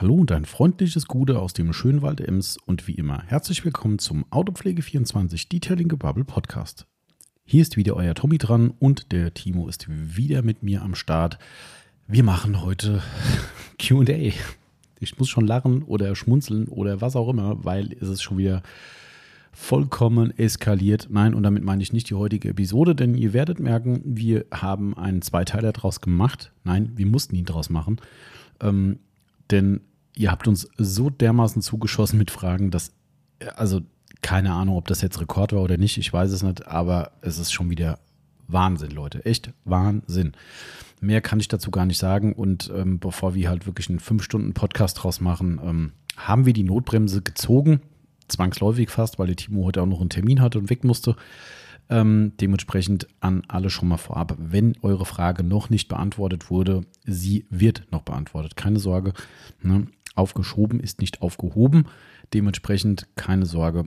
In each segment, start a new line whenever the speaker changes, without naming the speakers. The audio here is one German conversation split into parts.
Hallo und ein freundliches Gute aus dem Schönwald Ems und wie immer herzlich willkommen zum Autopflege24 Detailing Bubble Podcast. Hier ist wieder euer Tommy dran und der Timo ist wieder mit mir am Start. Wir machen heute QA. Ich muss schon lachen oder schmunzeln oder was auch immer, weil es ist schon wieder vollkommen eskaliert. Nein, und damit meine ich nicht die heutige Episode, denn ihr werdet merken, wir haben einen Zweiteiler daraus gemacht. Nein, wir mussten ihn daraus machen. Ähm, denn ihr habt uns so dermaßen zugeschossen mit Fragen, dass, also keine Ahnung, ob das jetzt Rekord war oder nicht, ich weiß es nicht, aber es ist schon wieder Wahnsinn, Leute. Echt Wahnsinn. Mehr kann ich dazu gar nicht sagen. Und ähm, bevor wir halt wirklich einen 5-Stunden-Podcast draus machen, ähm, haben wir die Notbremse gezogen. Zwangsläufig fast, weil der Timo heute auch noch einen Termin hatte und weg musste. Ähm, dementsprechend an alle schon mal vorab, wenn eure Frage noch nicht beantwortet wurde, sie wird noch beantwortet. Keine Sorge. Ne? Aufgeschoben ist nicht aufgehoben. Dementsprechend keine Sorge.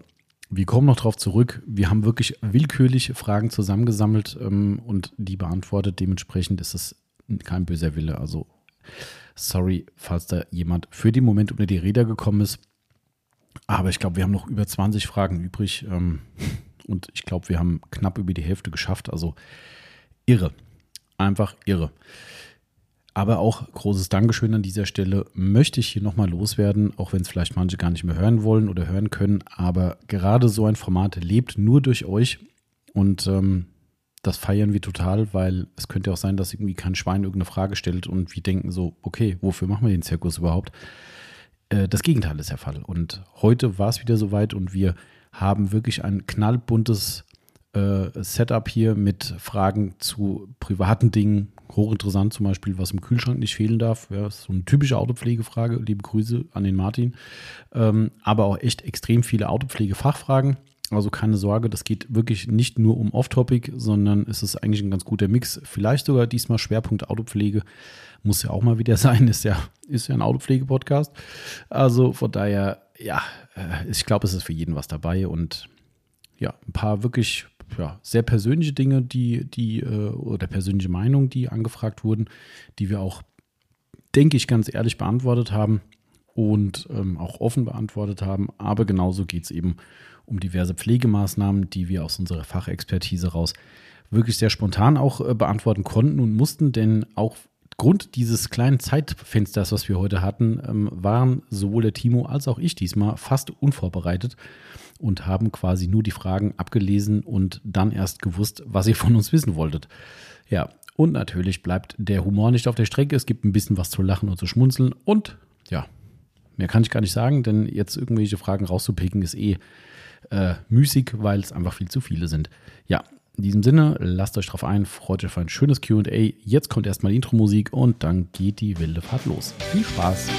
Wir kommen noch darauf zurück. Wir haben wirklich willkürlich Fragen zusammengesammelt ähm, und die beantwortet. Dementsprechend ist es kein böser Wille. Also sorry, falls da jemand für den Moment unter die Räder gekommen ist. Aber ich glaube, wir haben noch über 20 Fragen übrig. Ähm, und ich glaube, wir haben knapp über die Hälfte geschafft. Also irre. Einfach irre. Aber auch großes Dankeschön an dieser Stelle möchte ich hier nochmal loswerden, auch wenn es vielleicht manche gar nicht mehr hören wollen oder hören können. Aber gerade so ein Format lebt nur durch euch und ähm, das feiern wir total, weil es könnte auch sein, dass irgendwie kein Schwein irgendeine Frage stellt und wir denken so, okay, wofür machen wir den Zirkus überhaupt? Äh, das Gegenteil ist der Fall. Und heute war es wieder soweit und wir haben wirklich ein knallbuntes äh, Setup hier mit Fragen zu privaten Dingen. Hochinteressant zum Beispiel, was im Kühlschrank nicht fehlen darf. Ja, so eine typische Autopflegefrage. Liebe Grüße an den Martin. Ähm, aber auch echt extrem viele Autopflegefachfragen. Also keine Sorge, das geht wirklich nicht nur um Off-Topic, sondern es ist eigentlich ein ganz guter Mix. Vielleicht sogar diesmal Schwerpunkt Autopflege. Muss ja auch mal wieder sein, ist ja, ist ja ein Autopflege-Podcast. Also von daher, ja, äh, ich glaube, es ist für jeden was dabei und ja, ein paar wirklich ja, sehr persönliche Dinge, die, die, äh, oder persönliche Meinungen, die angefragt wurden, die wir auch, denke ich, ganz ehrlich beantwortet haben und ähm, auch offen beantwortet haben. Aber genauso geht es eben um diverse Pflegemaßnahmen, die wir aus unserer Fachexpertise raus wirklich sehr spontan auch äh, beantworten konnten und mussten, denn auch Grund dieses kleinen Zeitfensters, was wir heute hatten, ähm, waren sowohl der Timo als auch ich diesmal fast unvorbereitet und haben quasi nur die Fragen abgelesen und dann erst gewusst, was ihr von uns wissen wolltet. Ja, und natürlich bleibt der Humor nicht auf der Strecke. Es gibt ein bisschen was zu lachen und zu schmunzeln und ja, mehr kann ich gar nicht sagen, denn jetzt irgendwelche Fragen rauszupicken ist eh äh, müßig, weil es einfach viel zu viele sind. Ja, in diesem Sinne, lasst euch drauf ein, freut euch auf ein schönes QA. Jetzt kommt erstmal Intro-Musik und dann geht die wilde Fahrt los. Viel Spaß!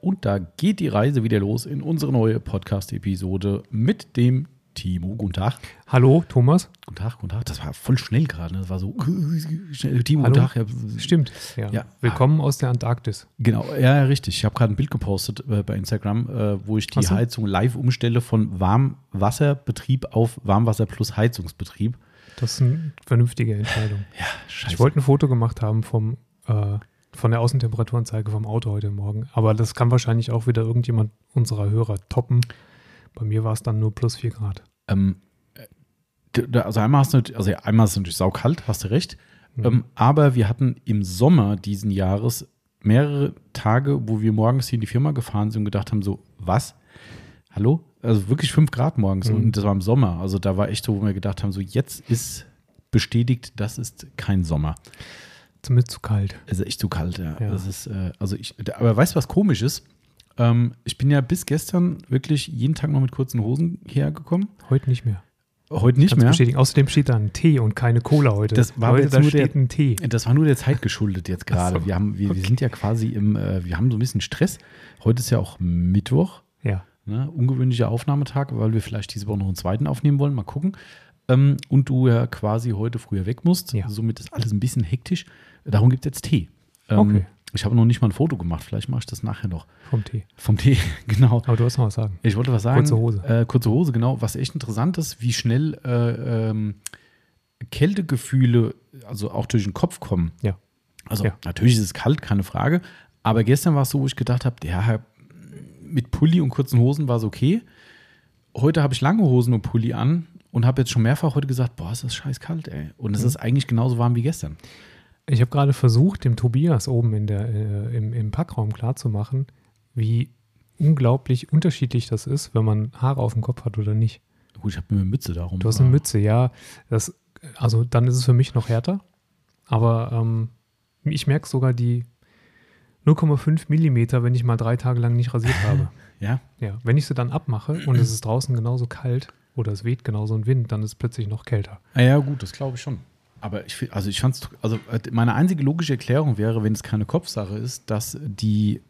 Und da geht die Reise wieder los in unsere neue Podcast-Episode mit dem Timo. Guten Tag.
Hallo, Thomas.
Guten Tag, guten Tag. Das war voll schnell gerade. Ne? Das war so schnell. Timo,
Hallo.
guten Tag. Ja.
Stimmt. Ja.
Ja.
Willkommen aus der Antarktis.
Genau, ja, richtig. Ich habe gerade ein Bild gepostet äh, bei Instagram, äh, wo ich die
so.
Heizung live umstelle von Warmwasserbetrieb auf Warmwasser plus Heizungsbetrieb.
Das ist eine vernünftige Entscheidung.
Ja, scheiße.
Ich wollte ein Foto gemacht haben vom, äh, von der Außentemperaturanzeige vom Auto heute Morgen. Aber das kann wahrscheinlich auch wieder irgendjemand unserer Hörer toppen. Bei mir war es dann nur plus 4 Grad.
ähm, also einmal hast du, also einmal ist es natürlich saukalt, hast du recht.
Mhm.
Ähm, aber wir hatten im Sommer diesen Jahres mehrere Tage, wo wir morgens hier in die Firma gefahren sind und gedacht haben, so, was? Hallo? Also wirklich 5 Grad morgens
Mhm.
und das war im Sommer. Also da war echt so, wo wir gedacht haben, so jetzt ist bestätigt, das ist kein Sommer.
Zumindest zu kalt.
Es ist echt zu kalt, ja.
Ja.
Das ist, äh, also ich, aber weißt du, was komisch ist? Ähm, ich bin ja bis gestern wirklich jeden Tag noch mit kurzen Hosen hergekommen.
Heute nicht mehr.
Heute nicht
Kannst
mehr.
bestätigen. Außerdem steht da ein Tee und keine Cola heute.
Das war
heute
jetzt
da
nur der-
ein Tee.
Das war nur der Zeit geschuldet jetzt gerade.
So,
Wir, haben, wir, wir
okay.
sind ja quasi im, äh, wir haben so ein bisschen Stress. Heute ist ja auch Mittwoch,
Ja.
ne? ungewöhnlicher Aufnahmetag, weil wir vielleicht diese Woche noch einen zweiten aufnehmen wollen. Mal gucken. Ähm, und du ja quasi heute früher weg musst.
Ja.
Somit ist alles ein bisschen hektisch. Darum gibt es jetzt Tee. Ähm,
Okay.
Ich habe noch nicht mal ein Foto gemacht. Vielleicht mache ich das nachher noch.
Vom Tee.
Vom Tee, genau.
Aber du hast noch was sagen.
Ich wollte was sagen.
Kurze Hose.
Äh, kurze Hose, genau. Was echt interessant ist, wie schnell äh, ähm, Kältegefühle, also auch durch den Kopf kommen.
Ja.
Also
Ja.
natürlich ist es kalt, keine Frage. Aber gestern war es so, wo ich gedacht habe, ja, mit Pulli und kurzen Hosen war es okay. Heute habe ich lange Hosen und Pulli an und habe jetzt schon mehrfach heute gesagt, boah, ist das scheiß kalt, ey. Und es ist eigentlich genauso warm wie gestern.
Ich habe gerade versucht, dem Tobias oben in der, äh, im, im Packraum klarzumachen, wie unglaublich unterschiedlich das ist, wenn man Haare auf dem Kopf hat oder nicht.
Gut, ich habe mir eine Mütze darum.
Du hast eine Mütze, ja. Das, also dann ist es für mich noch härter. Aber ähm, ich merke sogar die 0,5 Millimeter, wenn ich mal drei Tage lang nicht rasiert habe.
Ja,
Ja, wenn ich sie dann abmache und es ist draußen genauso kalt oder es weht genauso ein Wind, dann ist es plötzlich noch kälter.
Ah ja, gut, das glaube ich schon. Aber ich, also ich fand's, also äh, meine einzige logische Erklärung wäre, wenn es keine Kopfsache ist, dass die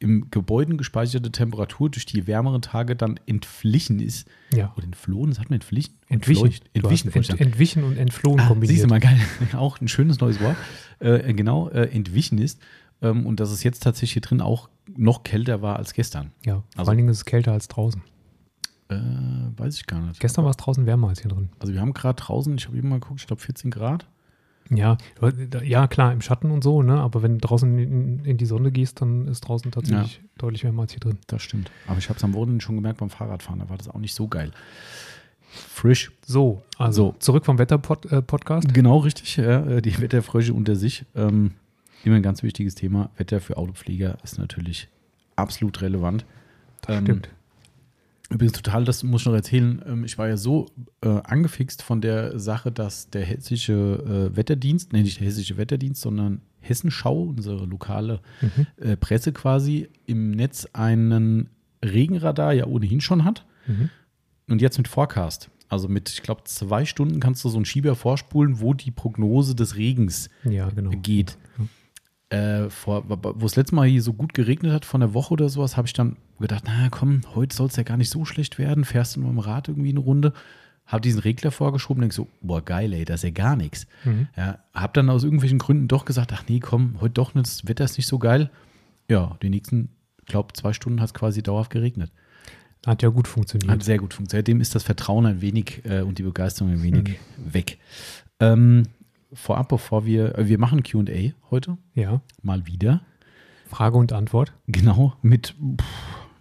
im Gebäuden gespeicherte Temperatur durch die wärmeren Tage dann entflichen ist.
Ja.
Oder entflohen, das hat man entflichen?
Entwichen.
Entwichen.
ent, entwichen und entflohen
Ah,
kombiniert.
siehst du mal, geil. Auch ein schönes neues Wort. Äh, genau, äh, entwichen ist. Ähm, und dass es jetzt tatsächlich hier drin auch noch kälter war als gestern.
Ja, vor
Also-
allen Dingen ist es kälter als draußen.
Äh, weiß ich gar nicht.
Gestern war es draußen wärmer als hier drin.
Also wir haben gerade draußen, ich habe eben mal geguckt, ich glaube 14 Grad.
Ja, ja, klar, im Schatten und so, ne? aber wenn du draußen in, in die Sonne gehst, dann ist draußen tatsächlich deutlich wärmer als hier drin.
Das stimmt. Aber ich habe es am Wochenende schon gemerkt beim Fahrradfahren, da war das auch nicht so geil. Frisch.
So, also
So.
zurück vom Wetter-Podcast.
Genau richtig, ja, äh, die Wetterfrösche unter sich. Ähm, immer ein ganz wichtiges Thema. Wetter für Autopfleger ist natürlich absolut relevant.
Das
Ähm,
stimmt.
Übrigens total, das muss ich noch erzählen. ähm, Ich war ja so äh, angefixt von der Sache, dass der hessische äh, Wetterdienst, nee, nicht der hessische Wetterdienst, sondern Hessenschau, unsere lokale
Mhm.
äh, Presse quasi, im Netz einen Regenradar ja ohnehin schon hat.
Mhm.
Und jetzt mit Forecast. Also mit, ich glaube, zwei Stunden kannst du so einen Schieber vorspulen, wo die Prognose des Regens
Ja, genau.
geht. Äh, vor, wo es letztes Mal hier so gut geregnet hat, von der Woche oder sowas, habe ich dann gedacht, na komm, heute soll es ja gar nicht so schlecht werden. Fährst du nur im Rad irgendwie eine Runde. Habe diesen Regler vorgeschoben und denk so, boah, geil, ey, das ist ja gar nichts.
Mhm.
Ja, hab dann aus irgendwelchen Gründen doch gesagt, ach nee, komm, heute doch nicht, das Wetter ist nicht so geil. Ja, die nächsten, ich glaube, zwei Stunden hat es quasi dauerhaft geregnet.
Hat ja gut funktioniert.
Hat sehr gut funktioniert. Seitdem ist das Vertrauen ein wenig äh, und die Begeisterung ein wenig weg. Ähm, vorab, bevor wir, äh, wir machen QA heute,
ja,
mal wieder.
Frage und Antwort.
Genau, mit, pff,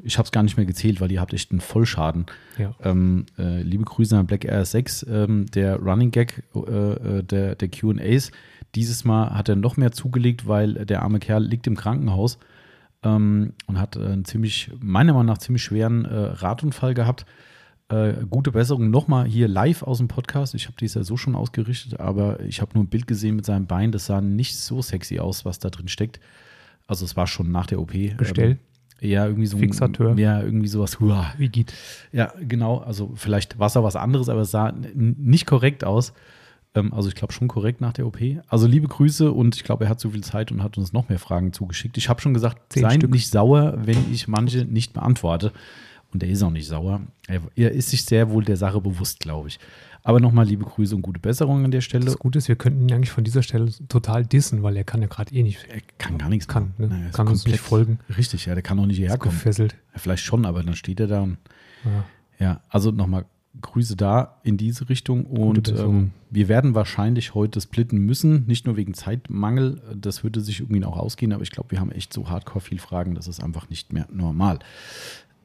ich habe es gar nicht mehr gezählt, weil ihr habt echt einen Vollschaden.
Ja.
Ähm, äh, liebe Grüße an Black Air 6, ähm, der Running Gag äh, äh, der, der QAs. Dieses Mal hat er noch mehr zugelegt, weil der arme Kerl liegt im Krankenhaus ähm, und hat einen ziemlich, meiner Meinung nach, ziemlich schweren äh, Radunfall gehabt. Äh, gute Besserung nochmal hier live aus dem Podcast. Ich habe dies ja so schon ausgerichtet, aber ich habe nur ein Bild gesehen mit seinem Bein. Das sah nicht so sexy aus, was da drin steckt. Also es war schon nach der OP.
Gestell.
Ähm, ja, irgendwie so ein
Fixateur.
Ja, irgendwie sowas. Huah.
Wie geht?
Ja, genau. Also vielleicht war es auch was anderes, aber es sah nicht korrekt aus. Ähm, also ich glaube schon korrekt nach der OP. Also liebe Grüße und ich glaube, er hat so viel Zeit und hat uns noch mehr Fragen zugeschickt. Ich habe schon gesagt,
Zehn
seien
Stück.
nicht sauer, wenn ich manche nicht beantworte. Und er ist auch nicht sauer. Er, er ist sich sehr wohl der Sache bewusst, glaube ich. Aber nochmal liebe Grüße und gute Besserung an der Stelle.
Das Gute ist, wir könnten ihn eigentlich von dieser Stelle total dissen, weil er kann ja gerade eh nicht,
Er kann gar nichts
kann, ne?
Naja, er
kann uns nicht folgen.
Richtig, ja, der kann auch nicht hierher kommen.
gefesselt.
Ja, vielleicht schon, aber dann steht er da und
Ja.
Ja, also nochmal Grüße da in diese Richtung und ähm, wir werden wahrscheinlich heute splitten müssen, nicht nur wegen Zeitmangel, das würde sich irgendwie auch ausgehen, aber ich glaube, wir haben echt so hardcore viel Fragen, das ist einfach nicht mehr normal.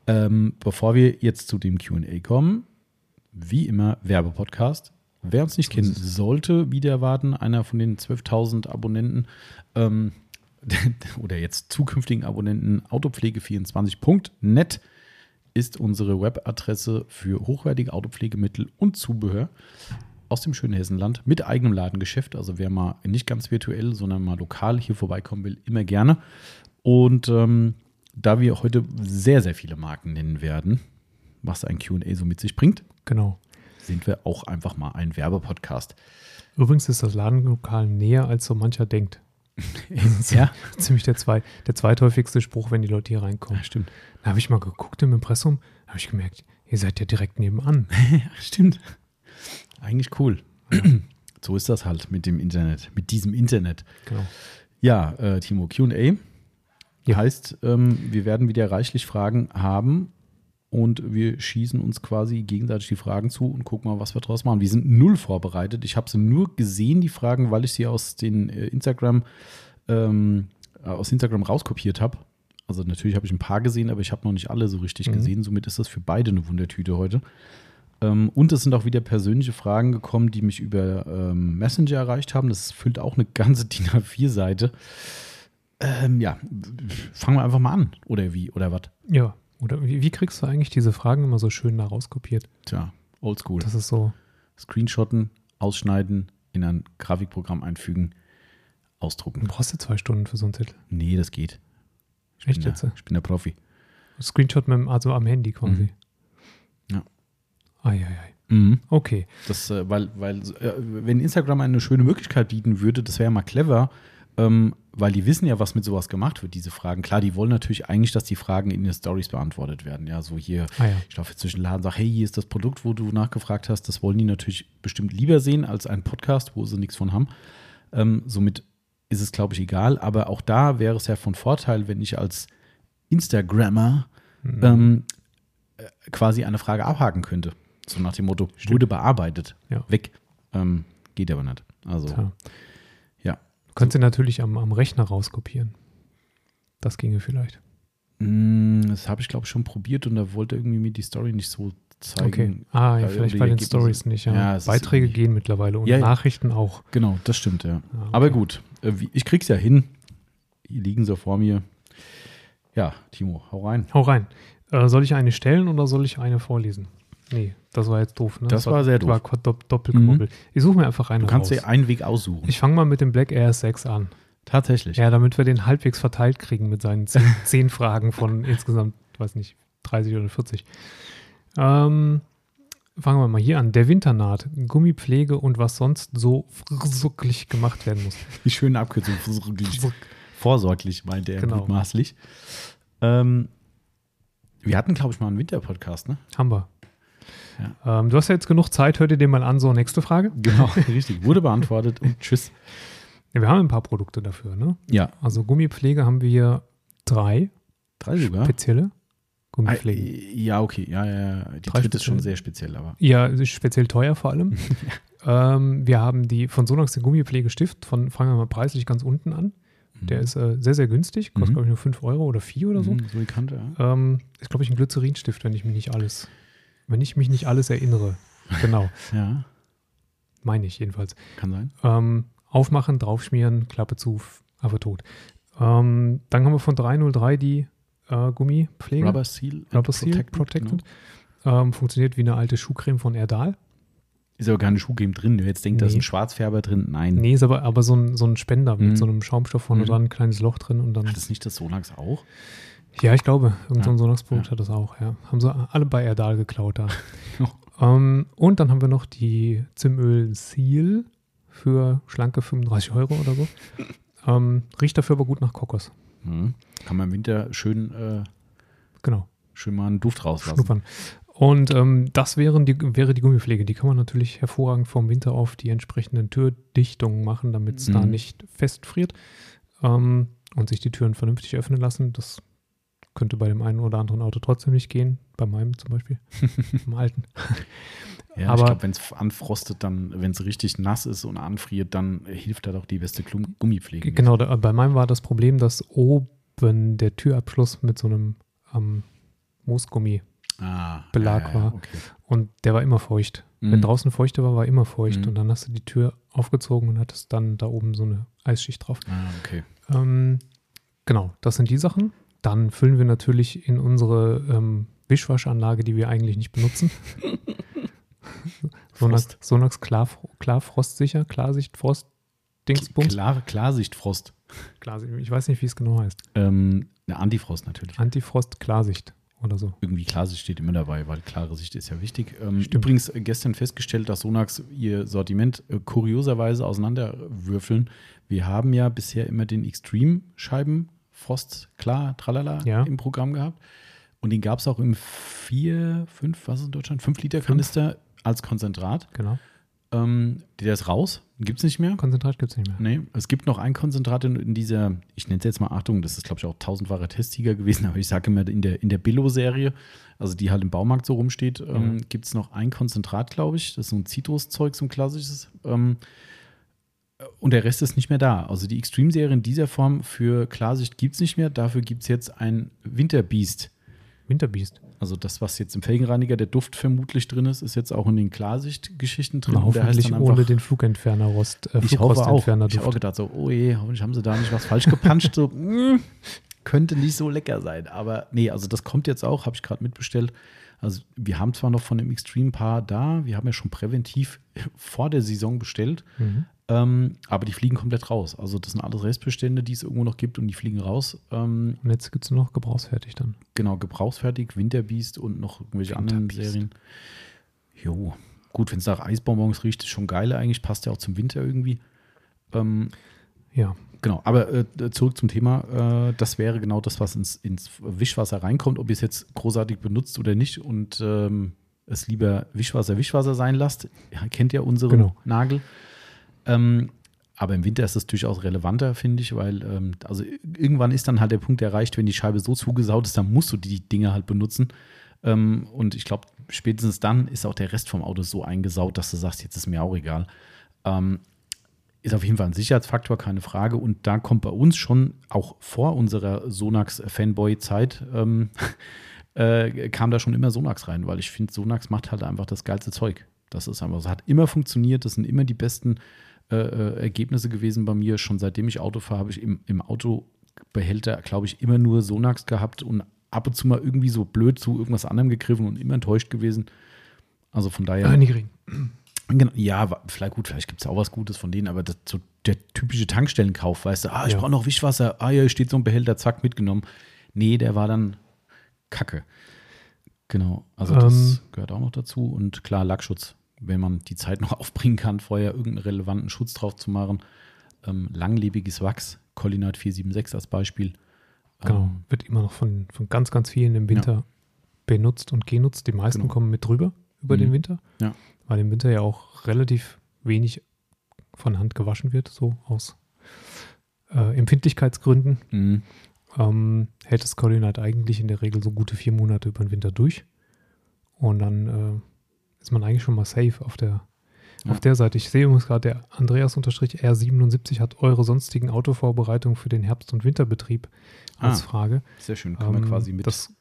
Ähm, bevor wir jetzt zu dem QA kommen, wie immer Werbepodcast. Wer uns nicht kennt, sollte wieder erwarten, einer von den 12.000 Abonnenten ähm, oder jetzt zukünftigen Abonnenten autopflege24.net ist unsere Webadresse für hochwertige Autopflegemittel und Zubehör aus dem schönen Hessenland mit eigenem Ladengeschäft. Also wer mal nicht ganz virtuell, sondern mal lokal hier vorbeikommen will, immer gerne. Und ähm, da wir heute sehr, sehr viele Marken nennen werden, was ein QA so mit sich bringt,
Genau.
sind wir auch einfach mal ein Werbepodcast.
Übrigens ist das Ladenlokal näher, als so mancher denkt.
ja,
Ziemlich der, zwei, der zweithäufigste Spruch, wenn die Leute hier reinkommen.
stimmt.
Da habe ich mal geguckt im Impressum, da habe ich gemerkt, ihr seid ja direkt nebenan.
Ja, stimmt. Eigentlich cool. so ist das halt mit dem Internet, mit diesem Internet.
Genau.
Ja, äh, Timo, QA
Ja.
heißt, ähm, wir werden wieder reichlich Fragen haben. und wir schießen uns quasi gegenseitig die Fragen zu und gucken mal, was wir draus machen. Wir sind null vorbereitet. Ich habe sie nur gesehen, die Fragen, weil ich sie aus den äh, Instagram, ähm, aus Instagram rauskopiert habe. Also natürlich habe ich ein paar gesehen, aber ich habe noch nicht alle so richtig
Mhm.
gesehen. Somit ist das für beide eine Wundertüte heute. Ähm, und es sind auch wieder persönliche Fragen gekommen, die mich über ähm, Messenger erreicht haben. Das füllt auch eine ganze DIN A4-Seite. Ähm, ja, fangen wir einfach mal an. Oder wie? Oder was?
Ja. Oder wie, wie kriegst du eigentlich diese Fragen immer so schön da rauskopiert?
Tja, oldschool.
Das ist so.
Screenshotten, ausschneiden, in ein Grafikprogramm einfügen,
Du
ausdrucken.
brauchst ja zwei Stunden für so einen Zettel.
Nee, das geht. Ich
Echt jetzt?
der, ich bin der Profi.
Screenshot mit dem, also am Handy quasi.
Mhm. Ja.
Eieiei.
Mhm.
Okay.
Das, äh, weil, weil, äh, wenn Instagram eine schöne Möglichkeit bieten würde, das wäre ja mal clever, ähm, weil die wissen ja, was mit sowas gemacht wird, diese Fragen. Klar, die wollen natürlich eigentlich, dass die Fragen in den Stories beantwortet werden. Ja, so hier,
Ah ja.
ich laufe jetzt zwischen den Laden und sage, hey, hier ist das Produkt, wo du nachgefragt hast. Das wollen die natürlich bestimmt lieber sehen als ein Podcast, wo sie nichts von haben. Ähm, somit ist es, glaube ich, egal. Aber auch da wäre es ja von Vorteil, wenn ich als Instagrammer
Mhm.
ähm, äh, quasi eine Frage abhaken könnte. So nach dem Motto, wurde bearbeitet,
Ja.
weg. Ähm, geht aber nicht. Also,
Tja. Du könntest sie natürlich am, am Rechner rauskopieren. Das ginge vielleicht.
Mm, Das habe ich, glaube ich, schon probiert und da wollte irgendwie mir die Story nicht so zeigen.
Okay. Ah, ja, vielleicht bei den. Stories nicht. Ja.
Ja,
Beiträge gehen mittlerweile und
Ja.
Nachrichten auch.
Genau, das stimmt, ja.
Ah, okay.
Aber gut, äh, ich krieg's ja hin. Die liegen so vor mir. Ja, Timo, hau rein.
Hau rein. Äh, soll ich eine stellen oder soll ich eine vorlesen? Nee, das war jetzt doof. Ne?
Das war sehr doof.
War quad- dopp- doppelgemobbelt. Ich suche mir einfach eine
Du kannst
raus.
dir einen Weg aussuchen.
Ich fange mal mit dem Black Air 6 an.
Tatsächlich.
Ja, damit wir den halbwegs verteilt kriegen mit seinen zehn, zehn Fragen von insgesamt, weiß nicht, 30 oder 40. Ähm, fangen wir mal hier an. Der Winternaht, Gummipflege und was sonst so frsucklich gemacht werden muss.
Die schöne Abkürzung. Vorsorglich, meinte er
Genau.
mutmaßlich. Ähm, wir hatten, glaube ich, mal einen Winterpodcast, ne?
Haben wir. Ähm, du hast ja jetzt genug Zeit, hör dir den mal an. So, nächste Frage.
Genau, richtig. Wurde beantwortet und tschüss.
Ja, wir haben ein paar Produkte dafür. Ne?
Ja,
Also Gummipflege haben wir drei
drei sogar.
spezielle
Ah,
Gummipflegen.
Ja, okay. Ja, ja, ja. Die
Drei
dritte ist schon sehr speziell, aber.
Ja, ist speziell teuer vor allem. ähm, wir haben die von Sonax den Gummipflegestift, von, fangen wir mal preislich ganz unten an. Der ist äh, sehr, sehr günstig, kostet
Mhm.
glaube ich nur 5 Euro oder 4 oder so.
Mhm, so die Kante, ja.
Ähm, ist glaube ich ein Glycerinstift, wenn ich mich nicht alles, wenn ich mich nicht alles erinnere. Genau,
Ja,
meine ich jedenfalls.
kann sein.
Ähm, aufmachen, draufschmieren, Klappe zu, aber tot. Ähm, dann haben wir von 303 die äh, Gummipflege.
Rubber Seal.
Rubber Seal Protected. Ähm, funktioniert wie eine alte Schuhcreme von Erdal.
Ist aber keine Schuhcreme drin. Du jetzt denkst, da ist
Nee.
ein Schwarzfärber drin. Nein.
Nee, ist aber, aber so, ein, so ein Spender mit
Mhm.
so einem Schaumstoff vorne
Mhm.
dran, ein kleines Loch drin und dann.
Hat das nicht das Sonax auch?
Ja, ich glaube, irgendein
Ja.
Sonax-Produkt
Ja.
hat das auch, ja. Haben sie alle bei Erdal geklaut da.
Oh.
ähm, und dann haben wir noch die Zimöl Seal für schlanke 35 Euro oder so. ähm, riecht dafür aber gut nach Kokos.
Mhm. Kann man im Winter schön, äh,
Genau,
schön mal einen Duft rauslassen.
schnuppern. Und ähm, das wären die, wäre die Gummipflege. Die kann man natürlich hervorragend vom Winter auf die entsprechenden Türdichtungen machen, damit es da
Mhm.
nicht festfriert ähm, und sich die Türen vernünftig öffnen lassen. Das könnte bei dem einen oder anderen Auto trotzdem nicht gehen. Bei meinem zum Beispiel, im alten.
Ja,
Aber-
ich glaube, wenn es anfrostet, dann, wenn es richtig nass ist und anfriert, dann hilft da doch die beste Gummipflege.
Genau, da, bei meinem war das Problem, dass oben der Türabschluss mit so einem ähm, Moosgummi
Ah,
Belag
ja,
war.
Okay.
und der war immer feucht. Wenn
Mhm.
draußen feuchte war, war immer feucht.
Mhm.
Und dann hast du die Tür aufgezogen und hattest dann da oben so eine Eisschicht drauf.
Ah, okay.
Ähm, genau, das sind die Sachen. Dann füllen wir natürlich in unsere ähm, Wischwaschanlage, die wir eigentlich nicht benutzen. Sonax. Sonax klar, klar frostsicher, Klarsicht, Frost, Dingsbums.
Klar, Klarsichtfrost.
Klar, ich weiß nicht, wie es genau heißt.
Ähm, eine Antifrost natürlich.
Antifrost, Klarsicht oder so.
Irgendwie Klarsicht steht immer dabei, weil klare Sicht ist ja wichtig. Ähm, übrigens äh, gestern festgestellt, dass Sonax ihr Sortiment äh, kurioserweise auseinanderwürfeln. Wir haben ja bisher immer den Extreme-Scheiben Frost, klar, tralala
Ja.
im Programm gehabt. Und den gab es auch im 4, 5, was ist in Deutschland? 5 Liter Kanister als Konzentrat.
Genau.
Ähm, der ist raus, gibt es nicht mehr.
Konzentrat gibt es nicht mehr.
Nee, es gibt noch ein Konzentrat in, in dieser, ich nenne es jetzt mal Achtung, das ist glaube ich auch tausendfacher Testsieger gewesen, aber ich sage immer in der, in der Billo-Serie, also die halt im Baumarkt so rumsteht, ähm,
Mhm.
gibt es noch ein Konzentrat, glaube ich. Das ist so ein Zitruszeug, so ein klassisches. Ähm, und der Rest ist nicht mehr da. Also die Extreme-Serie in dieser Form für Klarsicht gibt es nicht mehr. Dafür gibt es jetzt ein Winterbeast.
Winterbeast.
Also das, was jetzt im Felgenreiniger der Duft vermutlich drin ist, ist jetzt auch in den Klarsicht-Geschichten drin.
Na, hoffentlich
dann
ohne
einfach-
den Flugentferner Rost, äh,
ich hoffe auch.
Flugrostentferner
Ich habe auch
Duft.
gedacht so, oh je, hoffentlich haben sie da nicht was falsch gepanscht. so, mm, könnte nicht so lecker sein. Aber nee, also das kommt jetzt auch, habe ich gerade mitbestellt. Also wir haben zwar noch von dem Extreme Paar da, wir haben ja schon präventiv vor der Saison bestellt,
Mhm.
ähm, aber die fliegen komplett raus. Also das sind alles Restbestände, die es irgendwo noch gibt und die fliegen raus. Ähm,
Und jetzt gibt es nur noch gebrauchsfertig dann.
genau, gebrauchsfertig, Winterbeast und noch irgendwelche anderen. Serien. Jo, gut, wenn es nach Eisbonbons riecht, ist schon geil eigentlich, passt ja auch zum Winter irgendwie. Ähm,
Ja.
Genau, aber äh, zurück zum Thema. Äh, das wäre genau das, was ins, ins Wischwasser reinkommt, ob ihr es jetzt großartig benutzt oder nicht und ähm, es lieber Wischwasser, Wischwasser sein lasst. Ja, kennt ja unseren
Genau.
Nagel. Ähm, aber im Winter ist es durchaus relevanter, finde ich, weil ähm, also irgendwann ist dann halt der Punkt erreicht, wenn die Scheibe so zugesaut ist, dann musst du die Dinge halt benutzen. Ähm, und ich glaube, spätestens dann ist auch der Rest vom Auto so eingesaut, dass du sagst, jetzt ist mir auch egal. Ist auf jeden Fall ein Sicherheitsfaktor, keine Frage. Und da kommt bei uns schon auch vor unserer Sonax-Fanboy-Zeit, ähm, äh, kam da schon immer Sonax rein, weil ich finde, Sonax macht halt einfach das geilste Zeug. Das ist einfach, es hat immer funktioniert, das sind immer die besten äh, äh, Ergebnisse gewesen bei mir. Schon seitdem ich Auto fahre, habe ich im, im Autobehälter, glaube ich, immer nur Sonax gehabt und ab und zu mal irgendwie so blöd zu irgendwas anderem gegriffen und immer enttäuscht gewesen. Also von daher.
Äh, Nigering.
Genau, ja, vielleicht gut, vielleicht gibt es auch was Gutes von denen, aber das, so der typische Tankstellenkauf, weißt du, ah, ich
Ja.
brauche noch Wischwasser, ah ja, hier steht so ein Behälter, zack, mitgenommen. Nee, der war dann Kacke. Genau, also das
Ähm.
gehört auch noch dazu. Und klar, Lackschutz, wenn man die Zeit noch aufbringen kann, vorher irgendeinen relevanten Schutz drauf zu machen. Ähm, langlebiges Wachs, Collinat 476 als Beispiel.
Genau.
Ähm,
Wird immer noch von, von ganz, ganz vielen im Winter benutzt und genutzt. Die meisten
Genau.
kommen mit drüber über
Mhm.
den Winter.
Ja.
Weil im Winter ja auch relativ wenig von Hand gewaschen wird, so aus äh, Empfindlichkeitsgründen.
mh,
ähm, hält das Coordinat eigentlich in der Regel so gute vier Monate über den Winter durch. Und dann äh, ist man eigentlich schon mal safe auf der,
Ja.
auf der Seite. Ich sehe übrigens gerade, der Andreas-R77 hat eure sonstigen Autovorbereitungen für den Herbst- und Winterbetrieb als
Ah,
Frage.
sehr schön, kann man
Ähm,
quasi mit.
Das,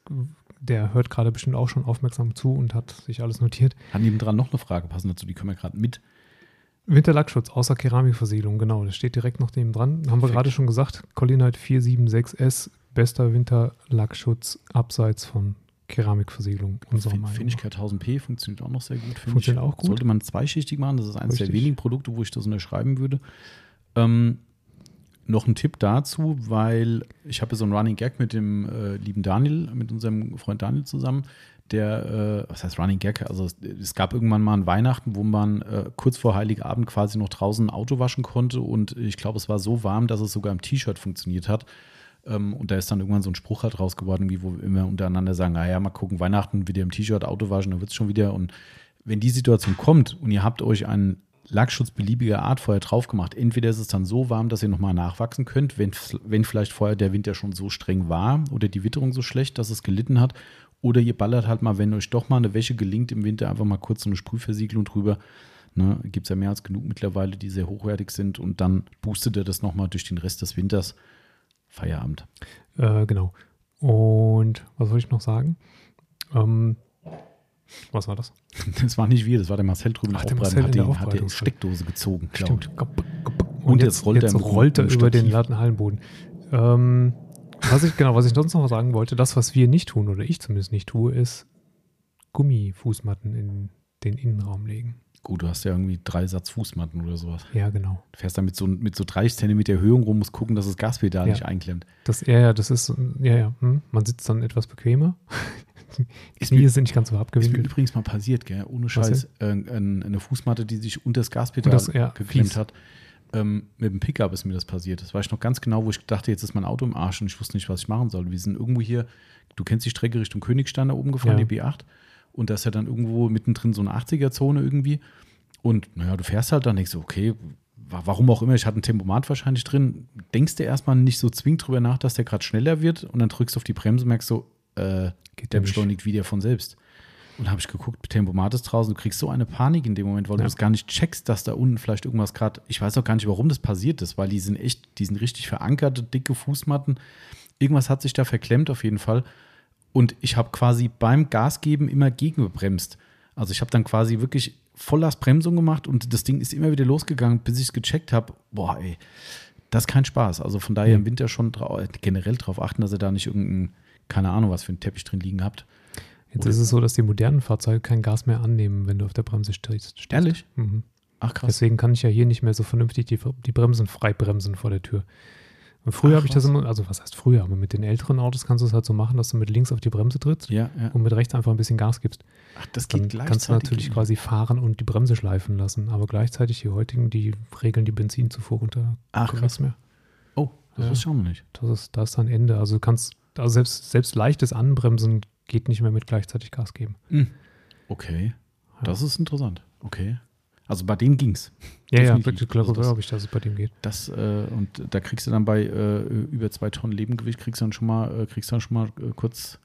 der hört gerade bestimmt auch schon aufmerksam zu und hat sich alles notiert.
Hat nebendran noch eine Frage passend dazu, die können wir gerade mit.
Winterlackschutz außer Keramikversiegelung, genau, das steht direkt noch neben dran. Haben wir gerade schon gesagt, Collinite 476S, bester Winterlackschutz abseits von Keramikversiegelung unserer
Fin-
Meinung
Finchcat 1000p funktioniert auch noch sehr gut.
Funktioniert auch gut.
Sollte man zweischichtig machen. Das ist eines der
Richtig.
wenigen Produkte, wo ich das unterschreiben würde. Ähm, noch ein Tipp dazu, weil ich habe so einen Running Gag mit dem äh, lieben Daniel, mit unserem Freund Daniel zusammen. Der, äh, was heißt Running Gag? Also es, es gab irgendwann mal ein Weihnachten, wo man äh, kurz vor Heiligabend quasi noch draußen ein Auto waschen konnte und ich glaube, es war so warm, dass es sogar im T-Shirt funktioniert hat. Ähm, und da ist dann irgendwann so ein Spruch halt raus geworden, wie wo wir immer untereinander sagen, naja, mal gucken, Weihnachten wieder im T-Shirt Auto waschen, dann wird es schon wieder. Und wenn die Situation kommt und ihr habt euch einen Lackschutz beliebiger Art vorher drauf gemacht, entweder ist es dann so warm, dass ihr nochmal nachwachsen könnt, wenn, wenn vielleicht vorher der Winter schon so streng war oder die Witterung so schlecht, dass es gelitten hat. Oder ihr ballert halt mal, wenn euch doch mal eine Wäsche gelingt im Winter, einfach mal kurz so eine Sprühversiegelung drüber. Ne, Gibt es ja mehr als genug mittlerweile, die sehr hochwertig sind. Und dann boostet ihr das nochmal durch den Rest des Winters. Feierabend.
Äh, genau. Und was wollte ich noch sagen? Ähm, was war das?
Das war nicht wir, das war der Marcel drüben
Ach, der Marcel
hat
der
hat die. Steckdose gezogen.
Stimmt.
ich.
Und,
jetzt rollt er
jetzt
im-
rollt er über den. Lattenhallenboden. Ähm, was ich, genau, was ich sonst noch sagen wollte, das, was wir nicht tun, oder ich zumindest nicht tue, ist Gummifußmatten in den Innenraum legen.
Gut, du hast ja irgendwie drei Satz Fußmatten oder sowas.
Ja, genau.
Du fährst da mit so, mit so 30 Zentimeter Erhöhung rum, musst gucken, dass das Gaspedal
Ja.
nicht einklemmt.
Das, ja, ja, das ist, ja, ja, hm, man sitzt dann etwas bequemer.
Ist
Knie
mir,
sind nicht ganz so
ist mir
abgewinkelt.
übrigens mal passiert, gell? ohne Scheiß. Äh, ein- eine Fußmatte, die sich unter das Gaspedal
das- ja,
geklemmt
fies.
hat. Ähm, mit dem Pickup ist mir das passiert. Das weiß ich noch ganz genau, wo ich dachte, jetzt ist mein Auto im Arsch und ich wusste nicht, was ich machen soll. Wir sind irgendwo hier, du kennst die Strecke Richtung Königstein da oben gefahren,
Ja.
die B8. Und da ist ja dann irgendwo mittendrin so eine 80er-Zone irgendwie. Und naja, du fährst halt dann, denkst du, okay, wa- warum auch immer, ich hatte ein Tempomat wahrscheinlich drin, denkst du erstmal nicht so zwingend drüber nach, dass der gerade schneller wird und dann drückst du auf die Bremse und merkst so, äh,
Geht
der
nicht.
beschleunigt wieder von selbst. Und habe ich geguckt, Tempomat ist draußen, du kriegst so eine Panik in dem Moment, weil
Ja.
du es gar nicht checkst, dass da unten vielleicht irgendwas gerade, ich weiß auch gar nicht, warum das passiert ist, weil die sind echt, die sind richtig verankerte, dicke Fußmatten. Irgendwas hat sich da verklemmt auf jeden Fall. Und ich habe quasi beim Gasgeben immer gegengebremst. Also ich habe dann quasi wirklich Vollastbremsung gemacht und das Ding ist immer wieder losgegangen, bis ich es gecheckt habe. Boah, ey, das ist kein Spaß. Also von daher im Winter schon drau generell darauf achten, dass ihr da nicht irgendein, keine Ahnung, was für einen Teppich drin liegen habt.
Jetzt
Oder-
ist es so, dass die modernen Fahrzeuge kein Gas mehr annehmen, wenn du auf der Bremse stehst. stehst.
Ehrlich?
Mhm.
Ach krass.
Deswegen kann ich ja hier nicht mehr so vernünftig die, die Bremsen frei bremsen vor der Tür. Und früher habe ich das immer, also was heißt früher, aber mit den älteren Autos kannst du es halt so machen, dass du mit links auf die Bremse trittst
Ja, ja.
und mit rechts einfach ein bisschen Gas gibst.
Ach, das
Dann
geht gleichzeitig.
kannst du natürlich quasi fahren und die Bremse schleifen lassen. Aber gleichzeitig die heutigen, die regeln die Benzinzufuhr unter
Ach, krass.
mehr.
Oh, das
Ja.
auch noch nicht.
Das ist, da ist dann Ende. Also du kannst, also selbst, selbst leichtes Anbremsen geht nicht mehr mit gleichzeitig Gas geben.
Hm. Okay.
Ja.
Das ist interessant. Okay. Also bei dem ging's.
Ja, ja,
Definitiv.
wirklich, glaube
Also das-
glaub ich, dass es bei dem geht.
Das, äh, und da kriegst du dann bei äh, über zwei Tonnen Lebengewicht, kriegst du dann schon mal, äh, kriegst dann schon mal äh, kurz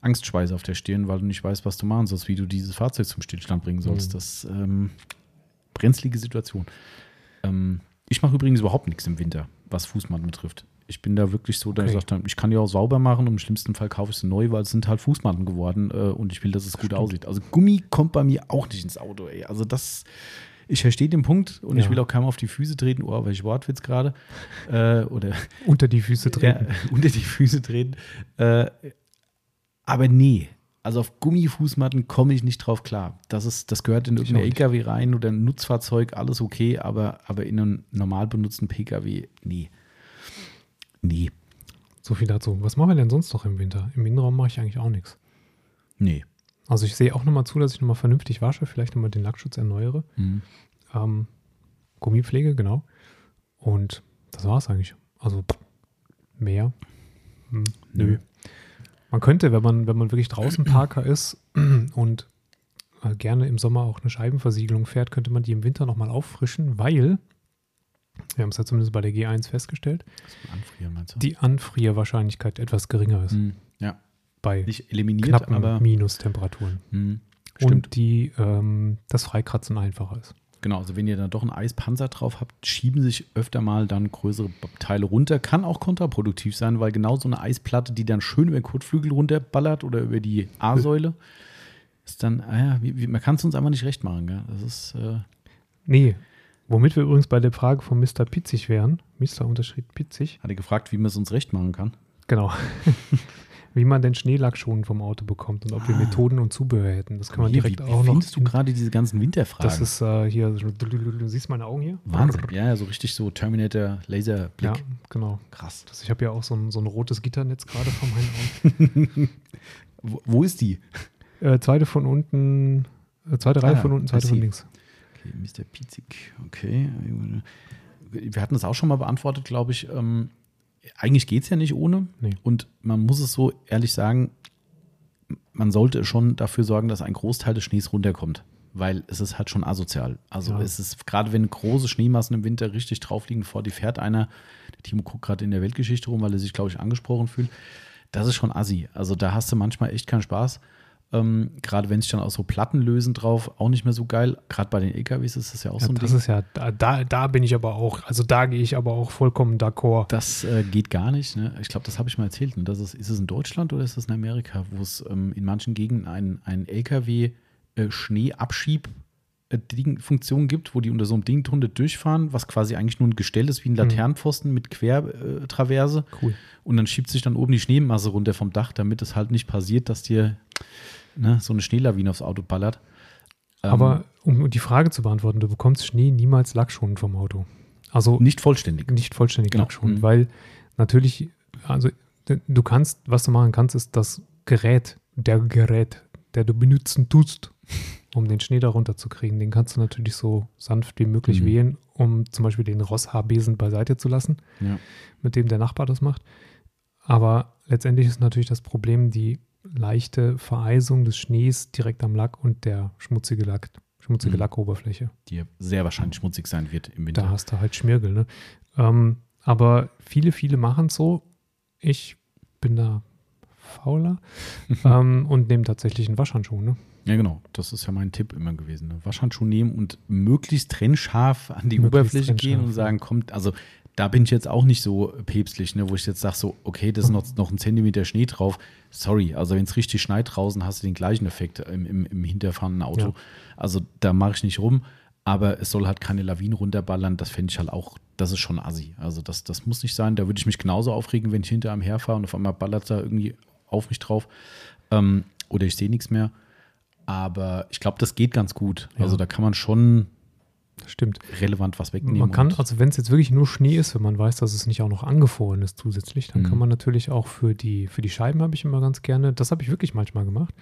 Angstschweiße auf der Stirn, weil du nicht weißt, was du machen sollst, wie du dieses Fahrzeug zum Stillstand bringen sollst.
Mhm.
Das ähm, brenzlige Situation. Ähm, ich mache übrigens überhaupt nichts im Winter, was Fußmatten betrifft. Ich bin da wirklich so, dass ich
Okay.
sage, ich kann die auch sauber machen und im schlimmsten Fall kaufe ich sie neu, weil es sind halt Fußmatten geworden äh, und ich will, dass es gut
Stimmt.
aussieht. Also Gummi kommt bei mir auch nicht ins Auto, ey. Also das, ich verstehe den Punkt und ich
Ja.
will auch keinem auf die Füße treten. Oh, welch Wortwitz gerade. Äh, oder
Unter die Füße treten.
ja, unter die Füße treten. Äh, aber nee, also auf Gummifußmatten komme ich nicht drauf klar. Das, ist, das gehört in
Ich
irgendein. LKW rein oder ein Nutzfahrzeug, alles okay, aber, aber in einen normal benutzten PKW, nee. Nee,
So viel dazu. Was machen wir denn sonst noch im Winter? Im Innenraum mache ich eigentlich auch nichts.
nee.
Also ich sehe auch nochmal zu, dass ich nochmal vernünftig wasche, vielleicht nochmal den Lackschutz erneuere.
Mhm.
Ähm, Gummipflege, genau. Und das war es eigentlich. Also mehr. Hm, nö. Man könnte, wenn man, wenn man wirklich draußen Parker ist und äh, gerne im Sommer auch eine Scheibenversiegelung fährt, könnte man die im Winter nochmal auffrischen, weil, wir haben es ja zumindest bei der G1 festgestellt,
Anfrieren
die Anfrierwahrscheinlichkeit etwas geringer ist
Mhm. Ja,
bei
nicht eliminiert,
knappen
aber
Minustemperaturen.
stimmt.
Und die, ähm, das Freikratzen einfacher ist.
Genau, also wenn ihr dann doch einen Eispanzer drauf habt, schieben sich öfter mal dann größere Teile runter. Kann auch kontraproduktiv sein, weil genau so eine Eisplatte, die dann schön über den Kotflügel runterballert oder über die A-Säule, ist dann, ah ja, wie, wie, man kann es uns einfach nicht recht machen. Gell? Das ist, äh,
Nee, womit wir übrigens bei der Frage von Mr. Pizzig wären, Mr. Unterschritt Pizzig,
hat er gefragt, wie man es uns recht machen kann.
genau, wie man den Schneelack schon vom Auto bekommt und ob wir
Ah.
Methoden und Zubehör hätten. Das kann man
Hier,
direkt
wie,
auch
wie
noch.
findest du gerade diese ganzen Winterfragen?
das ist äh, hier, du siehst meine Augen hier?
Wahnsinn. Ja, so richtig so Terminator Laserblick.
Ja, genau.
Krass.
Das, ich habe ja auch so ein, so ein rotes Gitternetz gerade vor meinen Augen.
Wo, wo ist die?
Äh, zweite von unten, äh, zweite Reihe
Ah,
von unten, zweite von links.
Okay, Mr. Pizig, okay. Wir hatten das auch schon mal beantwortet, glaube ich. Ähm, eigentlich geht es ja nicht ohne.
Nee.
Und man muss es so ehrlich sagen, man sollte schon dafür sorgen, dass ein Großteil des Schnees runterkommt. Weil es ist halt schon asozial. Also
Ja.
es ist, gerade wenn große Schneemassen im Winter richtig drauf liegen, vor die fährt einer, der Timo guckt gerade in der Weltgeschichte rum, weil er sich, glaube ich, angesprochen fühlt. Das ist schon assi. Also da hast du manchmal echt keinen Spaß. Ähm, gerade wenn sich dann auch so Platten lösen drauf, auch nicht mehr so geil. Gerade bei den LKWs ist das ja auch
Ja,
so ein
das
Ding.
ist ja, da, da, bin ich aber auch, also da gehe ich aber auch vollkommen d'accord.
Das äh, geht gar nicht. Ne? Ich glaube, das habe ich mal erzählt. Ne? Das ist, ist es in Deutschland oder ist es in Amerika, wo es ähm, in manchen Gegenden ein, ein LKW äh, äh, Ding- Funktion gibt, wo die unter so einem Ding drunter durchfahren, was quasi eigentlich nur ein Gestell ist wie ein Laternenpfosten mit Quertraverse.
Cool.
Und dann schiebt sich dann oben die Schneemasse runter vom Dach, damit es halt nicht passiert, dass dir ne, so eine Schneelawine aufs Auto ballert. Ähm,
Aber um die Frage zu beantworten, du bekommst Schnee niemals lackschonend vom Auto. Also
nicht vollständig.
nicht vollständig
Genau.
lackschonend,
Mhm.
weil natürlich, also du kannst, was du machen kannst, ist das Gerät, der Gerät, der du benutzen tust, um den Schnee darunter zu kriegen, den kannst du natürlich so sanft wie möglich
Mhm.
wählen, um zum Beispiel den Rosshaarbesen beiseite zu lassen,
Ja.
mit dem der Nachbar das macht. Aber letztendlich ist natürlich das Problem die leichte Vereisung des Schnees direkt am Lack und der schmutzige Lack schmutzige
Mhm.
Lackoberfläche.
Die sehr wahrscheinlich schmutzig sein wird im Winter.
Da hast du halt Schmirgel, ne? Ähm, aber viele, viele machen es so. Ich bin da fauler ähm, und nehme tatsächlich einen Waschhandschuh, ne?
Ja, genau. Das ist ja mein Tipp immer gewesen. Ne? Waschhandschuh nehmen und möglichst trennscharf an die
Möglichst
Oberfläche gehen und sagen, kommt, also da bin ich jetzt auch nicht so päpstlich, ne, wo ich jetzt sage, so, okay, das ist noch, noch ein Zentimeter Schnee drauf. Sorry, also wenn es richtig schneit draußen, hast du den gleichen Effekt im, im, im hinterfahrenden Auto.
Ja.
Also da mache ich nicht rum, aber es soll halt keine Lawinen runterballern. Das fände ich halt auch, das ist schon assi. Also das, das muss nicht sein. Da würde ich mich genauso aufregen, wenn ich hinter einem herfahre und auf einmal ballert da irgendwie auf mich drauf. Ähm, oder ich sehe nichts mehr. Aber ich glaube, das geht ganz gut.
Ja.
Also da kann man schon
Stimmt.
relevant was wegnehmen.
Man kann, also wenn es jetzt wirklich nur Schnee ist, wenn man weiß, dass es nicht auch noch angefroren ist zusätzlich, dann
Mhm.
kann man natürlich auch für die, für die Scheiben habe ich immer ganz gerne, das habe ich wirklich manchmal gemacht,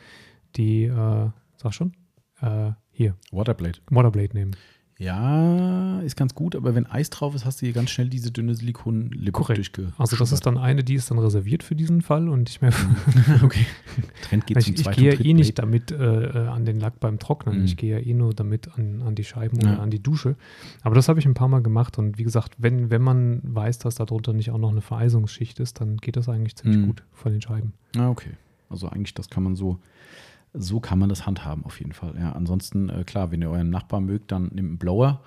die, äh, sag schon, äh, hier,
Waterblade.
Waterblade nehmen.
Ja, ist ganz gut, aber wenn Eis drauf ist, hast du hier ganz schnell diese dünne Silikonlippe
Korrekt.
durchge.
Also das ist dann eine, die ist dann reserviert für diesen Fall und nicht mehr
okay. Trend geht
ich,
zum
ich gehe ja eh nicht damit äh, äh, an den Lack beim Trocknen.
Mhm.
Ich gehe ja eh nur damit an, an die Scheiben
Ja.
oder an die Dusche. Aber das habe ich ein paar Mal gemacht und wie gesagt, wenn, wenn man weiß, dass da drunter nicht auch noch eine Vereisungsschicht ist, dann geht das eigentlich ziemlich
Mhm.
gut von den Scheiben.
Ah, okay. Also eigentlich, das kann man so, so kann man das handhaben auf jeden Fall. Ja, ansonsten, äh, klar, wenn ihr euren Nachbarn mögt, dann nehmt einen Blower.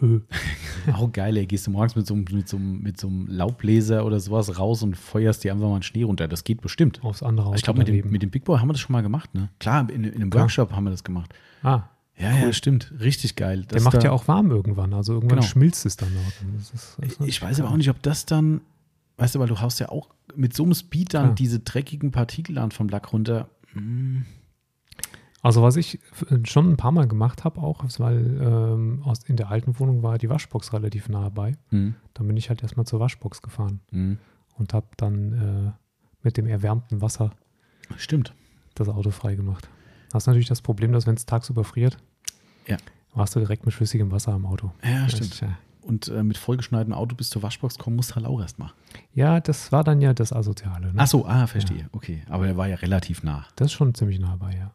Auch geil, ey, gehst du morgens mit so, einem- mit, so, einem- mit so einem Laubbläser oder sowas raus und feuerst dir einfach mal einen Schnee runter. Das geht bestimmt.
Aufs andere Auto
ich glaube, mit, dem- mit dem Big Boy haben wir das schon mal gemacht, ne? Klar, in, in einem
Klar.
Workshop haben wir das gemacht.
Ah,
Ja, ja, stimmt. Richtig geil.
der macht
da,
ja auch warm irgendwann. Also irgendwann
Genau.
schmilzt es dann auch. Das ist, das ist
Ich weiß aber auch nicht, ob das dann, weißt du, weil du haust ja auch mit so einem Speed dann
Klar.
diese dreckigen Partikel dann vom Lack runter. Hm,
Also was ich f- schon ein paar Mal gemacht habe auch, ist, weil ähm, aus, in der alten Wohnung war die Waschbox relativ nah bei.
hm,
Dann bin ich halt erstmal zur Waschbox gefahren
hm.
und habe dann äh, mit dem erwärmten Wasser
Stimmt.
das Auto frei gemacht. Hast natürlich das Problem, dass wenn es tagsüber friert,
Ja.
warst du direkt mit flüssigem Wasser am Auto.
Ja,
Das
stimmt.
ist ja-
Und äh, mit vollgeschneitem Auto bis zur Waschbox kommen muss halt auch erst mal.
Ja, das war dann ja das Asoziale. Ne?
Ach so, ah, verstehe. Okay, aber er war ja relativ nah.
Das ist schon ziemlich nah bei, ja.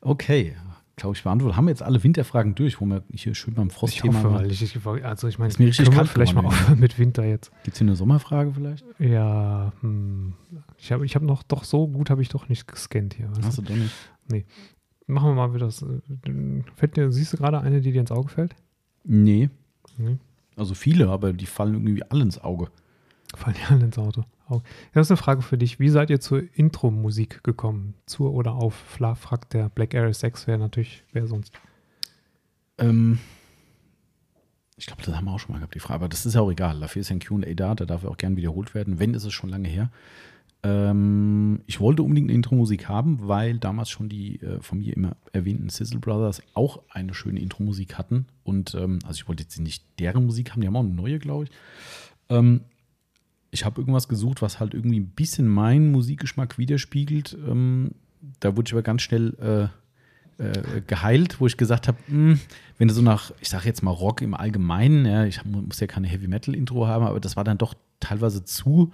Okay, glaube ich, beantwortet. Haben wir jetzt alle Winterfragen durch, wo wir hier schön beim
Ich
Frostthema waren.
weil ich, ich also ich meine,
Ist mir richtig
können wir
kalt
vielleicht mal aufhören mit Winter jetzt.
Gibt es hier eine Sommerfrage vielleicht?
Ja, hm, ich habe ich hab noch, doch so gut habe ich doch nicht gescannt hier.
Hast du doch nicht.
Machen wir mal wieder das. äh, Fällt dir, siehst du gerade eine, die dir ins Auge fällt?
Nee,
Nee.
Also viele, aber die fallen irgendwie alle ins Auge.
Fallen dir alle ins Auto. Au. Das ist eine Frage für dich. Wie seid ihr zur Intro-Musik gekommen? Zur oder auf? Fla fragt der Black Air 6 wäre natürlich, wer sonst.
Ähm, ich glaube, das haben wir auch schon mal gehabt, die Frage. Aber das ist ja auch egal. Dafür ist ja ein QA da, da darf auch gern wiederholt werden. Wenn, ist es schon lange her. Ähm, ich wollte unbedingt eine Intro-Musik haben, weil damals schon die äh, von mir immer erwähnten Sizzle Brothers auch eine schöne Intro-Musik hatten. Und ähm, also ich wollte jetzt nicht deren Musik haben, die haben auch eine neue, glaube ich. Ähm, ich habe irgendwas gesucht, was halt irgendwie ein bisschen meinen Musikgeschmack widerspiegelt. Ähm, da wurde ich aber ganz schnell äh, äh, geheilt, wo ich gesagt habe, mh, wenn du so nach, ich sage jetzt mal Rock im Allgemeinen, ja, ich hab, muss ja keine Heavy Metal Intro haben, aber das war dann doch teilweise zu,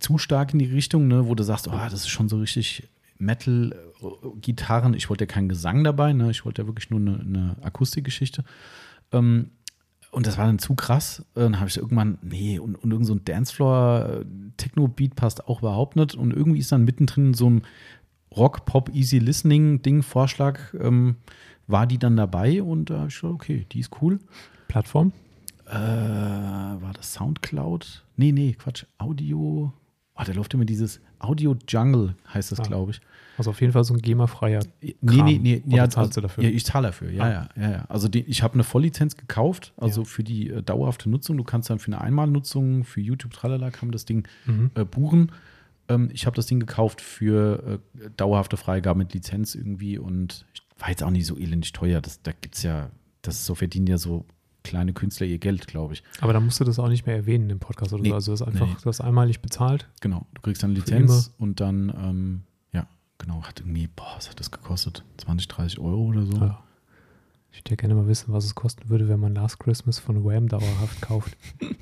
zu stark in die Richtung, ne, wo du sagst, oh, das ist schon so richtig Metal, äh, Gitarren. Ich wollte ja keinen Gesang dabei, ne, ich wollte ja wirklich nur eine, eine Akustikgeschichte. Ähm, und das war dann zu krass. Äh, Dann habe ich irgendwann, nee, und, und irgend so ein Dancefloor-Techno-Beat passt auch überhaupt nicht. Und irgendwie ist dann mittendrin so ein Rock, Pop, Easy Listening-Ding, Vorschlag, ähm, war die dann dabei und da habe ich gesagt, okay, die ist cool.
Plattform?
Äh, war das Soundcloud? Nee, nee, Quatsch. Audio. Oh, da läuft immer dieses Audio Jungle, heißt das,
Ah.
glaube ich.
Also auf jeden Fall so ein GEMA-freier.
Nee, nee, nee.
Oder
Ja,
zahlst du dafür?
Ja, ich zahle dafür, ja,
Ah.
ja, ja, ja. Also die, ich habe eine Volllizenz gekauft, also
Ja.
für die äh, dauerhafte Nutzung. Du kannst dann für eine Einmalnutzung, für YouTube, tralala, kann man das Ding
Mhm.
äh, buchen. Ähm, ich habe das Ding gekauft für äh, dauerhafte Freigabe mit Lizenz irgendwie und ich war jetzt auch nicht so elendig teuer. Das, da gibt's ja, das ist so verdienen ja so kleine Künstler ihr Geld, glaube ich.
Aber da musst du das auch nicht mehr erwähnen im Podcast oder
Nee.
so. Also das ist einfach
Nee.
das einmalig bezahlt.
Genau, du kriegst dann Lizenz und dann, ähm, ja, genau, hat irgendwie, boah, was hat das gekostet? 20, 30 Euro oder so?
Ja. Ich würde ja gerne mal wissen, was es kosten würde, wenn man Last Christmas von Wham dauerhaft kauft.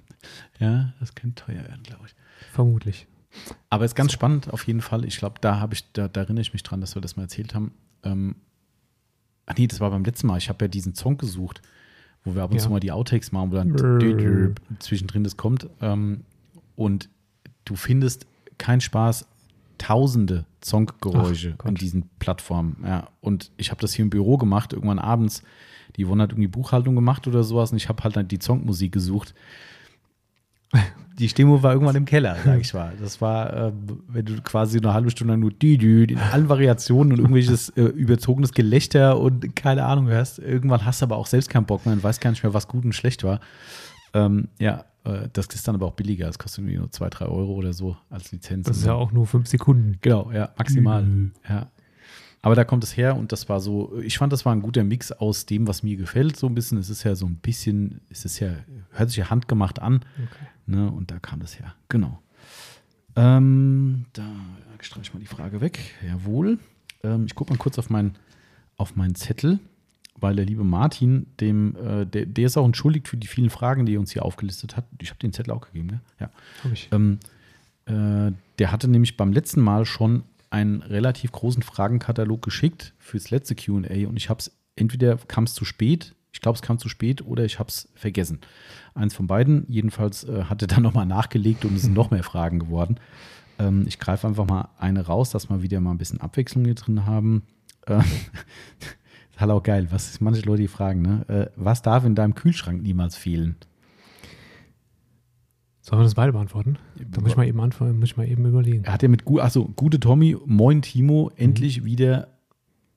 Ja, das könnte teuer werden, glaube ich.
Vermutlich.
Aber ist ganz spannend auf jeden Fall. Ich glaube, da habe ich, da, da erinnere ich mich dran, dass wir das mal erzählt haben. Ähm, ach nee, das war beim letzten Mal. Ich habe ja diesen Song gesucht, wo wir ab und
Ja.
zu mal die Outtakes machen, wo dann
Brrr.
zwischendrin das kommt. Ähm, und du findest keinen Spaß, tausende
Gott.
an diesen Plattformen. Ja. Und ich habe das hier im Büro gemacht, irgendwann abends. Die Yvonne hat irgendwie Buchhaltung gemacht oder sowas und ich habe halt dann die Songmusik gesucht. Die Stimmung war irgendwann im Keller, sag ich mal. Das war, äh, wenn du quasi eine halbe Stunde lang nur die, die, in allen Variationen und irgendwelches äh, überzogenes Gelächter und keine Ahnung hörst. Irgendwann hast du aber auch selbst keinen Bock mehr und weißt gar nicht mehr, was gut und schlecht war. Ähm, ja, äh, das ist dann aber auch billiger. Das kostet irgendwie nur 2, 3 Euro oder so als Lizenz.
Das ist ja auch nur fünf Sekunden.
Genau, ja, maximal.
Mhm.
Ja. Aber da kommt es her und das war so, ich fand, das war ein guter Mix aus dem, was mir gefällt, so ein bisschen. Es ist ja so ein bisschen, es ist ja, hört sich ja handgemacht an.
Okay.
Ne? Und da kam das her. Genau. Ähm, da streiche ich mal die Frage weg. Jawohl. Ähm, ich gucke mal kurz auf, mein, auf meinen Zettel, weil der liebe Martin, dem, äh, der, der ist auch entschuldigt für die vielen Fragen, die er uns hier aufgelistet hat. Ich habe den Zettel auch gegeben, ne? Ja.
Hab ich.
Ähm, äh, der hatte nämlich beim letzten Mal schon einen relativ großen Fragenkatalog geschickt fürs letzte QA und ich habe es entweder kam es zu spät, ich glaube, es kam zu spät oder ich habe es vergessen. Eins von beiden. Jedenfalls äh, hat er dann nochmal nachgelegt und es sind noch mehr Fragen geworden. Ähm, ich greife einfach mal eine raus, dass wir wieder mal ein bisschen Abwechslung hier drin haben. Äh, Hallo, auch geil. Was manche Leute die fragen, ne? Äh, was darf in deinem Kühlschrank niemals fehlen?
Sollen wir das beide beantworten? Da muss ich mal eben anfangen, muss ich mal eben überlegen.
Er hat ja mit, gu- achso, gute Tommy, moin Timo,
Mhm.
endlich wieder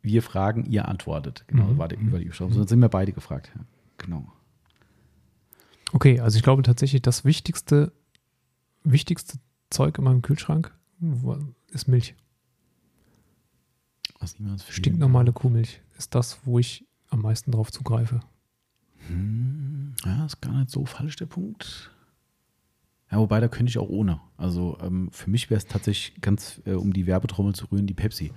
wir fragen, ihr antwortet. Genau,
Mhm.
war der über die Beschreibung. Sonst sind wir beide gefragt. Ja, genau.
Okay, also ich glaube tatsächlich, das wichtigste, wichtigste Zeug in meinem Kühlschrank ist Milch.
Was niemals
Stinknormale Kuhmilch ist das, wo ich am meisten drauf zugreife.
Hm, ja, ist gar nicht so falsch, der Punkt. Ja, wobei, da könnte ich auch ohne. Also ähm, für mich wäre es tatsächlich ganz, äh, um die Werbetrommel zu rühren, die Pepsi.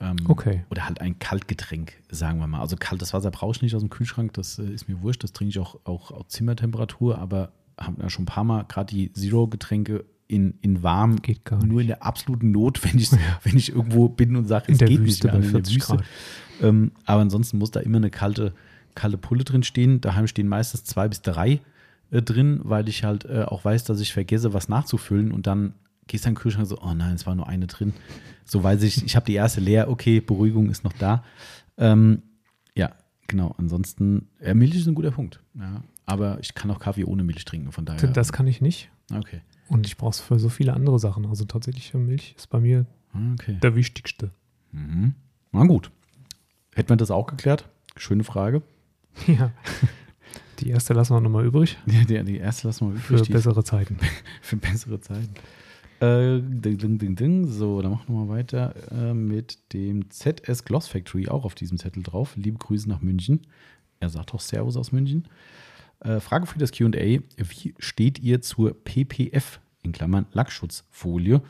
Ähm,
Okay.
Oder halt ein Kaltgetränk, sagen wir mal. Also kaltes Wasser brauche ich nicht aus dem Kühlschrank, das äh, ist mir wurscht. Das trinke ich auch, auch auf Zimmertemperatur, aber haben ja schon ein paar Mal gerade die Zero-Getränke in, in warm,
Geht gar
nur in der absoluten Not, wenn ich, wenn ich irgendwo bin und sage, es geht
Wüste
nicht mehr,
bei
in der
40
Wüste.
Grad.
Ähm, aber ansonsten muss da immer eine kalte, kalte Pulle drin stehen. Daheim stehen meistens zwei bis drei äh, drin, weil ich halt äh, auch weiß, dass ich vergesse, was nachzufüllen und dann gehst du in den Kühlschrank so, oh nein, es war nur eine drin. So weiß ich, ich habe die erste leer, okay, Beruhigung ist noch da. Ähm, ja, genau. Ansonsten, ja, Milch ist ein guter Punkt. Ja, aber ich kann auch Kaffee ohne Milch trinken, von daher.
Das kann ich nicht.
okay.
Und ich brauche es für so viele andere Sachen. Also tatsächlich Milch ist bei mir
Okay.
der wichtigste.
Mhm. Na gut. Hätten wir das auch geklärt? Schöne Frage.
Ja. Die erste lassen wir nochmal übrig
Die, die, die erste lassen wir
für
übrig. die-
bessere Zeiten.
Für bessere Zeiten. Äh, ding, ding, ding, ding. So, dann machen wir mal weiter äh, mit dem ZS Gloss Factory, auch auf diesem Zettel drauf. Liebe Grüße nach München. Er sagt auch Servus aus München. Äh, Frage für das QA: Wie steht ihr zur PPF, in Klammern Lackschutzfolie?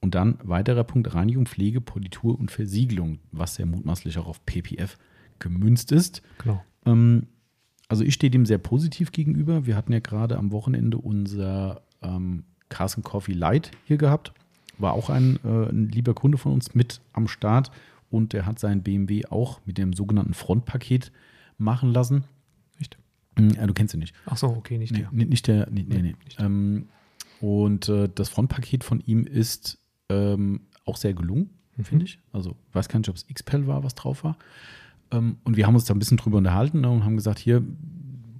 Und dann weiterer Punkt: Reinigung, Pflege, Politur und Versiegelung, was ja mutmaßlich auch auf PPF gemünzt ist.
Genau.
Ähm, also ich stehe dem sehr positiv gegenüber. Wir hatten ja gerade am Wochenende unser ähm, Carson Coffee Light hier gehabt. War auch ein, äh, ein lieber Kunde von uns mit am Start und der hat sein BMW auch mit dem sogenannten Frontpaket machen lassen. Hm, Ja, du kennst ihn nicht.
Ach so, okay, nicht der.
nee, nicht der, nee, nee,
Nee, nicht.
Ähm, und äh, das Frontpaket von ihm ist ähm, auch sehr gelungen,
Mhm.
finde ich. Also, ich weiß gar nicht, ob es XPEL war, was drauf war. Ähm, und wir haben uns da ein bisschen drüber unterhalten ne, und haben gesagt, hier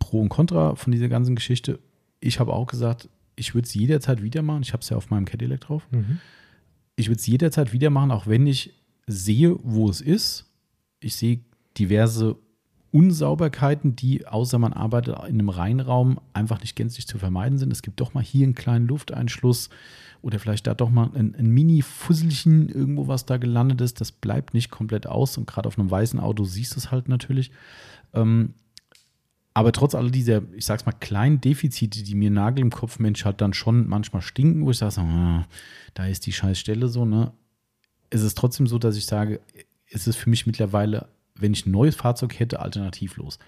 Pro und Contra von dieser ganzen Geschichte. Ich habe auch gesagt, ich würde es jederzeit wieder machen. Ich habe es ja auf meinem Cadillac drauf.
Mhm.
Ich würde es jederzeit wieder machen, auch wenn ich sehe, wo es ist. Ich sehe diverse Unsauberkeiten, die, außer man arbeitet in einem Reinraum, einfach nicht gänzlich zu vermeiden sind. Es gibt doch mal hier einen kleinen Lufteinschluss oder vielleicht da doch mal ein, ein Mini-Fusselchen irgendwo, was da gelandet ist. Das bleibt nicht komplett aus und gerade auf einem weißen Auto siehst du es halt natürlich. Ähm, aber trotz all dieser, ich sag's mal, kleinen Defizite, die mir Nagel im Kopf, Mensch, halt dann schon manchmal stinken, wo ich sage, ah, da ist die scheiß Stelle so, ne? Es ist trotzdem so, dass ich sage, es ist für mich mittlerweile, wenn ich ein neues Fahrzeug hätte, alternativlos.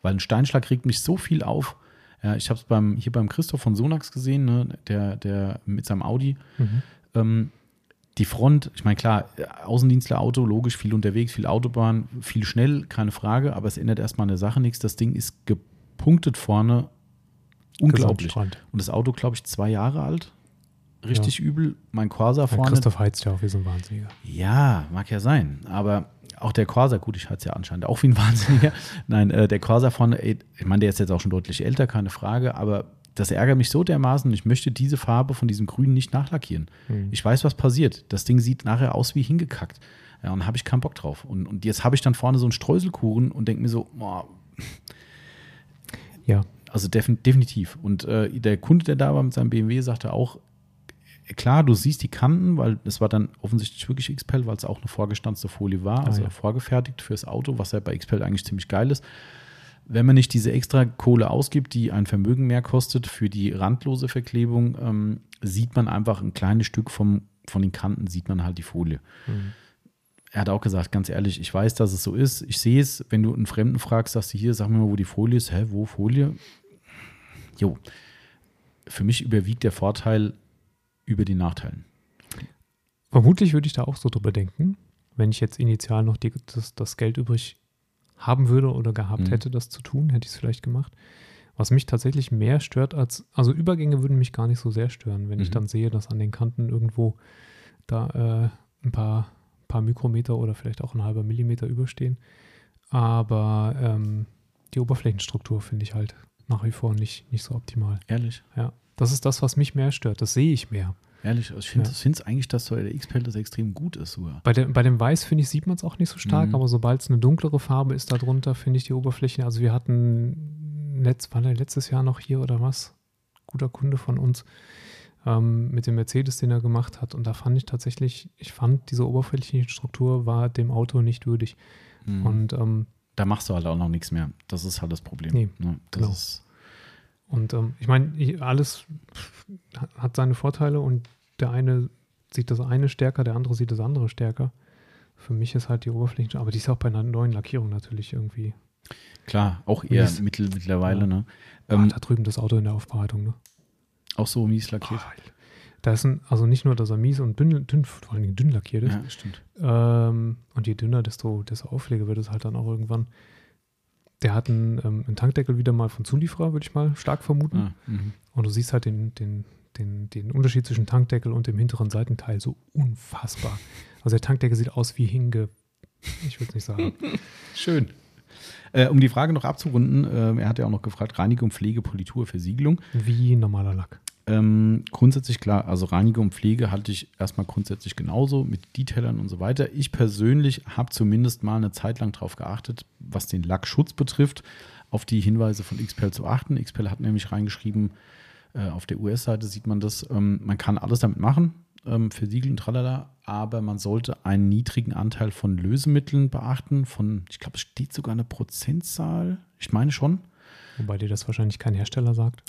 Weil ein Steinschlag regt mich so viel auf. Ja, ich habe es beim, hier beim Christoph von Sonax gesehen, ne, der, der mit seinem Audi.
Mhm.
Ähm, die Front, ich meine, klar, Außendienstler-Auto, logisch, viel unterwegs, viel Autobahn, viel schnell, keine Frage, aber es ändert erstmal an der Sache nichts. Das Ding ist gepunktet vorne. Unglaublich. Und das Auto, glaube ich, zwei Jahre alt. Richtig übel. Mein Corsa
Ja,
vorne.
Christoph heizt ja auch wie so ein Wahnsinniger.
Ja, mag ja sein. Aber auch der Corsa, gut, ich hatte es ja anscheinend auch wie ein Wahnsinniger. Nein, äh, der Corsa vorne, ich meine, der ist jetzt auch schon deutlich älter, keine Frage, aber das ärgert mich so dermaßen. Ich möchte diese Farbe von diesem Grün nicht nachlackieren.
Hm.
Ich weiß, was passiert. Das Ding sieht nachher aus wie hingekackt. Ja, und habe ich keinen Bock drauf. Und, und jetzt habe ich dann vorne so einen Streuselkuchen und denke mir so, boah,
Ja,
also defin definitiv. Und äh, der Kunde, der da war mit seinem BMW, sagte auch, äh, klar, du siehst die Kanten, weil es war dann offensichtlich wirklich XPEL, weil es auch eine vorgestanzte Folie war, also
Ah, ja.
vorgefertigt fürs Auto, was ja bei XPEL eigentlich ziemlich geil ist. Wenn man nicht diese extra Kohle ausgibt, die ein Vermögen mehr kostet für die randlose Verklebung, ähm, sieht man einfach ein kleines Stück vom, von den Kanten, sieht man halt die Folie.
Mhm.
Er hat auch gesagt, ganz ehrlich, ich weiß, dass es so ist. Ich sehe es, wenn du einen Fremden fragst, sagst du hier, sag mir mal, wo die Folie ist. Hä, wo Folie? Jo. Für mich überwiegt der Vorteil über die Nachteilen.
Vermutlich würde ich da auch so drüber denken, wenn ich jetzt initial noch die, das, das Geld übrig haben würde oder gehabt
Mhm.
hätte, das zu tun, hätte ich es vielleicht gemacht. Was mich tatsächlich mehr stört als, also Übergänge würden mich gar nicht so sehr stören, wenn ich
Mhm.
dann sehe, dass an den Kanten irgendwo da äh, ein paar, paar Mikrometer oder vielleicht auch ein halber Millimeter überstehen. Aber ähm, die Oberflächenstruktur finde ich halt nach wie vor nicht, nicht so optimal.
Ehrlich?
Ja, das ist das, was mich mehr stört. Das sehe ich mehr.
Ehrlich, ich finde
Ja.
es eigentlich, dass so der XPEL das extrem gut ist sogar.
Bei, der, bei dem Weiß, finde ich, sieht man es auch nicht so stark,
Mhm.
aber sobald es eine dunklere Farbe ist darunter, finde ich die Oberfläche, also wir hatten letzt, war der letztes Jahr noch hier oder was? Guter Kunde von uns ähm, mit dem Mercedes, den er gemacht hat. Und da fand ich tatsächlich, ich fand, diese oberflächliche Struktur war dem Auto nicht würdig.
Mhm.
Und, ähm,
da machst du halt auch noch nichts mehr. Das ist halt das Problem.
Nee,
ne? das
genau.
ist,
und ähm, ich meine, alles hat seine Vorteile und der eine sieht das eine stärker, der andere sieht das andere stärker. Für mich ist halt die Oberfläche, aber die ist auch bei einer neuen Lackierung natürlich irgendwie
klar, auch eher
Mies.
mittel, mittlerweile.
Ja.
Ne?
Ah,
Ähm,
da drüben das Auto in der Aufbereitung, ne?
auch so mies lackiert.
Da ist ein, also nicht nur, dass er mies und dünn, dünn vor allen Dingen dünn lackiert ist.
ja, stimmt.
Ähm, und je dünner, desto, desto aufleger wird es halt dann auch irgendwann. Der hat einen, ähm, einen Tankdeckel wieder mal von Zulieferer, würde ich mal stark vermuten.
Ah, mhm.
Und du siehst halt den, den, den, den Unterschied zwischen Tankdeckel und dem hinteren Seitenteil so unfassbar. Also der Tankdeckel sieht aus wie hinge. Ich würde es nicht sagen.
Schön. Äh, um die Frage noch abzurunden, äh, er hat ja auch noch gefragt, Reinigung, Pflege, Politur, Versiegelung.
Wie normaler Lack.
Ähm, grundsätzlich klar, also Reinigung und Pflege halte ich erstmal grundsätzlich genauso mit Detailern und so weiter. Ich persönlich habe zumindest mal eine Zeit lang darauf geachtet, was den Lackschutz betrifft, auf die Hinweise von XPEL zu achten. XPEL hat nämlich reingeschrieben, äh, auf der US-Seite sieht man das, ähm, man kann alles damit machen, ähm, versiegeln, tralala, aber man sollte einen niedrigen Anteil von Lösemitteln beachten, von, ich glaube, es steht sogar eine Prozentzahl, ich meine schon.
Wobei dir das wahrscheinlich kein Hersteller sagt.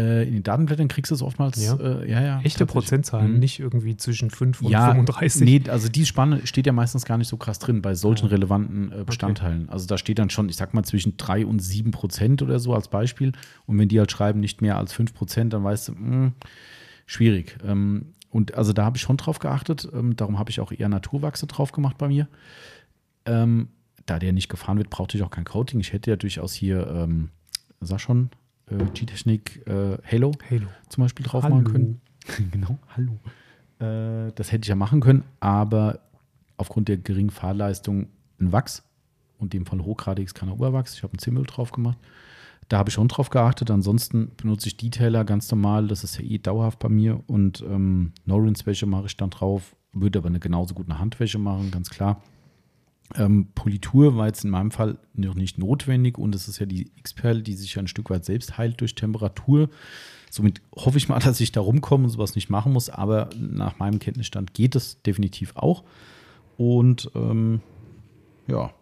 Äh, in den Datenblättern kriegst du es oftmals,
Ja.
äh, ja, ja.
Echte. Prozentzahlen,
Mhm.
nicht irgendwie zwischen 5 und
ja,
35.
Nee, also die Spanne steht ja meistens gar nicht so krass drin bei solchen
Ja.
relevanten äh, Bestandteilen. Also da steht dann schon, ich sag mal, zwischen 3 und 7 Prozent oder so als Beispiel. Und wenn die halt schreiben, nicht mehr als 5 Prozent, dann weißt du, mh, schwierig. Ähm, und also da habe ich schon drauf geachtet. Ähm, darum habe ich auch eher Naturwachse drauf gemacht bei mir. Ähm, da der nicht gefahren wird, brauchte ich auch kein Coating. Ich hätte ja durchaus hier, ähm, sag schon, äh, G-Technik äh, Halo
Halo.
zum Beispiel drauf
Hallo.
machen können. genau, hallo. Äh, das hätte ich ja machen können, aber aufgrund der geringen Fahrleistung ein Wachs und dem Fall hochgradiges keiner Oberwachs. Ich habe ein Zimmel drauf gemacht. Da habe ich schon drauf geachtet. Ansonsten benutze ich Detailer ganz normal. Das ist ja eh dauerhaft bei mir. Und ähm, Norins-Wäsche mache ich dann drauf. Würde aber eine genauso gut eine Handwäsche machen, ganz klar. Ähm, Politur war jetzt in meinem Fall noch nicht notwendig und es ist ja die X-Perl, die sich ja ein Stück weit selbst heilt durch Temperatur. Somit hoffe ich mal, dass ich da rumkomme und sowas nicht machen muss, aber nach meinem Kenntnisstand geht es definitiv auch. Und ähm, ja,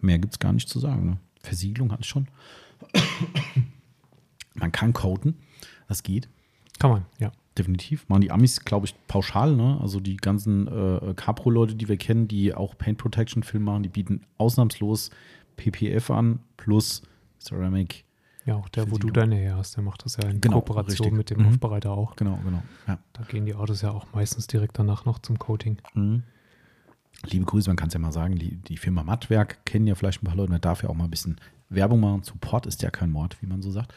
mehr gibt es gar nicht zu sagen. Ne? Versiegelung hat es schon. Man kann coaten, das geht
Kann man, ja.
Definitiv. Machen die Amis, glaube ich, pauschal, ne? Also die ganzen äh, Capro-Leute, die wir kennen, die auch Paint Protection Film machen, die bieten ausnahmslos PPF an plus Ceramic
Ja, auch der, wo du deine her hast, der macht das ja in
Genau,
Kooperation
richtig.
mit dem
Mhm.
Aufbereiter auch.
Genau, genau. Ja.
Da gehen die Autos ja auch meistens direkt danach noch zum Coating.
Mhm. Liebe Grüße, man kann es ja mal sagen, die, die Firma Mattwerk kennen ja vielleicht ein paar Leute, man darf ja auch mal ein bisschen Werbung machen. Support ist ja kein Mord, wie man so sagt.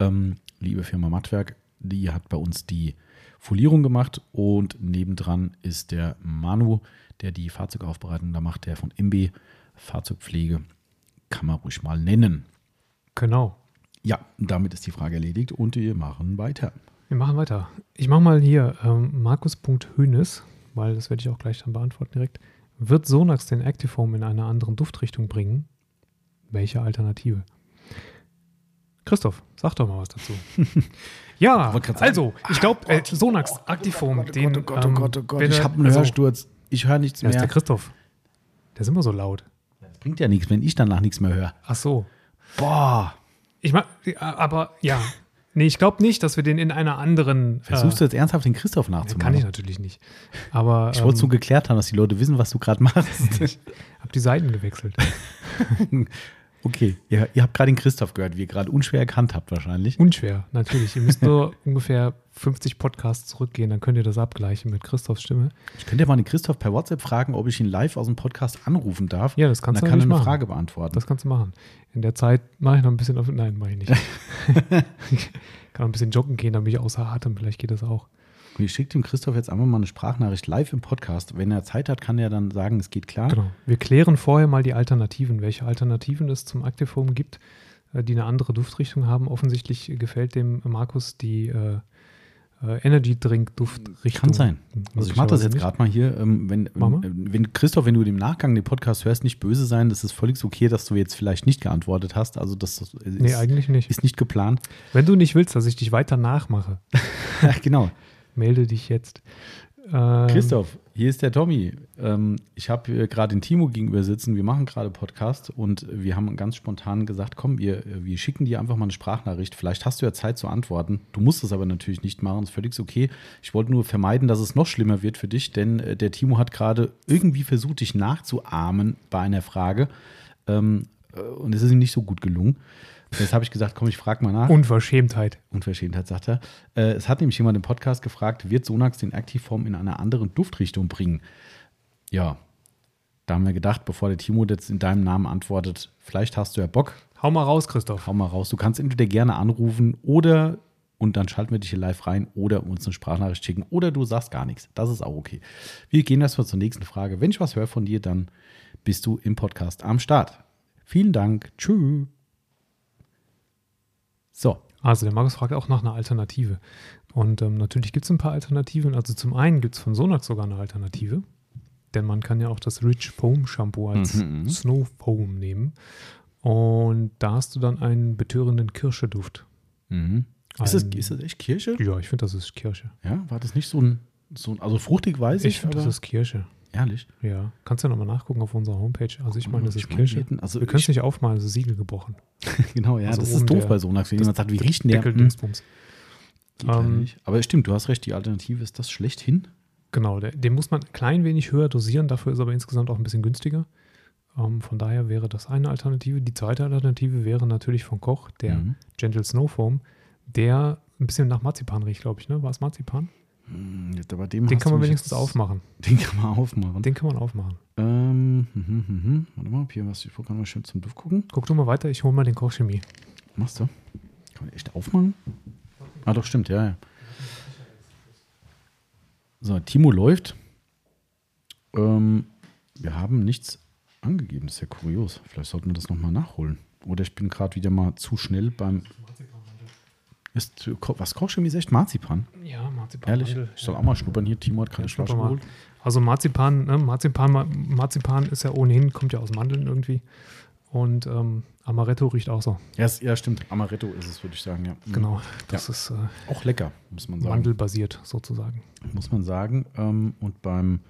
Ähm, liebe Firma Mattwerk, die hat bei uns die Folierung gemacht und nebendran ist der Manu, der die Fahrzeugaufbereitung da macht, der von MB Fahrzeugpflege, kann man ruhig mal nennen.
Genau.
Ja, damit ist die Frage erledigt und wir machen weiter.
Wir machen weiter. Ich mache mal hier ähm, Markus.Hönes, weil das werde ich auch gleich dann beantworten direkt. Wird Sonax den Actifoam in einer anderen Duftrichtung bringen? Welche Alternative? Christoph, sag doch mal was dazu. ja, also, ich glaube, äh, Sonax Actifoam, den.
oh Gott, oh
ähm,
Gott, oh Gott,
wenn
ich habe einen
also,
Hörsturz. Ich höre nichts
Wer ist
mehr.
der Christoph? Der ist immer so laut.
Das bringt ja nichts, wenn ich danach nichts mehr höre.
Ach so.
Boah.
Ich mag, aber ja. Nee, ich glaube nicht, dass wir den in einer anderen.
Versuchst du jetzt ernsthaft den Christoph
äh,
nachzumachen?
Kann ich natürlich nicht. Aber
Ich wollte es
ähm,
nur geklärt haben, dass die Leute wissen, was du gerade machst.
hab die Seiten gewechselt.
okay, ihr, ihr habt gerade den Christoph gehört, wie ihr gerade unschwer erkannt habt wahrscheinlich.
Unschwer, natürlich. Ihr müsst nur ungefähr 50 Podcasts zurückgehen, dann könnt ihr das abgleichen mit Christophs Stimme.
Ich könnte ja mal den Christoph per WhatsApp fragen, ob ich ihn live aus dem Podcast anrufen darf.
Ja, das kannst
Und
du
dann kann er eine
machen.
Frage beantworten.
Das kannst du machen. In der Zeit mache ich noch ein bisschen auf. Nein, mache ich nicht. ich kann noch ein bisschen joggen gehen, dann bin ich außer Atem. Vielleicht geht das auch.
Ich schicke dem Christoph jetzt einfach mal eine Sprachnachricht live im Podcast. Wenn er Zeit hat, kann er dann sagen, es geht klar.
Genau. Wir klären vorher mal die Alternativen, welche Alternativen es zum Actifoam gibt, äh, die eine andere Duftrichtung haben. Offensichtlich gefällt dem Markus die äh, äh, Energy Drink Duftrichtung.
Kann sein. Also ich mache das jetzt gerade mal hier. Ähm, wenn, äh, wenn Christoph, wenn du im Nachgang den Podcast hörst, nicht böse sein, das ist völlig okay, dass du jetzt vielleicht nicht geantwortet hast. Also das ist,
Nee, eigentlich nicht.
ist nicht geplant.
Wenn du nicht willst, dass ich dich weiter nachmache,
Ja, genau.
Melde dich jetzt. Ähm,
Christoph, hier ist der Tommy. Ähm, ich habe gerade den Timo gegenüber sitzen. Wir machen gerade Podcast und wir haben ganz spontan gesagt, komm, wir, wir schicken dir einfach mal eine Sprachnachricht. Vielleicht hast du ja Zeit zu antworten. Du musst es aber natürlich nicht machen, ist völlig okay. Ich wollte nur vermeiden, dass es noch schlimmer wird für dich, denn äh, der Timo hat gerade irgendwie versucht, dich nachzuahmen bei einer Frage. Ähm, äh, und es ist ihm nicht so gut gelungen. Jetzt habe ich gesagt, komm, ich frage mal nach.
Unverschämtheit.
Unverschämtheit, sagt er. Äh, es hat nämlich jemand im Podcast gefragt, wird Sonax den Aktivform in einer anderen Duftrichtung bringen? Ja, da haben wir gedacht, bevor der Timo jetzt in deinem Namen antwortet, vielleicht hast du ja Bock,
Hau mal raus, Christoph.
hau mal raus. Du kannst entweder gerne anrufen oder, und dann schalten wir dich hier live rein, oder uns eine Sprachnachricht schicken, oder du sagst gar nichts. Das ist auch okay. Wir gehen erstmal zur nächsten Frage. Wenn ich was höre von dir, dann bist du im Podcast am Start. Vielen Dank. Tschüss. So,
Also der Markus fragt auch nach einer Alternative. Und ähm, natürlich gibt es ein paar Alternativen. Also zum einen gibt es von Sonax sogar eine Alternative. Denn man kann ja auch das Rich Foam Shampoo als
Mhm, mhm.
Snow Foam nehmen. Und da hast du dann einen betörenden Kirscheduft.
Mhm. Ist, das,
Ein-
ist das echt Kirsche?
Ja, ich finde, das ist Kirsche.
Ja, war das nicht so ein, so ein also fruchtig weiß ich,
Ich finde, das ist Kirsche.
Ehrlich.
Ja. Kannst du ja nochmal nachgucken auf unserer Homepage. Also ich meine, das ist Kirsche.
also
Wir können es
ich-
nicht aufmalen, ist Siegel gebrochen.
Genau, ja,
Also
das ist doof
der-
bei Sonax, wenn
das-
jemand sagt, wie riecht denn der?
Deckel,
Hm,
Ähm.
Aber stimmt, du hast recht, die Alternative ist das schlechthin.
Genau, der, den muss man ein klein wenig höher dosieren, dafür ist er aber insgesamt auch ein bisschen günstiger. Ähm, von daher wäre das eine Alternative. Die zweite Alternative wäre natürlich von Koch, der
Mhm.
Gentle Snow Foam, der ein bisschen nach Marzipan riecht, glaube ich. Ne? War es Marzipan?
Hm, aber dem
Den kann man wenigstens
jetzt-
aufmachen.
Den kann man aufmachen.
Den kann man aufmachen.
ähm, hm, hm, hm, hm. Warte mal, ob hier was, ich kann mal schön zum Duft gucken.
Guck du mal weiter, ich hole mal den Koch Chemie.
Machst du? Kann man echt aufmachen? Ah, doch, stimmt, ja, ja. So, Timo läuft. Ähm, wir haben nichts angegeben, das ist ja kurios. Vielleicht sollten wir das nochmal nachholen. Oder ich bin gerade wieder mal zu schnell beim. Ist, was Kochchemie ist echt Marzipan?
Ja, Marzipan.
Ehrlich? Ich soll auch mal schnuppern hier. Timo hat keine
Ja,
geholt.
Also Marzipan, ne? Marzipan, Marzipan ist ja ohnehin, kommt ja aus Mandeln irgendwie. Und ähm, Amaretto riecht auch so.
Ja, es- ja, stimmt. Amaretto ist es, würde ich sagen, ja. Mhm.
Genau. Das ist äh,
Auch lecker, muss man sagen.
mandelbasiert sozusagen.
Muss man sagen. Ähm, und beim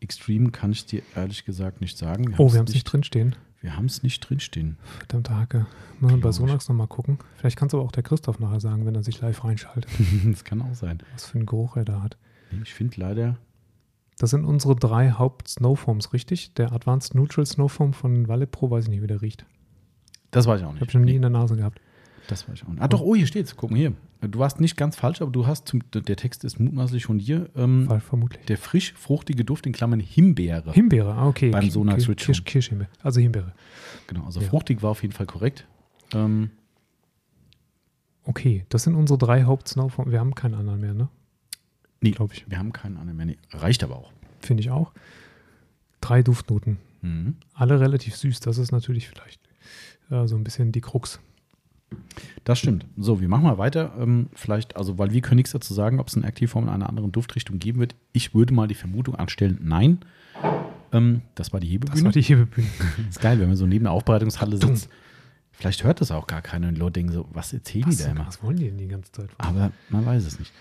Extreme kann ich dir ehrlich gesagt nicht sagen.
Oh,
haben's
wir haben es nicht drinstehen.
Wir haben es nicht drinstehen.
Verdammte Hacke. Müssen wir bei. Sonax nochmal gucken. Vielleicht kann es aber auch der Christoph nachher sagen, wenn er sich live reinschaltet,
das kann auch sein.
was für einen Geruch er da hat.
Ich finde leider.
Das sind unsere drei Haupt-Snowfoams, richtig? Der Advanced Neutral Snowfoam von Valle Pro, weiß ich nicht, wie der riecht.
Das weiß ich auch nicht.
Habe ich noch nie
Nee.
in der Nase gehabt.
Das war ich auch nicht. Ah, doch, oh, hier steht's. Guck mal hier. Du warst nicht ganz falsch, aber du hast, zum, der Text ist mutmaßlich von dir, ähm,
Fall vermutlich.
der frisch fruchtige Duft in Klammern Himbeere.
Himbeere, ah, okay.
Beim Sonax.
Kirsch, Kirschhimbeere. Also Himbeere.
Genau, also
Ja.
fruchtig war auf jeden Fall korrekt. Ähm,
Okay, das sind unsere drei Hauptsnow. Wir haben keinen anderen mehr, ne?
Nee.
Glaube ich.
wir haben keinen anderen mehr. Nee, reicht aber auch.
Finde ich auch. Drei Duftnoten.
Mhm.
Alle relativ süß. Das ist natürlich vielleicht äh, so ein bisschen die Krux.
Das stimmt. So, wir machen mal weiter. Ähm, vielleicht, also, weil wir können nichts dazu sagen, ob es eine Aktivform in einer anderen Duftrichtung geben wird. Ich würde mal die Vermutung anstellen, nein. Ähm, das war die
Das
Hebebühne.
war die Hebebühne.
ist geil, wenn man so neben der Aufbereitungshalle sitzt. Vielleicht hört das auch gar keiner und Leute denken so, was erzählen die
Was,
da immer?
was wollen die denn die ganze Zeit?
Aber man weiß es nicht.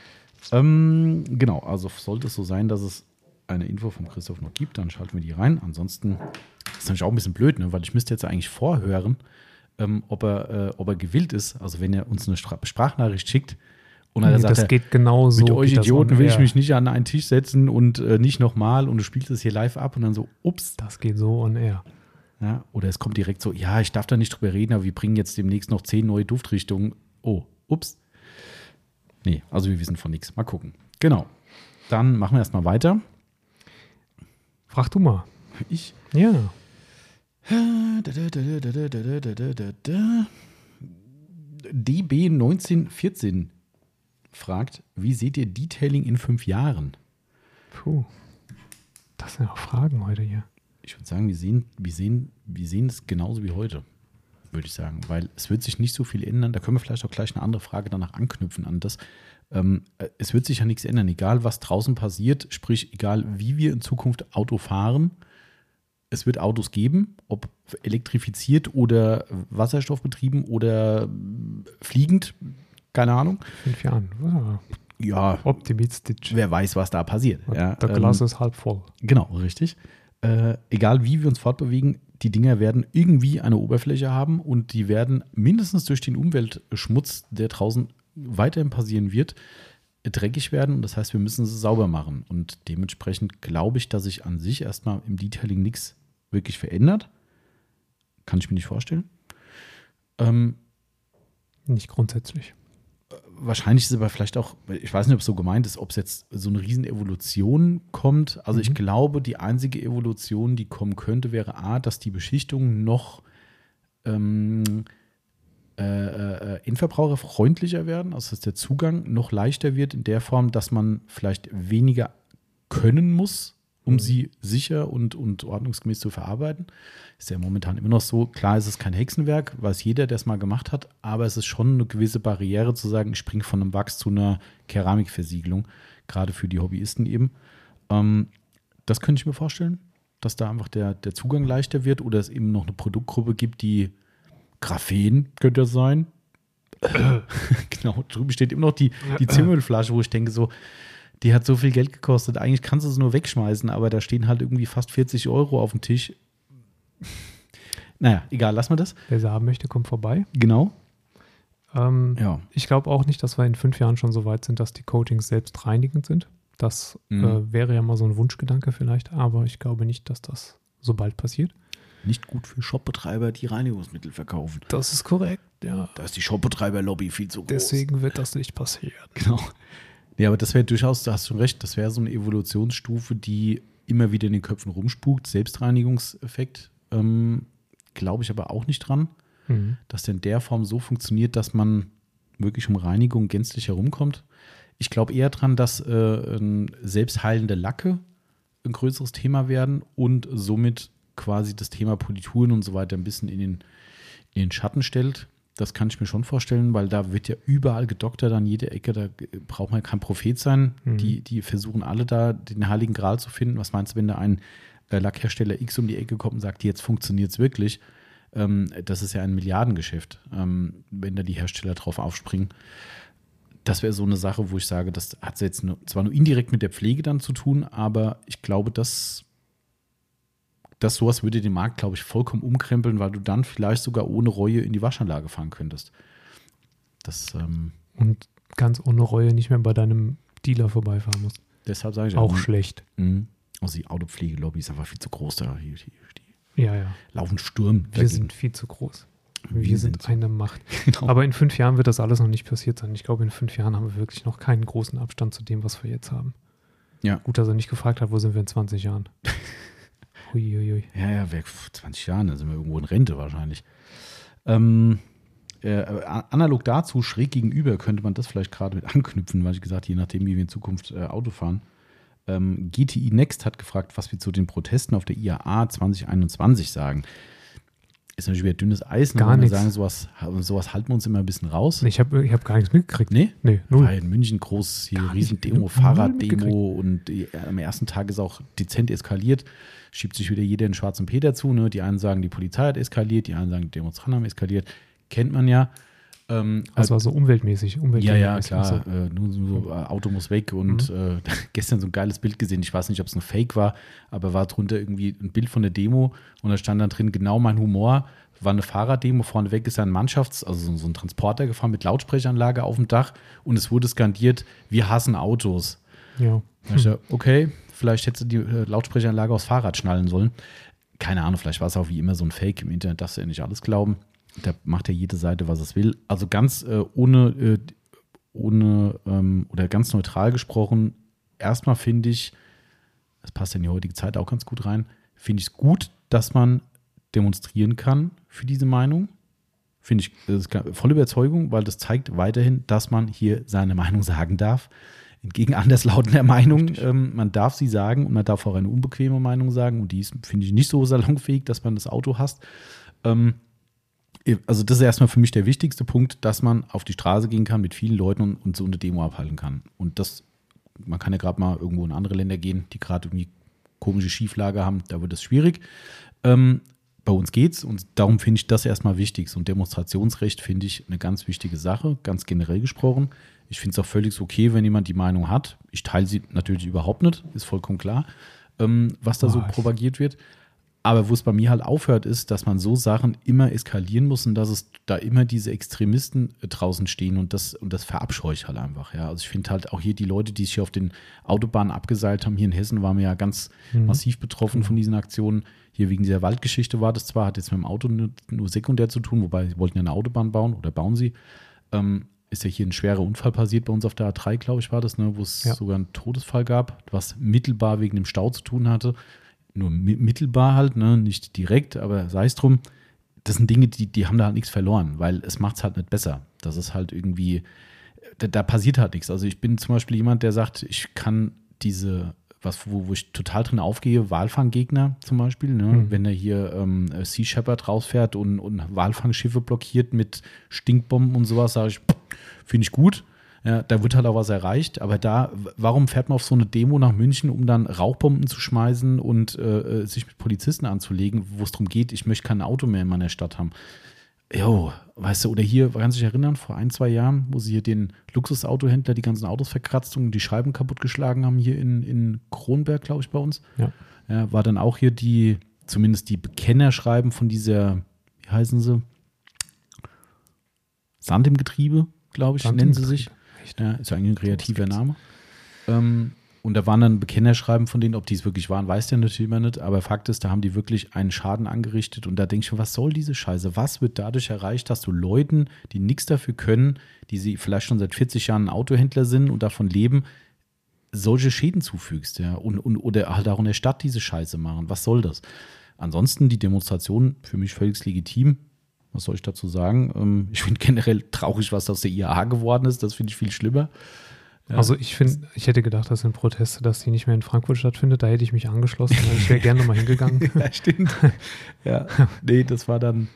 Ähm, genau, also sollte es so sein, dass es eine Info von Christoph noch gibt, dann schalten wir die rein. Ansonsten ist natürlich auch ein bisschen blöd, ne? weil ich müsste jetzt eigentlich vorhören, ähm, ob, er, äh, ob er gewillt ist. Also wenn er uns eine Stra Sprachnachricht schickt und dann
Nee,
sagt
das geht genau so.
mit euch Idioten will ich mich nicht an einen Tisch setzen und äh, nicht nochmal und du spielst es hier live ab und dann so, ups.
Das geht so on air.
Ja, oder es kommt direkt so, ja, ich darf da nicht drüber reden, aber wir bringen jetzt demnächst noch zehn neue Duftrichtungen. Oh, ups. Nee, also wir wissen von nichts. Mal gucken. Genau. Dann machen wir erstmal weiter.
Frag du mal.
Ich.
Ja.
DB1914 fragt, wie seht ihr Detailing in fünf Jahren?
Puh. Das sind auch Fragen heute hier.
Ich würde sagen, wir sehen, wir, sehen, wir sehen es genauso wie heute, würde ich sagen. Weil es wird sich nicht so viel ändern. Da können wir vielleicht auch gleich eine andere Frage danach anknüpfen an das. Ähm, äh, es wird sich ja nichts ändern, egal was draußen passiert, sprich, egal wie wir in Zukunft Auto fahren. Es wird Autos geben, ob elektrifiziert oder wasserstoffbetrieben oder fliegend, keine Ahnung.
Fünf Jahren. Ah,
Ja,
optimistisch.
wer weiß, was da passiert. Ja,
Der
ähm,
Glas ist halb voll.
Genau, richtig. Äh, egal wie wir uns fortbewegen, die Dinger werden irgendwie eine Oberfläche haben und die werden mindestens durch den Umweltschmutz, der draußen weiterhin passieren wird, dreckig werden. Und das heißt, wir müssen sie sauber machen. Und dementsprechend glaube ich, dass sich an sich erstmal im Detailing nichts wirklich verändert. Kann ich mir nicht vorstellen. Ähm,
Nicht grundsätzlich.
wahrscheinlich ist es aber vielleicht auch, ich weiß nicht, ob es so gemeint ist, ob es jetzt so eine riesen Evolution kommt. Also ich
Mhm.
glaube, die einzige Evolution, die kommen könnte, wäre A, dass die Beschichtung noch ähm, äh, äh, endverbraucherfreundlicher werden, also dass der Zugang noch leichter wird in der Form, dass man vielleicht weniger können muss, um
Mhm.
sie sicher und, und ordnungsgemäß zu verarbeiten. Ist ja momentan immer noch so. Klar ist es kein Hexenwerk, weiß jeder, der es mal gemacht hat, aber es ist schon eine gewisse Barriere zu sagen, ich springe von einem Wachs zu einer Keramikversiegelung, gerade für die Hobbyisten eben. Ähm, das könnte ich mir vorstellen, dass da einfach der, der Zugang leichter wird oder es eben noch eine Produktgruppe gibt, die Graphen könnte das sein. genau, drüben steht immer noch die, die Zimmerflasche, wo ich denke so, die hat so viel Geld gekostet. Eigentlich kannst du sie nur wegschmeißen, aber da stehen halt irgendwie fast 40 Euro auf dem Tisch. Naja, egal, lass mal das.
Wer sie haben möchte, kommt vorbei.
Genau.
Ähm,
Ja.
Ich glaube auch nicht, dass wir in fünf Jahren schon so weit sind, dass die Coatings selbst reinigend sind. Das
Mhm.
äh, wäre ja mal so ein Wunschgedanke vielleicht, aber ich glaube nicht, dass das so bald passiert.
Nicht gut für Shopbetreiber, die Reinigungsmittel verkaufen.
Das ist korrekt, ja.
Da ist die Shopbetreiber-Lobby viel zu groß.
Deswegen wird das nicht passieren.
Genau. Ja, aber das wäre durchaus, da hast du recht, das wäre so eine Evolutionsstufe, die immer wieder in den Köpfen rumspukt. Selbstreinigungseffekt ähm, glaube ich aber auch nicht dran,
Mhm.
dass der in der Form so funktioniert, dass man wirklich um Reinigung gänzlich herumkommt. Ich glaube eher dran, dass äh, selbstheilende Lacke ein größeres Thema werden und somit quasi das Thema Polituren und so weiter ein bisschen in den, in den Schatten stellt. Das kann ich mir schon vorstellen, weil da wird ja überall gedoktert an jeder Ecke. Da braucht man kein Prophet sein.
Mhm.
Die, die versuchen alle da den heiligen Gral zu finden. Was meinst du, wenn da ein äh, Lackhersteller X um die Ecke kommt und sagt, jetzt funktioniert es wirklich? Ähm, das ist ja ein Milliardengeschäft, ähm, wenn da die Hersteller drauf aufspringen. Das wäre so eine Sache, wo ich sage, das hat jetzt nur, zwar nur indirekt mit der Pflege dann zu tun, aber ich glaube, dass das sowas würde den Markt, glaube ich, vollkommen umkrempeln, weil du dann vielleicht sogar ohne Reue in die Waschanlage fahren könntest. Das, ähm,
Und ganz ohne Reue nicht mehr bei deinem Dealer vorbeifahren musst.
deshalb sage ich
Auch
mhm.
schlecht.
Mhm. Also die Autopflege-Lobby ist einfach viel zu groß da. Die, die, die
Ja, ja.
laufen Sturm.
Wir sind viel zu groß. Wir,
Wir
sind,
sind-
eine Macht.
Genau.
Aber in fünf Jahren wird das alles noch nicht passiert sein. Ich glaube, in fünf Jahren haben wir wirklich noch keinen großen Abstand zu dem, was wir jetzt haben.
Ja.
Gut, dass er nicht gefragt hat, wo sind wir in 20 Jahren. Huiuiui.
Ja, ja, wer- 20 Jahren, da sind wir irgendwo in Rente wahrscheinlich. Ähm, äh, analog dazu, schräg gegenüber, könnte man das vielleicht gerade mit anknüpfen, weil ich gesagt, je nachdem, wie wir in Zukunft äh, Auto fahren. Ähm, GTI Next hat gefragt, was wir zu den Protesten auf der IAA 2021 sagen. Ist natürlich wieder dünnes Eis. ne,
Gar nichts.
sagen, sowas, sowas halten wir uns immer ein bisschen raus.
Ich habe ich hab gar nichts mitgekriegt.
Nee?
Nee,
War
null.
in München groß, hier
Gar.
Riesendemo, Fahrraddemo und äh, am ersten Tag ist auch dezent eskaliert. Schiebt sich wieder jeder den schwarzen Peter zu. Ne? Die einen sagen, die Polizei hat eskaliert, die anderen sagen, die Demonstranten haben eskaliert. Kennt man ja. Ähm,
Das war so umweltmäßig.
ja,
umweltmäßig
ja, klar.
So.
Äh, nur so, äh, Auto muss weg und äh, gestern so ein geiles Bild gesehen. Ich weiß nicht, ob es ein Fake war, aber war drunter irgendwie ein Bild von der Demo und da stand dann drin genau mein Humor. War eine Fahrraddemo, vorneweg ist ein Mannschafts-, also so- ein Transporter gefahren mit Lautsprecheranlage auf dem Dach und es wurde skandiert, wir hassen Autos.
Ja.
Da dachte, okay, vielleicht hättest du die äh, Lautsprecheranlage aufs Fahrrad schnallen sollen. Keine Ahnung, vielleicht war es auch wie immer so ein Fake im Internet, darfst du ja nicht alles glauben. Da macht ja jede Seite, was es will. Also ganz äh, ohne, äh, ohne ähm, oder ganz neutral gesprochen, erstmal finde ich, das passt ja in die heutige Zeit auch ganz gut rein, finde ich es gut, dass man demonstrieren kann für diese Meinung. Finde ich das volle Überzeugung, weil das zeigt weiterhin, dass man hier seine Meinung sagen darf. Entgegen anderslautender Meinung, ähm, man darf sie sagen und man darf auch eine unbequeme Meinung sagen. Und die ist, finde ich, nicht so salonfähig, dass man das Auto hasst. Ähm, also, das ist erstmal für mich der wichtigste Punkt, dass man auf die Straße gehen kann mit vielen Leuten und, und so eine Demo abhalten kann. Und das, man kann ja gerade mal irgendwo in andere Länder gehen, die gerade irgendwie komische Schieflage haben, da wird es schwierig. Ähm, bei uns geht's und darum finde ich das erstmal wichtig. So ein Demonstrationsrecht finde ich eine ganz wichtige Sache, ganz generell gesprochen. Ich finde es auch völlig okay, wenn jemand die Meinung hat. Ich teile sie natürlich überhaupt nicht, ist vollkommen klar, ähm, was da so
Was?
propagiert wird. Aber wo es bei mir halt aufhört, ist, dass man so Sachen immer eskalieren muss und dass es da immer diese Extremisten äh, draußen stehen und das, und das verabscheue ich halt einfach. Ja. Also ich finde halt auch hier die Leute, die sich hier auf den Autobahnen abgeseilt haben, hier in Hessen waren wir ja ganz massiv betroffen von diesen Aktionen. Hier wegen dieser Waldgeschichte war das zwar, hat jetzt mit dem Auto nur, nur sekundär zu tun, wobei sie wollten ja eine Autobahn bauen oder bauen sie. Ähm, ist ja hier ein schwerer Unfall passiert bei uns auf der A3, glaube ich, war das, ne, wo es
Ja.
sogar einen Todesfall gab, was mittelbar wegen dem Stau zu tun hatte. Nur mi- mittelbar halt, ne, nicht direkt, aber sei es drum. Das sind Dinge, die, die haben da halt nichts verloren, weil es macht es halt nicht besser. Das ist halt irgendwie, da, da passiert halt nichts. Also ich bin zum Beispiel jemand, der sagt, ich kann diese, was, wo, wo ich total drin aufgehe, Walfanggegner zum Beispiel, ne?
Mhm.
wenn er hier ähm, Sea Shepherd rausfährt und, und Walfangschiffe blockiert mit Stinkbomben und sowas, sage ich, finde ich gut. Ja, da wird halt auch was erreicht, aber da, warum fährt man auf so eine Demo nach München, um dann Rauchbomben zu schmeißen und äh, äh, sich mit Polizisten anzulegen, wo es darum geht, ich möchte kein Auto mehr in meiner Stadt haben? Jo, weißt du, oder hier, kannst du dich erinnern, vor ein, zwei Jahren, wo sie hier den Luxusautohändler die ganzen Autos verkratzt und die Scheiben kaputtgeschlagen haben, hier in, in Kronberg, glaube ich, bei uns.
Ja.
Ja, war dann auch hier die, zumindest die Bekennerschreiben von dieser, wie heißen sie? Sand im Getriebe, glaube ich,
Sand
nennen sie
Getriebe.
Sich. Ja, ist ja eigentlich ein kreativer Name. Ähm, und da waren dann Bekennerschreiben von denen, ob die es wirklich waren, weiß der natürlich immer nicht. Aber Fakt ist, da haben die wirklich einen Schaden angerichtet. Und da denke ich mir, was soll diese Scheiße? Was wird dadurch erreicht, dass du Leuten, die nichts dafür können, die sie vielleicht schon seit 40 Jahren Autohändler sind und davon leben, solche Schäden zufügst, ja, und, und oder halt auch in der Stadt diese Scheiße machen. Was soll das? Ansonsten die Demonstration für mich völlig legitim. Was soll ich dazu sagen? Ähm, ich finde generell traurig, was aus der IAA geworden ist. Das finde ich viel schlimmer. Ja.
Also ich finde, ich hätte gedacht, das sind Proteste, dass die nicht mehr in Frankfurt stattfindet. Da hätte ich mich angeschlossen. weil Ich wäre gerne nochmal hingegangen.
Ja, stimmt. ja, nee, das war dann,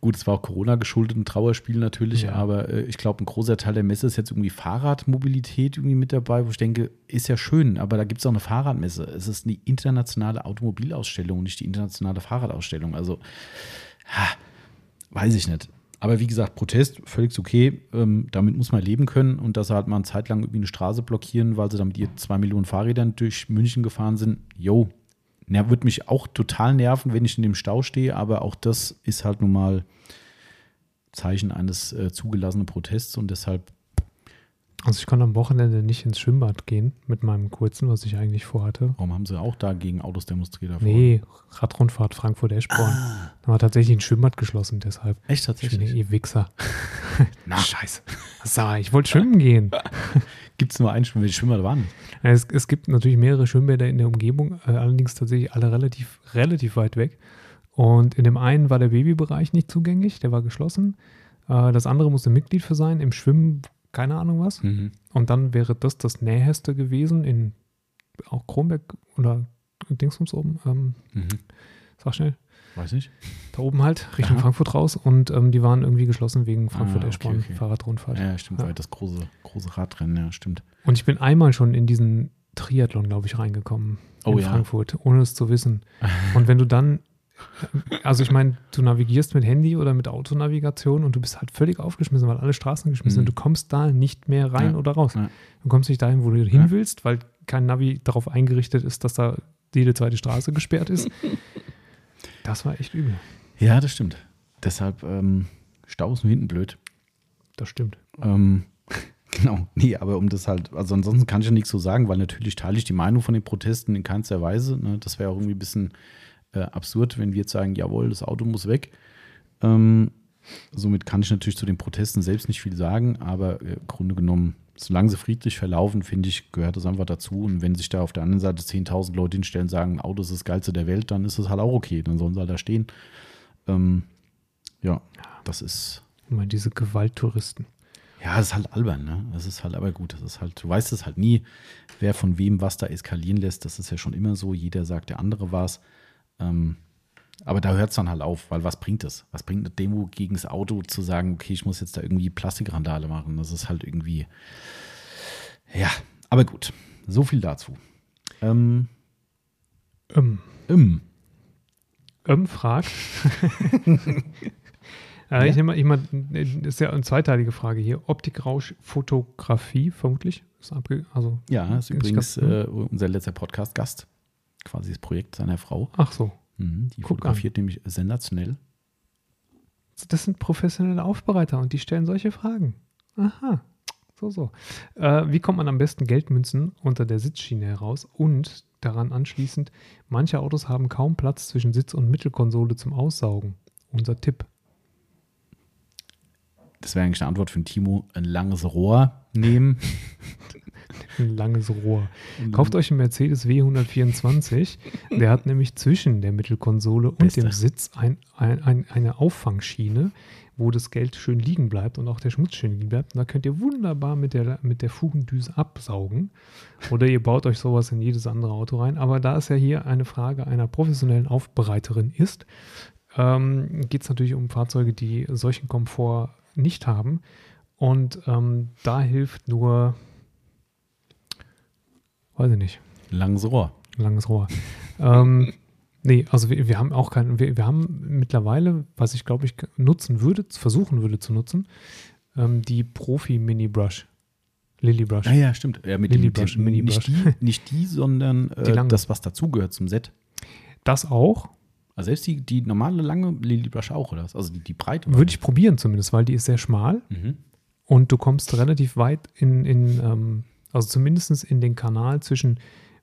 gut, es war auch Corona geschuldet, ein Trauerspiel natürlich,
Ja.
aber äh, ich glaube, ein großer Teil der Messe ist jetzt irgendwie Fahrradmobilität irgendwie mit dabei, wo ich denke, ist ja schön, aber da gibt es auch eine Fahrradmesse. Es ist eine internationale Automobilausstellung, nicht die internationale Fahrradausstellung. Also, ha, weiß ich nicht. Aber wie gesagt, Protest, völlig okay. Ähm, damit muss man leben können. Und dass sie halt mal eine Zeit lang irgendwie eine Straße blockieren, weil sie damit ihr zwei Millionen Fahrrädern durch München gefahren sind, yo, ja, wird mich auch total nerven, wenn ich in dem Stau stehe, aber auch das ist halt nun mal Zeichen eines äh, zugelassenen Protests und deshalb
Also ich konnte am Wochenende nicht ins Schwimmbad gehen mit meinem kurzen, was ich eigentlich vorhatte.
Warum haben sie auch da gegen Autos demonstriert? davor?
Nee, Radrundfahrt Frankfurt-Eschborn.
Ah,
Da war tatsächlich ein Schwimmbad geschlossen, deshalb.
echt
Ich bin
tatsächlich?
ihr Wichser.
Na,
Scheiße. Sag, ich wollte schwimmen gehen.
gibt es nur? Welche Schwimmer da waren?
Es, es gibt natürlich mehrere Schwimmbäder in der Umgebung, äh, allerdings tatsächlich alle relativ, relativ weit weg. Und in dem einen war der Babybereich nicht zugänglich, der war geschlossen. Äh, das andere musste Mitglied für sein. Im Schwimmen, keine Ahnung was.
Mhm.
Und dann wäre das das Näheste gewesen in auch Kronberg oder Dingsbums oben. Ähm,
Mhm.
sag schnell.
Weiß nicht.
Da oben halt, Richtung
Aha.
Frankfurt raus. Und ähm, die waren irgendwie geschlossen wegen
Ah,
Frankfurt-Eschborn,
okay, okay.
Fahrradrundfahrt.
Ja, stimmt,
Ja.
weil das große, große Radrennen, ja, stimmt.
Und ich bin einmal schon in diesen Triathlon, glaube ich, reingekommen.
Oh
in
ja.
Frankfurt, ohne es zu wissen. Und wenn du dann, also ich meine, du navigierst mit Handy oder mit Autonavigation und du bist halt völlig aufgeschmissen, weil alle Straßen geschmissen
Mhm.
sind. Du kommst da nicht mehr rein
Ja.
oder raus.
Ja.
Du kommst nicht dahin, wo du hin willst, weil kein Navi darauf eingerichtet ist, dass da jede zweite Straße gesperrt ist. Das war echt übel.
Ja, das stimmt. Deshalb, ähm, Stau ist nur hinten blöd.
Das stimmt.
Ähm, genau. Nee, aber um das halt, also ansonsten kann ich ja nichts so sagen, weil natürlich teile ich die Meinung von den Protesten in keinster Weise. Ne? Das wäre auch irgendwie ein bisschen äh, absurd, wenn wir jetzt sagen, jawohl, das Auto muss weg. Ähm, somit kann ich natürlich zu den Protesten selbst nicht viel sagen, aber äh, im Grunde genommen, solange sie friedlich verlaufen, finde ich, gehört das einfach dazu. Und wenn sich da auf der anderen Seite 10.000 Leute hinstellen und sagen, Auto ist das Geilste der Welt, dann ist das halt auch okay. Dann sollen sie halt da stehen. Ähm, ja, das ist,
meine, diese Gewalttouristen.
ja, das ist halt albern, ne? Das ist halt aber gut. Das ist halt, du weißt es halt nie, wer von wem was da eskalieren lässt. Das ist ja schon immer so. Jeder sagt, der andere war es. Ähm, aber da hört es dann halt auf, weil was bringt es? Was bringt eine Demo gegen das Auto zu sagen, okay, ich muss jetzt da irgendwie Plastikrandale machen? Das ist halt irgendwie. Ja, aber gut. So viel dazu. Ähm,
Ähm,
ähm,
ähm fragt. äh, Ich nehme mal, ich mal, das ist ja eine zweiteilige Frage hier. Optikrausch, Fotografie, vermutlich. Ist abge also,
ja, ist
Ist
übrigens äh, unser letzter Podcast-Gast. Quasi das Projekt seiner Frau.
ach so.
Mhm, die
Guck
fotografiert nämlich sensationell.
Das sind professionelle Aufbereiter und die stellen solche Fragen. Aha. So, so. Äh, wie kommt man am besten Geldmünzen unter der Sitzschiene heraus? Und daran anschließend, manche Autos haben kaum Platz zwischen Sitz- und Mittelkonsole zum Aussaugen. Unser Tipp.
Das wäre eigentlich eine Antwort für den Timo. Ein langes Rohr nehmen.
Ein langes Rohr. Kauft euch einen Mercedes W124. Der hat nämlich zwischen der Mittelkonsole und
Beste.
dem Sitz ein, ein, ein, eine Auffangschiene, wo das Geld schön liegen bleibt und auch der Schmutz schön liegen bleibt. Und da könnt ihr wunderbar mit der, mit der Fugendüse absaugen. Oder ihr baut euch sowas in jedes andere Auto rein. Aber da es ja hier eine Frage einer professionellen Aufbereiterin ist, ähm, geht es natürlich um Fahrzeuge, die solchen Komfort nicht haben. Und ähm, da hilft nur, weiß ich nicht,
Langes Rohr.
langes Rohr. ähm, nee, also wir, wir haben auch keinen, wir, wir haben mittlerweile, was ich glaube ich nutzen würde, versuchen würde zu nutzen, ähm, die Profi-Mini-Brush. Lily Brush.
Ja, ja, stimmt. Ja, mit
Lily
dem,
Brush,
dem,
Mini
nicht,
Brush.
die, nicht die, sondern
Die
äh,
lange.
das, was dazugehört zum Set.
Das auch.
Also selbst die, die normale lange Lily Brush auch, oder? Also die, die breite.
Würde ich probieren zumindest, weil die ist sehr schmal
Mhm.
und du kommst relativ weit in, in ähm, also zumindest in den Kanal zwischen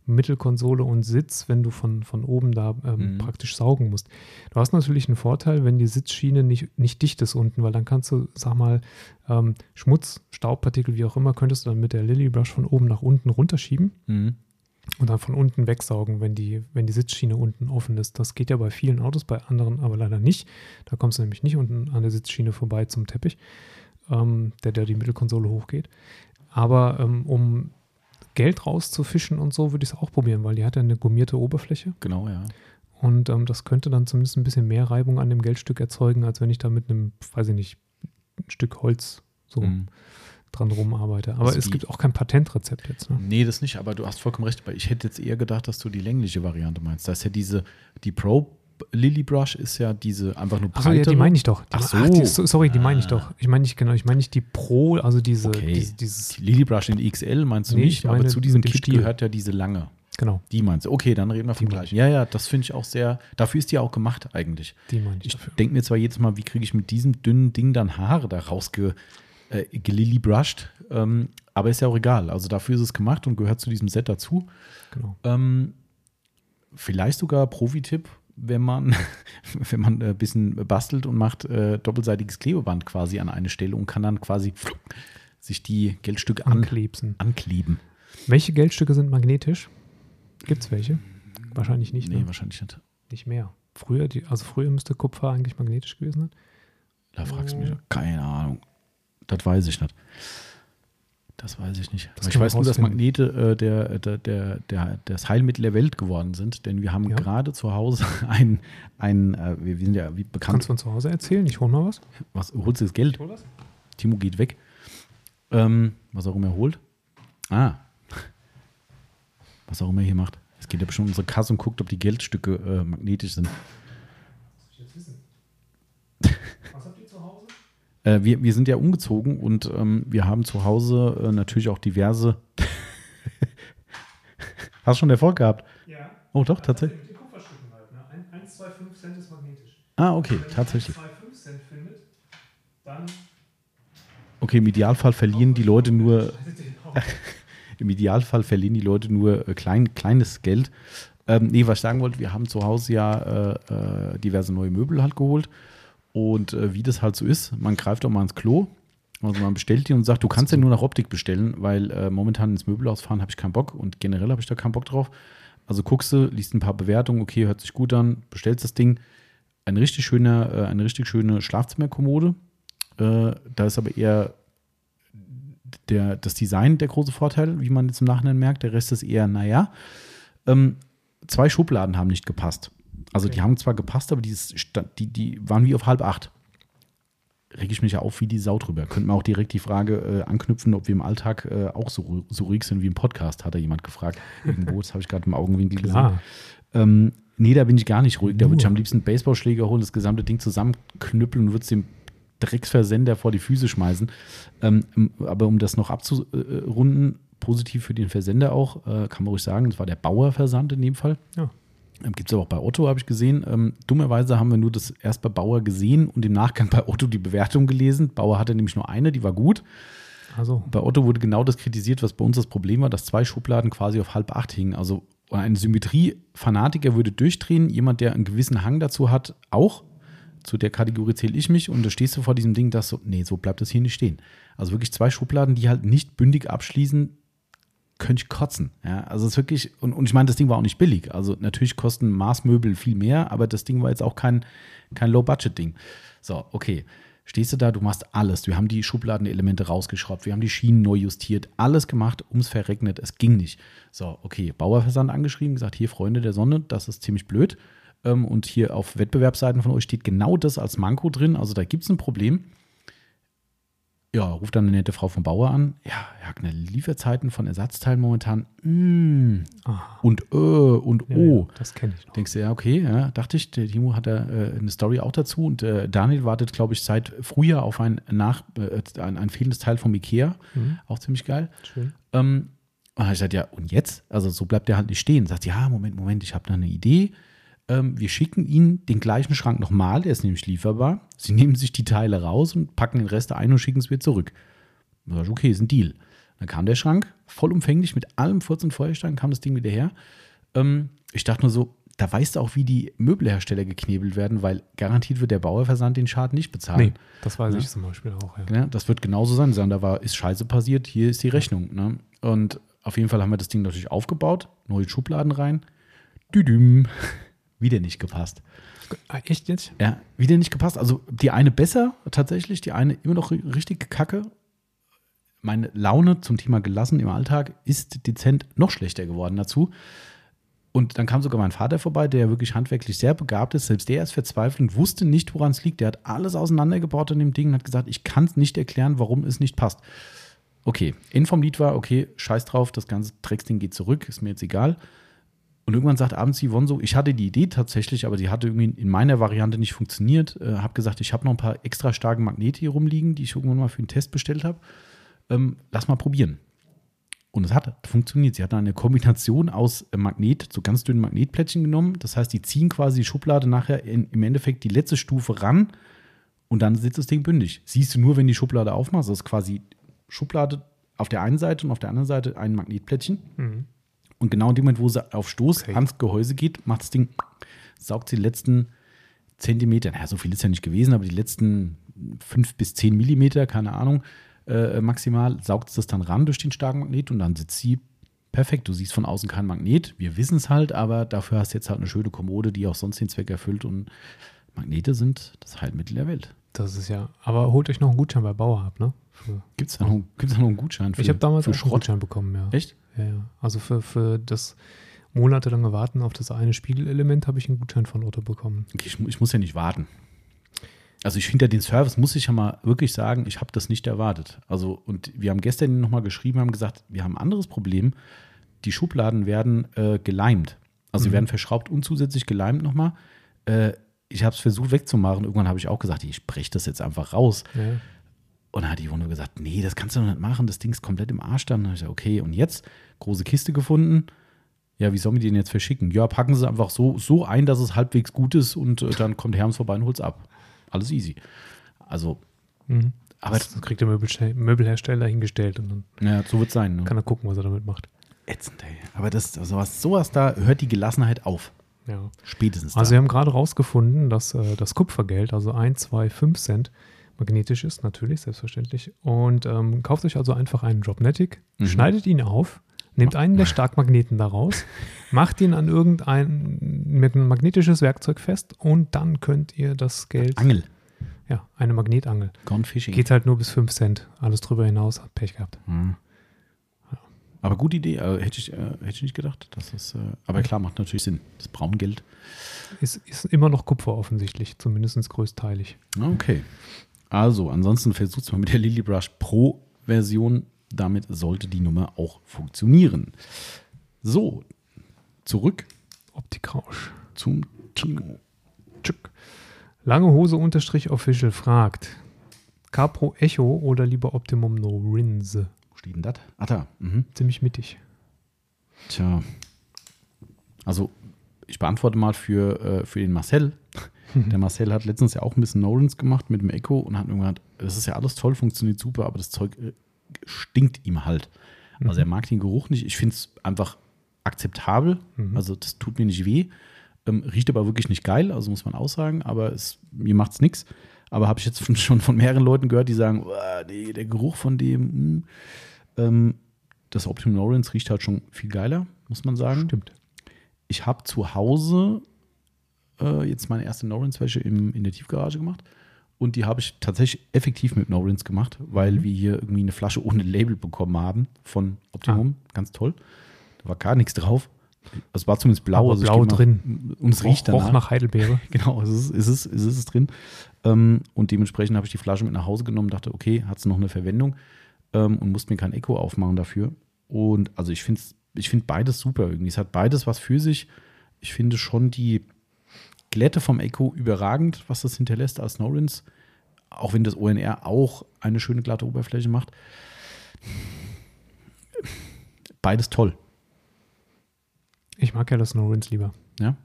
Mittelkonsole und Sitz, wenn du von, von oben da ähm,
Mhm.
praktisch saugen musst. Du hast natürlich einen Vorteil, wenn die Sitzschiene nicht, nicht dicht ist unten, weil dann kannst du, sag mal, ähm, Schmutz, Staubpartikel, wie auch immer, könntest du dann mit der Lily Brush von oben nach unten runterschieben
Mhm.
und dann von unten wegsaugen, wenn die, wenn die Sitzschiene unten offen ist. Das geht ja bei vielen Autos, bei anderen aber leider nicht. Da kommst du nämlich nicht unten an der Sitzschiene vorbei zum Teppich, ähm, der, der die Mittelkonsole hochgeht. Aber ähm, um Geld rauszufischen und so, würde ich es auch probieren, weil die hat ja eine gummierte Oberfläche
Genau, ja.
und ähm, das könnte dann zumindest ein bisschen mehr Reibung an dem Geldstück erzeugen, als wenn ich da mit einem, weiß ich nicht, ein Stück Holz so
Mhm.
dran rumarbeite. Aber
Also
es gibt auch kein Patentrezept jetzt. Ne?
Nee, das nicht, aber du hast vollkommen recht. weil Ich hätte jetzt eher gedacht, dass du die längliche Variante meinst. Da ist ja diese, die Pro Lily Brush ist ja diese einfach nur
Achso, ja, die meine ich doch. Die,
Ach so.
die, so- sorry, die meine ich
Ah.
doch. Ich meine nicht genau, ich meine nicht die Pro, also diese,
Okay.
diese dieses,
Die Lily Brush in XL meinst du
Nee,
nicht, aber zu diesem Kit
Stiel.
gehört ja diese lange.
genau,
Die meinst du. Okay, dann reden wir vom
Die
gleichen. Ja, ja, das finde ich auch sehr, dafür ist die auch gemacht eigentlich.
die meine ich,
Ich denke mir zwar jedes Mal, wie kriege ich mit diesem dünnen Ding dann Haare da rausge, äh, gelily brushed. Ähm, aber ist ja auch egal. Also dafür ist es gemacht und gehört zu diesem Set dazu.
Genau.
Ähm, vielleicht sogar Profi-Tipp, wenn man, wenn man ein bisschen bastelt und macht äh, doppelseitiges Klebeband quasi an eine Stelle und kann dann quasi sich die Geldstücke an,
Anklebsen.
ankleben.
Welche Geldstücke sind magnetisch? Gibt es welche? Wahrscheinlich nicht.
Nee,
ne?
wahrscheinlich nicht.
Nicht mehr. Früher, die, also früher müsste Kupfer eigentlich magnetisch gewesen sein.
Da fragst du mich, keine Ahnung. Das weiß ich nicht. Das weiß ich nicht.
Das
ich weiß nur, dass. Magnete äh, der, der, der, der, das Heilmittel der Welt geworden sind, denn wir haben
Ja.
gerade zu Hause ein, ein äh, wir, sind ja wie
Kannst
bekannt,
du von zu Hause erzählen? Ich hole mal was.
was holst du das Geld?
hol was.
Timo geht weg. Ähm, was auch immer er holt. Ah. Was auch immer er hier macht. Es geht ja bestimmt um unsere Kasse und guckt, ob die Geldstücke äh, magnetisch sind.
Was habt ihr zu Hause?
Äh, wir, wir sind ja umgezogen und ähm, wir haben zu Hause äh, natürlich auch diverse. Hast du schon Erfolg gehabt?
Ja.
Oh, doch, tatsächlich.
Den Kupferstücken halt. Ne? 1, 2, 5 Cent ist magnetisch.
Ah, okay, tatsächlich.
2, 5 Cent findet, dann
Okay, im Idealfall verlieren die Leute nur, im Idealfall verlieren die Leute nur äh, klein, kleines Geld. Ähm, nee, was ich sagen wollte, wir haben zu Hause ja äh, äh, diverse neue Möbel halt geholt. Und äh, wie das halt so ist, man greift auch mal ins Klo. Also man bestellt die und sagt, du kannst ja nur nach Optik bestellen, weil äh, momentan ins Möbelhaus fahren habe ich keinen Bock und generell habe ich da keinen Bock drauf. Also guckst du, liest ein paar Bewertungen, okay, hört sich gut an, bestellst das Ding. Ein richtig schöner, äh, eine richtig schöne Schlafzimmerkommode. Äh, da ist aber eher der, das Design der große Vorteil, wie man jetzt im Nachhinein merkt. Der Rest ist eher, naja. Ähm, zwei Schubladen haben nicht gepasst. Also die
Okay.
haben zwar gepasst, aber die, ist sta- die, die waren wie auf halb acht. Reg ich mich ja auf wie die Sau drüber. Könnte man auch direkt die Frage äh, anknüpfen, ob wir im Alltag äh, auch so, so ruhig sind wie im Podcast, hat da jemand gefragt. Irgendwo, das habe ich gerade im Augenwinkel gesehen.
Klar.
Ähm, nee, da bin ich gar nicht ruhig. Da würde ich am liebsten einen Baseballschläger holen, das gesamte Ding zusammenknüppeln und würde es dem Drecksversender vor die Füße schmeißen. Ähm, aber um das noch abzurunden, positiv für den Versender auch, äh, kann man ruhig sagen, das war der Bauer-Versand in dem Fall.
Ja.
Ähm, Gibt es aber auch bei Otto, habe ich gesehen. Ähm, dummerweise haben wir nur das erst bei Bauer gesehen und im Nachgang bei Otto die Bewertung gelesen. Bauer hatte nämlich nur eine, die war gut.
Also,
Bei Otto wurde genau das kritisiert, was bei uns das Problem war, dass zwei Schubladen quasi auf halb acht hingen. Also ein Symmetrie-Fanatiker würde durchdrehen, jemand, der einen gewissen Hang dazu hat, auch. Zu der Kategorie zähle ich mich und da stehst du vor diesem Ding, dass so, nee, so bleibt das hier nicht stehen. Also wirklich zwei Schubladen, die halt nicht bündig abschließen, könnte ich kotzen. Ja, also es ist wirklich, und, und ich meine, das Ding war auch nicht billig. Also natürlich kosten Maßmöbel viel mehr, aber das Ding war jetzt auch kein, kein Low-Budget-Ding. So, okay. Stehst du da, du machst alles. Wir haben die Schubladenelemente rausgeschraubt, wir haben die Schienen neu justiert, alles gemacht, ums verregnet. Es ging nicht. So, okay, Bauerversand angeschrieben, gesagt, hier Freunde der Sonne, das ist ziemlich blöd. Ähm, und hier auf Wettbewerbsseiten von euch steht genau das als Manko drin. Also da gibt es ein Problem. Ja, ruft dann eine nette Frau vom Bauer an. Ja, Herr Hackner, Lieferzeiten von Ersatzteilen momentan. Mm,
aha.
und äh und
Ja,
oh.
ja, das kenne ich noch.
Denkst du, ja, okay, ja, dachte ich, der Timo hat da äh, eine Story auch dazu und äh, Daniel wartet, glaube ich, seit Frühjahr auf ein, nach, äh, ein, ein fehlendes Teil vom Ikea.
Mhm.
Auch ziemlich geil.
Schön.
Ähm, und dann habe ich gesagt, ja, und jetzt? Also so bleibt der halt nicht stehen. Sagt, ja, Moment, Moment, ich habe da eine Idee. Ähm, wir schicken Ihnen den gleichen Schrank nochmal, der ist nämlich lieferbar. Sie nehmen sich die Teile raus und packen den Rest ein und schicken es wieder zurück. Da ich, okay, ist ein Deal. Dann kam der Schrank, vollumfänglich, mit allem Furz und Feuerstein kam das Ding wieder her. Ähm, ich dachte nur so, da weißt du auch, wie die Möbelhersteller geknebelt werden, weil garantiert wird der Bauerversand den Schaden nicht bezahlen.
Nee, das weiß
Ja.
ich zum Beispiel auch. Ja.
Ja, das wird genauso sein. Sagen, da war, ist Scheiße passiert, hier ist die Rechnung. Ne? Und auf jeden Fall haben wir das Ding natürlich aufgebaut, neue Schubladen rein. Düdüm. Wieder nicht gepasst.
Ah, echt jetzt?
Ja, wieder nicht gepasst. Also die eine besser tatsächlich, die eine immer noch ri- richtig kacke. Meine Laune zum Thema gelassen im Alltag ist dezent noch schlechter geworden dazu. Und dann kam sogar mein Vater vorbei, der wirklich handwerklich sehr begabt ist. Selbst der ist verzweifelt und wusste nicht, woran es liegt. Der hat alles auseinandergebaut an dem Ding und hat gesagt, ich kann es nicht erklären, warum es nicht passt. Okay, Ende vom Lied war, okay, scheiß drauf, das ganze Drecksding geht zurück, ist mir jetzt egal. Und irgendwann sagt abends Yvonne so, ich hatte die Idee tatsächlich, aber die hatte irgendwie in meiner Variante nicht funktioniert. Äh, habe gesagt, ich habe noch ein paar extra starke Magnete hier rumliegen, die ich irgendwann mal für den Test bestellt habe. Ähm, lass mal probieren. Und es hat funktioniert. Sie hat eine Kombination aus äh, Magnet, so ganz dünnen Magnetplättchen genommen. Das heißt, die ziehen quasi die Schublade nachher in, im Endeffekt die letzte Stufe ran und dann sitzt das Ding bündig. Siehst du nur, wenn die Schublade aufmachst, das ist quasi Schublade auf der einen Seite und auf der anderen Seite ein Magnetplättchen.
Mhm.
Und genau in dem Moment, wo sie auf Stoß
Okay.
ans Gehäuse geht, macht das Ding, saugt sie die letzten Zentimeter, naja, so viel ist ja nicht gewesen, aber die letzten fünf bis zehn Millimeter, keine Ahnung, äh, maximal, saugt es das dann ran durch den starken Magnet und dann sitzt sie perfekt. Du siehst von außen kein Magnet, wir wissen es halt, aber dafür hast du jetzt halt eine schöne Kommode, die auch sonst den Zweck erfüllt und Magnete sind das Heilmittel der Welt.
Das ist ja. Aber holt euch noch einen Gutschein bei Bauerhab, ne? Für,
Gibt es da, noch- gibt's da noch einen Gutschein für
ich habe damals
für
auch einen
Schrott?
Gutschein bekommen, ja.
Echt?
Ja, ja. Also für, für das monatelange Warten auf das eine Spiegelelement habe ich einen Gutschein von Otto bekommen.
Okay, ich, ich muss ja nicht warten. Also ich finde ja den Service, muss ich ja mal wirklich sagen, ich habe das nicht erwartet. Also und wir haben gestern nochmal geschrieben, haben gesagt, wir haben ein anderes Problem. Die Schubladen werden äh, geleimt. Also sie
Mhm.
werden verschraubt und zusätzlich geleimt nochmal. Äh, ich habe es versucht wegzumachen. Irgendwann habe ich auch gesagt, ich breche das jetzt einfach raus.
Ja.
Und dann hat die Wohnung gesagt, nee, das kannst du doch nicht machen, das Ding ist komplett im Arsch dann. Dann hab ich gesagt, okay, und jetzt? Große Kiste gefunden. Ja, wie sollen wir die denn jetzt verschicken? Ja, packen sie einfach so, so ein, dass es halbwegs gut ist und äh, dann kommt Herms vorbei und holt's ab. Alles easy. Also,
Mhm.
aber
das kriegt der Möbelste- Möbelhersteller hingestellt und dann
ja, so wird's sein. Ne?
kann er gucken, was er damit macht.
Ätzend, ey. Aber das, sowas, sowas da hört die Gelassenheit auf.
Ja.
Spätestens
Also
da.
wir haben gerade rausgefunden, dass äh, das Kupfergeld, also 1, 2, 5 Cent, magnetisch ist, natürlich, selbstverständlich. Und ähm, kauft euch also einfach einen Dropnetic,
Mhm.
schneidet ihn auf, nehmt einen der Starkmagneten daraus, macht ihn an irgendein mit ein magnetisches Werkzeug fest und dann könnt ihr das Geld,
Angel.
ja, eine Magnetangel.
Gone Fishing.
Geht halt nur bis 5 Cent. Alles drüber hinaus, hat Pech gehabt.
Mhm. Aber gute Idee, äh, hätte, ich, äh, hätte ich nicht gedacht. Dass das, äh, aber klar, macht natürlich Sinn. Das Braungeld.
Ist, ist immer noch Kupfer offensichtlich, zumindest größteilig.
Okay. Also, ansonsten versucht mal mit der Lily Brush Pro Version. Damit sollte die Nummer auch funktionieren. So, zurück
Optikrausch.
zum Timo.
Tschück. Lange Hose unterstrich official fragt. Capro Echo oder lieber Optimum No Rinse?
Wo steht denn das? Ah, da. Mhm.
Ziemlich mittig.
Tja. Also, ich beantworte mal für, äh, für den Marcel. Der Marcel hat letztens ja auch ein bisschen Nolans gemacht mit dem Echo und hat irgendwann gesagt, das ist ja alles toll, funktioniert super, aber das Zeug äh, stinkt ihm halt. Also er mag den Geruch nicht. Ich finde es einfach akzeptabel.
Mhm.
Also das tut mir nicht weh. Ähm, riecht aber wirklich nicht geil, also muss man auch sagen, aber es, mir macht es nichts. Aber habe ich jetzt von, schon von mehreren Leuten gehört, die sagen, "Uah, nee, der Geruch von dem, hm." ähm, das Optimum Nolans riecht halt schon viel geiler, muss man sagen.
Stimmt.
Ich habe zu Hause äh, jetzt meine erste Norins-Wäsche im- in der Tiefgarage gemacht. Und die habe ich tatsächlich effektiv mit Norins gemacht, weil
Mhm.
wir hier irgendwie eine Flasche ohne Label bekommen haben von Optimum. Ganz toll. Da war gar nichts drauf. Es war zumindest blau.
Aber
also
blau drin.
Und es riecht danach.
roch nach Heidelbeere.
Genau, es ist, es ist, es ist es drin. Ähm, und dementsprechend habe ich die Flasche mit nach Hause genommen, dachte, okay, hat es noch eine Verwendung ähm, und musste mir kein Echo aufmachen dafür. Und also ich finde ich find beides super irgendwie. Es hat beides was für sich. Ich finde schon die Glätte vom Echo überragend, was das hinterlässt als Norins. Auch wenn das ONR auch eine schöne glatte Oberfläche macht. Beides toll.
Ich mag ja das No Rinse lieber.
Ja?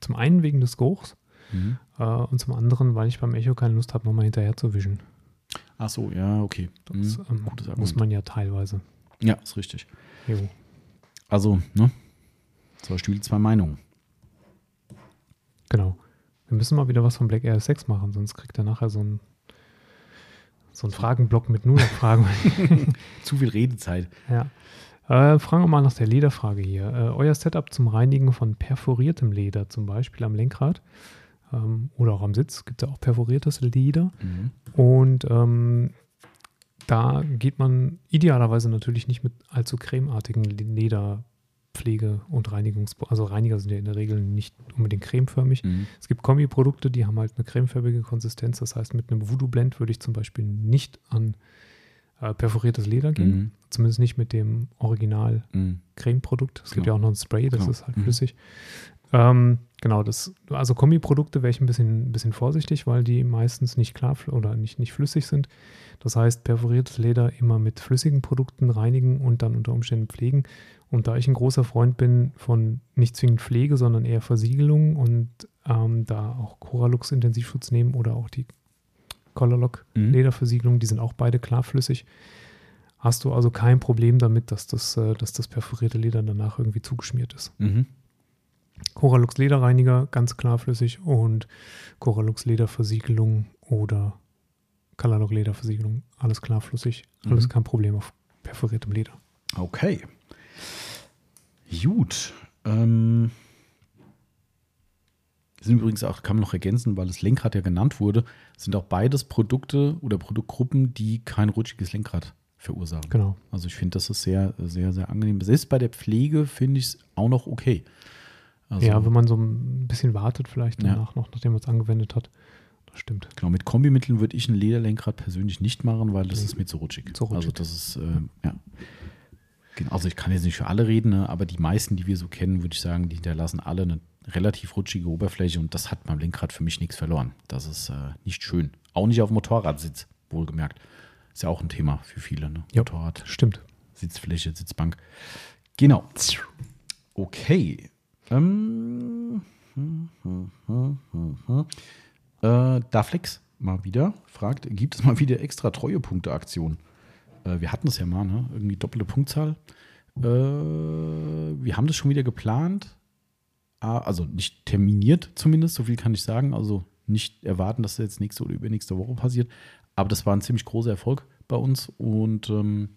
Zum einen wegen des Geruchs
Mhm.
äh, und zum anderen, weil ich beim Echo keine Lust habe, nochmal hinterher zu wischen.
Ach so, ja, okay.
Das
Mhm.
ähm, muss man ja teilweise.
Ja, ist richtig.
Jo.
Also, ne? Zwei Stühle, zwei Meinungen.
Genau. Wir müssen mal wieder was von Black Air 6 machen, sonst kriegt er nachher so einen so einen Fragenblock mit nur noch Fragen.
Zu viel Redezeit.
ja. Äh, fragen wir mal nach der Lederfrage hier. Äh, euer Setup zum Reinigen von perforiertem Leder, zum Beispiel am Lenkrad ähm, oder auch am Sitz, gibt es ja auch perforiertes Leder. Und ähm, da geht man idealerweise natürlich nicht mit allzu cremeartigen Lederpflege und Reinigungs... Also Reiniger sind ja in der Regel nicht unbedingt cremeförmig.
Mhm.
Es gibt Kombiprodukte, die haben halt eine cremefarbige Konsistenz. Das heißt, mit einem Voodoo Blend würde ich zum Beispiel nicht an äh, perforiertes Leder gehen.
Mhm.
Zumindest nicht mit dem Original
Mhm.
Es gibt
Genau.
ja auch noch ein Spray, das
Genau.
ist halt
Mhm.
flüssig. Ähm, genau, das, also Kombiprodukte wäre ich ein bisschen, bisschen vorsichtig, weil die meistens nicht klar oder nicht, nicht flüssig sind. Das heißt, perforiertes Leder immer mit flüssigen Produkten reinigen und dann unter Umständen pflegen. Und da ich ein großer Freund bin von nicht zwingend Pflege, sondern eher Versiegelung und ähm, da auch Coralux Intensivschutz nehmen oder auch die Colorlock
Mhm.
Lederversiegelung, die sind auch beide klarflüssig. Hast du also kein Problem damit, dass das, äh, dass das perforierte Leder danach irgendwie zugeschmiert ist.
Mhm.
Coralux Lederreiniger, ganz klarflüssig und Coralux Lederversiegelung oder Colorlock Lederversiegelung, alles klarflüssig, alles
Mhm.
kein Problem auf perforiertem Leder.
Okay. Gut. Ähm, sind übrigens auch, kann man noch ergänzen, weil das Lenkrad ja genannt wurde, sind auch beides Produkte oder Produktgruppen, die kein rutschiges Lenkrad verursachen.
Genau.
Also ich finde, das ist sehr, sehr, sehr angenehm. Selbst bei der Pflege finde ich es auch noch okay. Also,
ja, wenn man so ein bisschen wartet, vielleicht
Ja.
danach noch, nachdem man es angewendet hat. Das stimmt.
Genau, mit Kombimitteln würde ich ein Lederlenkrad persönlich nicht machen, weil das
Nee.
ist mir zu rutschig.
Zu rutschig.
Also das ist, äh, ja. Genau, also ich kann jetzt nicht für alle reden, ne, aber die meisten, die wir so kennen, würde ich sagen, die hinterlassen alle eine relativ rutschige Oberfläche und das hat beim Lenkrad für mich nichts verloren. Das ist äh, nicht schön. Auch nicht auf dem Motorradsitz, wohlgemerkt. Ist ja auch ein Thema für viele, ne?
Ja.
Motorrad,
Stimmt.
Sitzfläche, Sitzbank. Genau. Okay. Ähm, hm, hm, hm, hm, hm. Äh, Daflex mal wieder fragt, gibt es mal wieder extra Treuepunkte-Aktion? Äh, wir hatten es ja mal, ne? Irgendwie doppelte Punktzahl. Äh, wir haben das schon wieder geplant. Ah, Also nicht terminiert zumindest, so viel kann ich sagen. Also nicht erwarten, dass das jetzt nächste oder übernächste Woche passiert. Aber das war ein ziemlich großer Erfolg bei uns und ähm,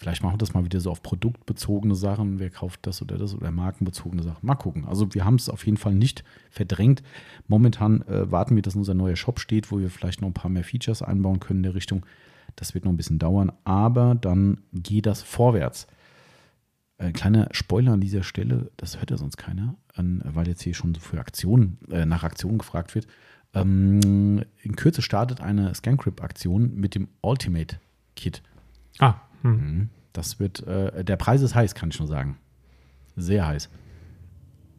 Vielleicht machen wir das mal wieder so auf produktbezogene Sachen. Wer kauft das oder das oder markenbezogene Sachen? Mal gucken. Also wir haben es auf jeden Fall nicht verdrängt. Momentan äh, warten wir, dass unser neuer Shop steht, wo wir vielleicht noch ein paar mehr Features einbauen können in der Richtung. Das wird noch ein bisschen dauern, aber dann geht das vorwärts. Äh, kleiner Spoiler an dieser Stelle, das hört ja sonst keiner, an, weil jetzt hier schon so für Aktionen, äh, nach Aktionen gefragt wird. Ähm, in Kürze startet eine ScanCrypt-Aktion mit dem Ultimate Kit.
Ah, hm.
Mhm. Das wird, äh, der Preis ist heiß, kann ich nur sagen. Sehr heiß.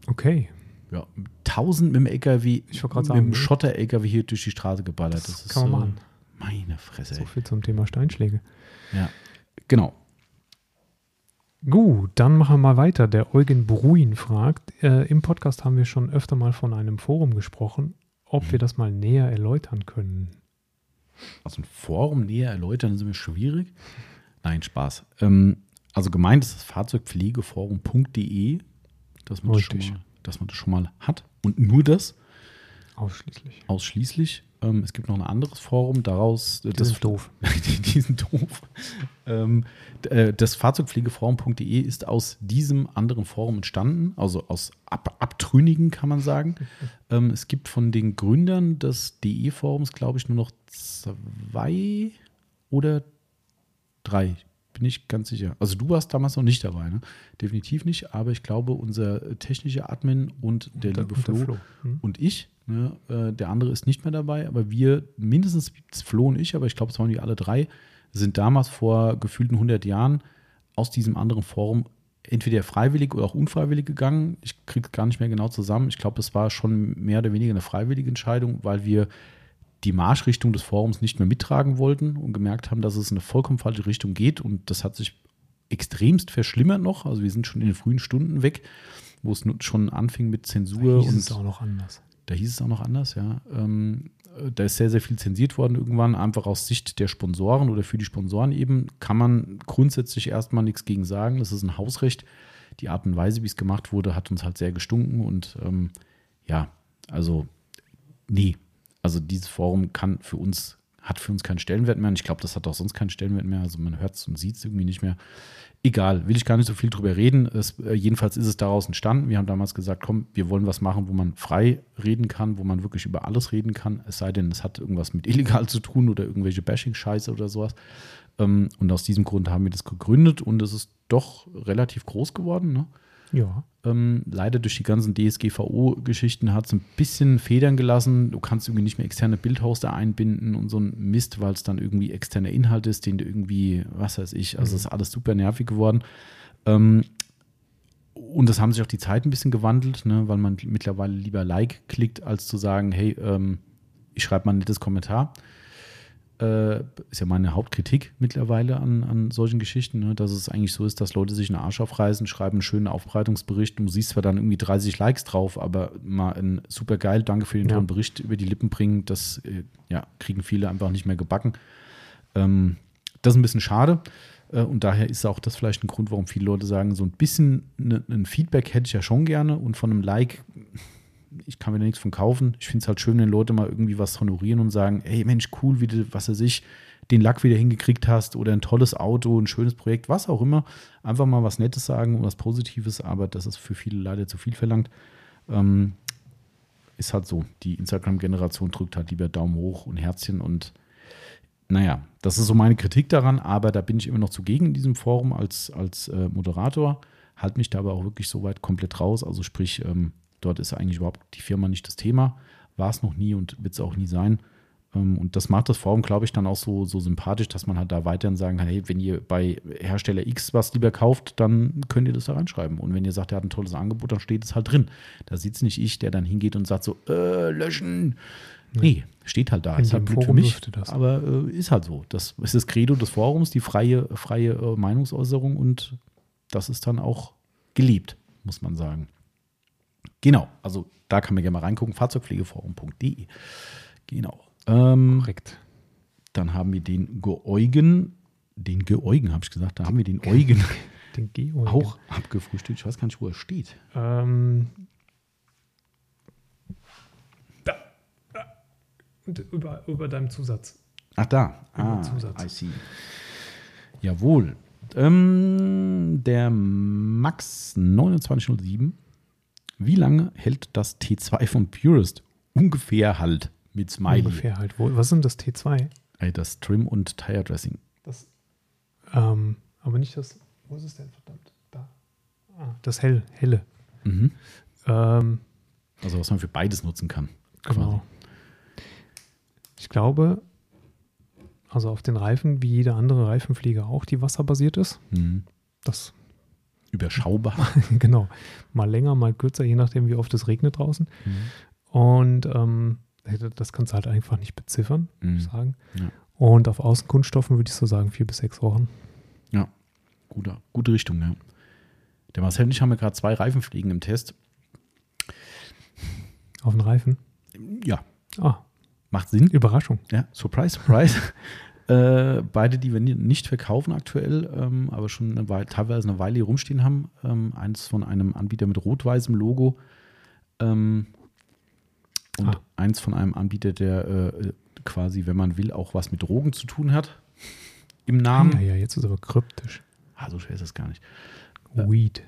okay.
Ja, 1000 mit dem LKW, mit dem
ne?
Schotter-LKW hier durch die Straße geballert.
Das,
ist,
kann man machen.
Meine Fresse.
So viel zum Thema Steinschläge.
Ja, genau.
Gut, dann machen wir mal weiter. Der Eugen Bruin fragt, äh, im Podcast haben wir schon öfter mal von einem Forum gesprochen, ob wir das mal näher erläutern können.
Also ein Forum näher erläutern ist immer schwierig. Nein, Spaß. Ähm, also gemeint ist das Fahrzeugpflegeforum.de, dass man das, schon
Richtig.
mal, dass man das schon mal hat. Und nur das
Ausschließlich.
ausschließlich. Ähm, es gibt noch ein anderes Forum, daraus. äh,
Die sind doof.
die, die sind doof. Ähm, äh, das Fahrzeugpflegeforum.de ist aus diesem anderen Forum entstanden, also aus Ab Abtrünnigen kann man sagen. ähm, es gibt von den Gründern des DE-Forums, glaube ich, nur noch zwei oder drei. Bin ich ganz sicher. Also du warst damals noch nicht dabei, ne? Definitiv nicht, aber ich glaube, unser technischer Admin und der liebe
und der
Flo,
Flo, hm?
und ich. Ne, äh, der andere ist nicht mehr dabei, aber wir, mindestens Flo und ich, aber ich glaube, es waren die alle drei, sind damals vor gefühlten 100 Jahren aus diesem anderen Forum entweder freiwillig oder auch unfreiwillig gegangen. Ich kriege es gar nicht mehr genau zusammen. Ich glaube, es war schon mehr oder weniger eine freiwillige Entscheidung, weil wir die Marschrichtung des Forums nicht mehr mittragen wollten und gemerkt haben, dass es in eine vollkommen falsche Richtung geht. Und das hat sich extremst verschlimmert noch. Also wir sind schon in den frühen Stunden weg, wo es schon anfing mit Zensur
Hieß
und
es auch noch anders.
Da hieß es auch noch anders, ja. Ähm, äh, da ist sehr, sehr viel zensiert worden irgendwann, einfach aus Sicht der Sponsoren oder für die Sponsoren eben. Kann man grundsätzlich erstmal nichts gegen sagen. Das ist ein Hausrecht. Die Art und Weise, wie es gemacht wurde, hat uns halt sehr gestunken und ähm, ja, also nee. Also dieses Forum kann für uns, hat für uns keinen Stellenwert mehr und ich glaube, das hat auch sonst keinen Stellenwert mehr. Also man hört es und sieht es irgendwie nicht mehr. Egal, will ich gar nicht so viel drüber reden. Es, äh, jedenfalls ist es daraus entstanden. Wir haben damals gesagt, komm, wir wollen was machen, wo man frei reden kann, wo man wirklich über alles reden kann. Es sei denn, es hat irgendwas mit illegal zu tun oder irgendwelche Bashing-Scheiße oder sowas. Ähm, und aus diesem Grund haben wir das gegründet und es ist doch relativ groß geworden. Ne?
Ja.
Ähm, leider durch die ganzen DSGVO-Geschichten hat es ein bisschen Federn gelassen. Du kannst irgendwie nicht mehr externe Bildhoster einbinden und so ein Mist, weil es dann irgendwie externer Inhalt ist, den du irgendwie, was weiß ich, also es ist alles super nervig geworden. Ähm, und das haben sich auch die Zeiten ein bisschen gewandelt, ne, weil man mittlerweile lieber Like klickt, als zu sagen, hey, ähm, ich schreibe mal ein nettes Kommentar. Äh, ist ja meine Hauptkritik mittlerweile an, an solchen Geschichten, ne? dass es eigentlich so ist, dass Leute sich einen Arsch aufreißen, schreiben einen schönen Aufbereitungsbericht. Du siehst zwar dann irgendwie 30 Likes drauf, aber mal ein super geil, danke für den
Ja.
tollen Bericht über die Lippen bringen, das äh, ja, kriegen viele einfach nicht mehr gebacken. Ähm, das ist ein bisschen schade. Äh, Und daher ist auch das vielleicht ein Grund, warum viele Leute sagen, so ein bisschen ne, ein Feedback hätte ich ja schon gerne und von einem Like, ich kann mir da nichts von kaufen. Ich finde es halt schön, wenn Leute mal irgendwie was honorieren und sagen, ey Mensch, cool, wie du, was weiß ich, den Lack wieder hingekriegt hast oder ein tolles Auto, ein schönes Projekt, was auch immer. Einfach mal was Nettes sagen und was Positives, aber das ist für viele leider zu viel verlangt. Ähm, ist halt so. Die Instagram-Generation drückt halt lieber Daumen hoch und Herzchen und naja, das ist so meine Kritik daran, aber da bin ich immer noch zugegen in diesem Forum als, als äh, Moderator. Halt mich da aber auch wirklich so weit komplett raus. Also sprich, ähm, dort ist eigentlich überhaupt die Firma nicht das Thema. War es noch nie und wird es auch nie sein. Ähm, und das macht das Forum, glaube ich, dann auch so, so sympathisch, dass man halt da weiterhin sagen kann, hey, wenn ihr bei Hersteller X was lieber kauft, dann könnt ihr das da reinschreiben. Und wenn ihr sagt, er hat ein tolles Angebot, dann steht es halt drin. Da sieht es nicht ich, der dann hingeht und sagt so, äh, löschen. Nee, steht halt da.
In
ist halt blöd für mich, aber äh, ist halt so. Das ist das Credo des Forums, die freie, freie äh, Meinungsäußerung und das ist dann auch geliebt, muss man sagen. Genau, also da kann man gerne mal reingucken, fahrzeugpflegeforum.de. Genau. Ähm,
Korrekt.
dann haben wir den Geeugen, den Geeugen habe ich gesagt, da haben wir den Eugen
Den Geo.
auch abgefrühstückt. Ich weiß gar nicht, wo er steht.
Ähm, da. da. Und über, über deinem Zusatz.
Ach, da.
Über
Ah,
Zusatz.
I see. Jawohl. Ähm, der Max 2907. Wie lange hält das T2 von Purist? Ungefähr halt mit Smiley.
Ungefähr halt. Was sind das T2?
Ey, das Trim und Tire Dressing.
Das. Ähm, aber nicht das. Wo ist es denn verdammt? Da. Ah, das hell, helle.
Mhm.
Ähm,
Also was man für beides nutzen kann.
genau. Ich glaube, also auf den Reifen, wie jeder andere Reifenpflege auch, die wasserbasiert ist.
Mhm.
Das,
Überschaubar.
genau. Mal länger, mal kürzer, je nachdem, wie oft es regnet draußen.
Mhm.
Und ähm, das kannst du halt einfach nicht beziffern, würde
Mhm.
ich sagen.
Ja.
Und auf Außenkunststoffen würde ich so sagen, vier bis sechs Wochen.
Gute, gute Richtung, ja. Der Marcel und ich haben ja gerade zwei Reifenpflegen im Test.
Auf den Reifen.
Ja,
Ah,
macht Sinn.
Überraschung.
Ja, surprise, surprise. äh, beide, die wir ni- nicht verkaufen aktuell, ähm, aber schon eine Weile, teilweise eine Weile hier rumstehen haben. Ähm, eins von einem Anbieter mit rot-weißem Logo ähm, und
Ah.
eins von einem Anbieter, der äh, quasi, wenn man will, auch was mit Drogen zu tun hat. Im Namen.
Ja, ja, jetzt ist aber kryptisch.
Ah, so schwer ist das gar nicht.
Weed.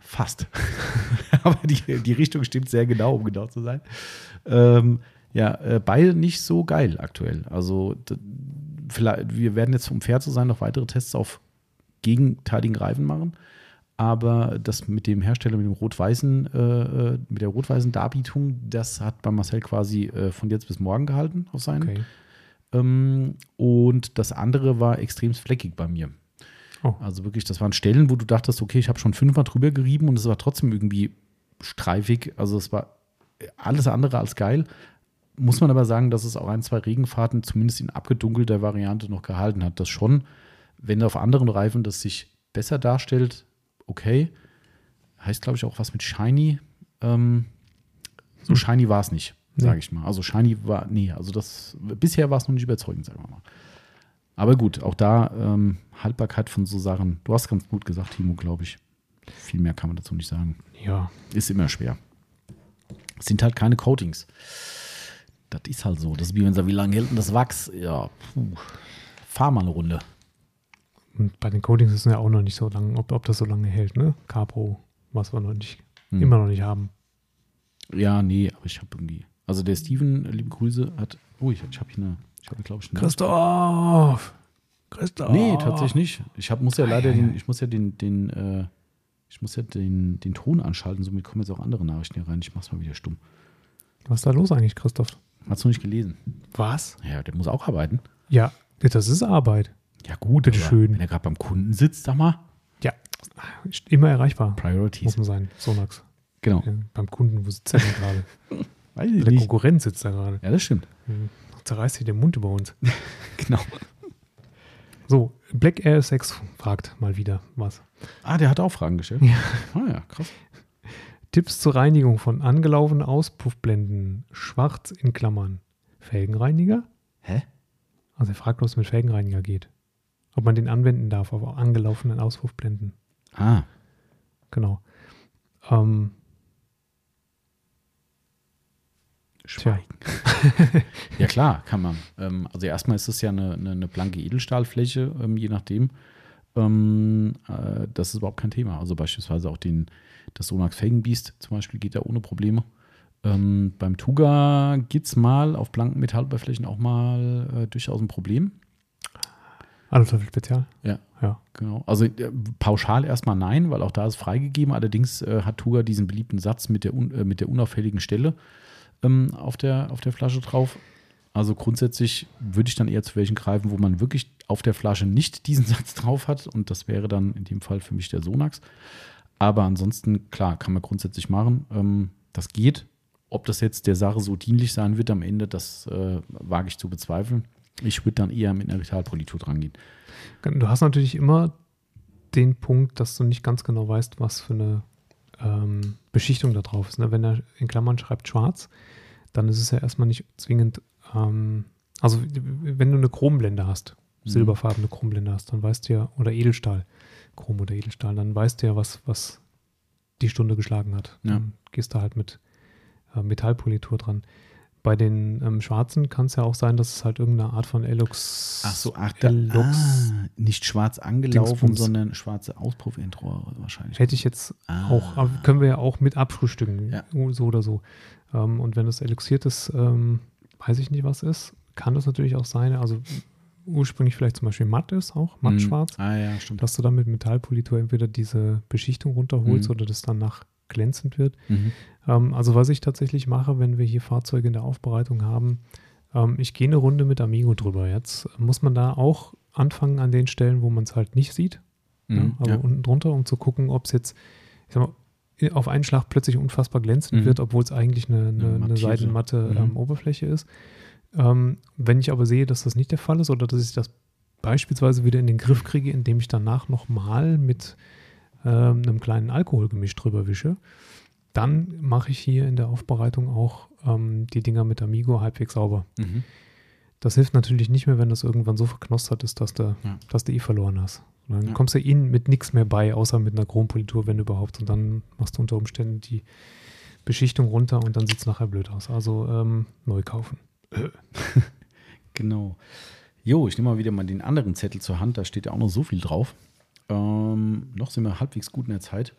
Fast. Aber die, die Richtung stimmt sehr genau, um genau zu sein. Ähm, ja, äh, beide nicht so geil aktuell. Also vielleicht, wir werden jetzt, um fair zu sein, noch weitere Tests auf gegenteiligen Reifen machen. Aber das mit dem Hersteller, mit dem rot-weißen, äh, äh, mit der rot-weißen Darbietung, das hat bei Marcel quasi äh, von jetzt bis morgen gehalten auf seinen.
Okay.
Ähm, und das andere war extrem fleckig bei mir.
Oh.
Also wirklich, das waren Stellen, wo du dachtest, okay, ich habe schon fünfmal drüber gerieben und es war trotzdem irgendwie streifig. Also es war alles andere als geil. Muss man aber sagen, dass es auch ein, zwei Regenfahrten zumindest in abgedunkelter Variante noch gehalten hat. Das schon, wenn auf anderen Reifen das sich besser darstellt, okay. Heißt, glaube ich, auch was mit Shiny. Ähm, so
Hm.
shiny war es nicht, sage ich mal. Also shiny war, nee, also das, bisher war es noch nicht überzeugend, sagen wir mal. Aber gut, auch da ähm, Haltbarkeit von so Sachen. Du hast ganz gut gesagt, Timo, glaube ich. Viel mehr kann man dazu nicht sagen.
Ja,
Ist immer schwer. Es sind halt keine Coatings. Das ist halt so. Das ist wie wenn sie, wie lange hält denn das Wachs? Ja, puh. Fahr mal eine Runde.
und bei den Coatings ist es ja auch noch nicht so lange, ob, ob das so lange hält, ne? Capro, was wir noch nicht,
Hm.
immer noch nicht haben.
Ja, nee, aber ich habe irgendwie. Also der Steven, liebe Grüße, hat. Oh, ich, ich habe hier eine. Ich habe, glaube ich, eine.
Christoph! Christoph!
Nee, tatsächlich nicht. Ich hab, muss ja
Ei,
leider
ei,
den,
ei.
ich muss ja den, den, äh, ich muss ja den, den Ton anschalten, somit kommen jetzt auch andere Nachrichten hier rein. Ich mach's mal wieder stumm.
Was ist da los eigentlich, Christoph?
Hast du nicht gelesen?
Was?
Ja, der muss auch arbeiten.
Ja, das ist Arbeit.
Ja, gut,
Bitte
aber
schön.
Wenn er gerade beim Kunden sitzt, sag mal.
Ja, immer erreichbar. Muss
Priorities.
man sein, sonntags.
Genau.
Ja, beim Kunden, wo sitzt er denn gerade?
Weiß
Bei
ich
der
nicht.
Konkurrenz sitzt er gerade.
Ja, das stimmt.
zerreißt hier den Mund über uns.
Genau.
So, Black Air 6 fragt mal wieder was.
Ah, der hat auch Fragen gestellt.
Ja.
Ah ja, krass.
Tipps zur Reinigung von angelaufenen Auspuffblenden. Schwarz in Klammern. Felgenreiniger?
Hä?
Also er fragt, was mit Felgenreiniger geht. Ob man den anwenden darf auf angelaufenen Auspuffblenden.
Ah,
Genau. Ähm,
Schweigen. ja klar, kann man. Ähm, also erstmal ist es ja eine, eine, eine blanke Edelstahlfläche, ähm, je nachdem. Ähm, äh, das ist überhaupt kein Thema. Also beispielsweise auch den, das Sonax Felgenbeast zum Beispiel geht ja ohne Probleme. Ähm, beim Tuga gibt es mal auf blanken Metallüberflächen auch mal äh, durchaus ein Problem.
Aluteufel Spezial.
Ja.
Ja.
Genau. Also äh, pauschal erstmal nein, weil auch da ist freigegeben. Allerdings äh, hat Tuga diesen beliebten Satz mit der, un, äh, mit der unauffälligen Stelle ähm, auf, der, auf der Flasche drauf. Also grundsätzlich würde ich dann eher zu welchen greifen, wo man wirklich auf der Flasche nicht diesen Satz drauf hat. Und das wäre dann in dem Fall für mich der Sonax. Aber ansonsten, klar, kann man grundsätzlich machen. Ähm, das geht. Ob das jetzt der Sache so dienlich sein wird am Ende, das äh, wage ich zu bezweifeln. Ich würde dann eher mit einer Retalpolitur dran gehen.
Du hast natürlich immer den Punkt, dass du nicht ganz genau weißt, was für eine ähm, Beschichtung da drauf ist. Ne? Wenn er in Klammern schreibt schwarz, dann ist es ja erstmal nicht zwingend, ähm, also wenn du eine Chromblende hast,
Mhm.
silberfarbene Chromblende hast, dann weißt du ja, oder Edelstahl, Chrom oder Edelstahl, dann weißt du ja, was, was die Stunde geschlagen hat.
Ja.
Dann gehst du halt mit äh, Metallpolitur dran. Bei den ähm, Schwarzen kann es ja auch sein, dass es halt irgendeine Art von Elox.
Ach so, ach, da,
Elox
ah, nicht schwarz angelaufen,
Dingsbums.
sondern schwarze Auspuffendrohre wahrscheinlich.
Hätte ich jetzt
Ah.
auch, können wir ja auch mit abfrühstücken,
Ja.
so oder so. Ähm, und wenn das elixiertes, ähm, weiß ich nicht, was ist, kann das natürlich auch sein, also ursprünglich vielleicht zum Beispiel matt ist, auch matt
Mhm.
schwarz,
Ah ja, stimmt.
dass du dann mit Metallpolitur entweder diese Beschichtung runterholst
Mhm.
oder das danach glänzend wird.
Mhm.
Ähm, also was ich tatsächlich mache, wenn wir hier Fahrzeuge in der Aufbereitung haben, ähm, ich gehe eine Runde mit Amigo drüber. Jetzt muss man da auch anfangen an den Stellen, wo man es halt nicht sieht. Ja,
Mhm.
also
ja.
unten drunter, um zu gucken, ob es jetzt mal, auf einen Schlag plötzlich unfassbar glänzend
Mhm.
wird, obwohl es eigentlich eine, eine, eine
mattierte.
seidenmatte
Mhm.
ähm, Oberfläche ist. Ähm, wenn ich aber sehe, dass das nicht der Fall ist oder dass ich das beispielsweise wieder in den Griff kriege, indem ich danach nochmal mit ähm, einem kleinen Alkoholgemisch drüber wische, dann mache ich hier in der Aufbereitung auch ähm, die Dinger mit Amigo halbwegs sauber.
Mhm.
Das hilft natürlich nicht mehr, wenn das irgendwann so verknostert ist, dass du,
Ja.
dass du eh verloren hast. Und dann
Ja.
kommst du ihnen mit nichts mehr bei, außer mit einer Chrompolitur, wenn überhaupt. Und dann machst du unter Umständen die Beschichtung runter und dann sieht es nachher blöd aus. Also ähm, neu kaufen.
Genau. Jo, ich nehme mal wieder mal den anderen Zettel zur Hand, da steht ja auch noch so viel drauf. Ähm, noch sind wir halbwegs gut in der Zeit.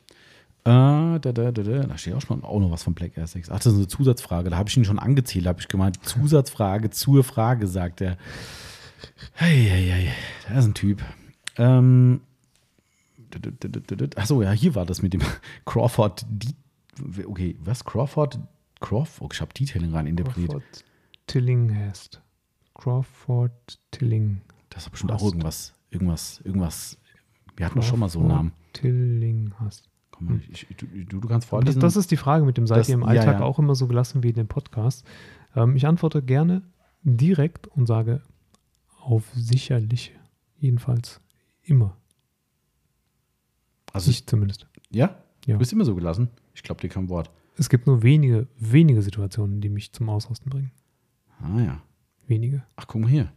Äh, da, da, da, da, da steht auch schon auch noch was von Black Air 6. Ach, das ist eine Zusatzfrage. Da habe ich ihn schon angezählt, habe ich gemeint. Zusatzfrage zur Frage, sagt er. Hey, hey, hey, da ist ein Typ. Ähm, Achso, ja, hier war das mit dem Crawford. Okay, was? Crawford? Crawford? Oh, ich habe Detailing rein interpretiert.
Crawford Tillinghast. Crawford Tilling.
Das ist bestimmt auch
Hast.
irgendwas, irgendwas, irgendwas. Wir hatten doch schon mal so einen Namen.
Tillinghast.
Komm mal, ich, ich, du, du, kannst
Aber Das,
vorlesen.
das ist die Frage mit dem, seid
Das-
ihr im
ja,
Alltag
ja.
auch immer so gelassen wie in dem Podcast? Ähm, ich antworte gerne direkt und sage auf sicherlich. Jedenfalls immer.
also,
ich zumindest.
ja?
Ja.
Du bist immer so gelassen. Ich glaube dir kein Wort.
Es gibt nur wenige, wenige Situationen, die mich zum Ausrasten bringen.
Ah ja.
Wenige.
Ach, guck mal hier.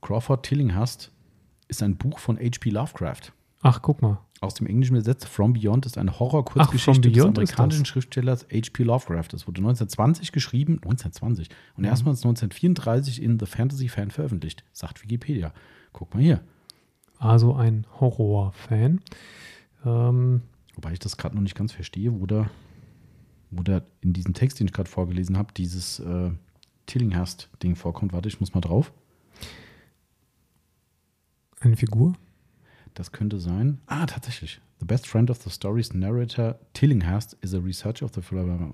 Crawford Tillinghast ist ein Buch von H.P. Lovecraft.
Ach, guck mal.
Aus dem Englischen übersetzt, From Beyond ist eine Horror-Kurzgeschichte des amerikanischen. Schriftstellers H.P. Lovecraft. Das wurde 1920 geschrieben, 1920, und
Mhm.
erstmals 1934 in The Fantasy Fan veröffentlicht, sagt Wikipedia. Guck mal hier.
Also ein Horror-Fan. Ähm,
Wobei ich das gerade noch nicht ganz verstehe, wo da, wo da in diesem Text, den ich gerade vorgelesen habe, dieses äh, Tillinghast-Ding vorkommt. Warte, ich muss mal drauf.
eine Figur.
Das könnte sein. Ah, tatsächlich. The best friend of the story's narrator, Tillinghast, is a researcher of the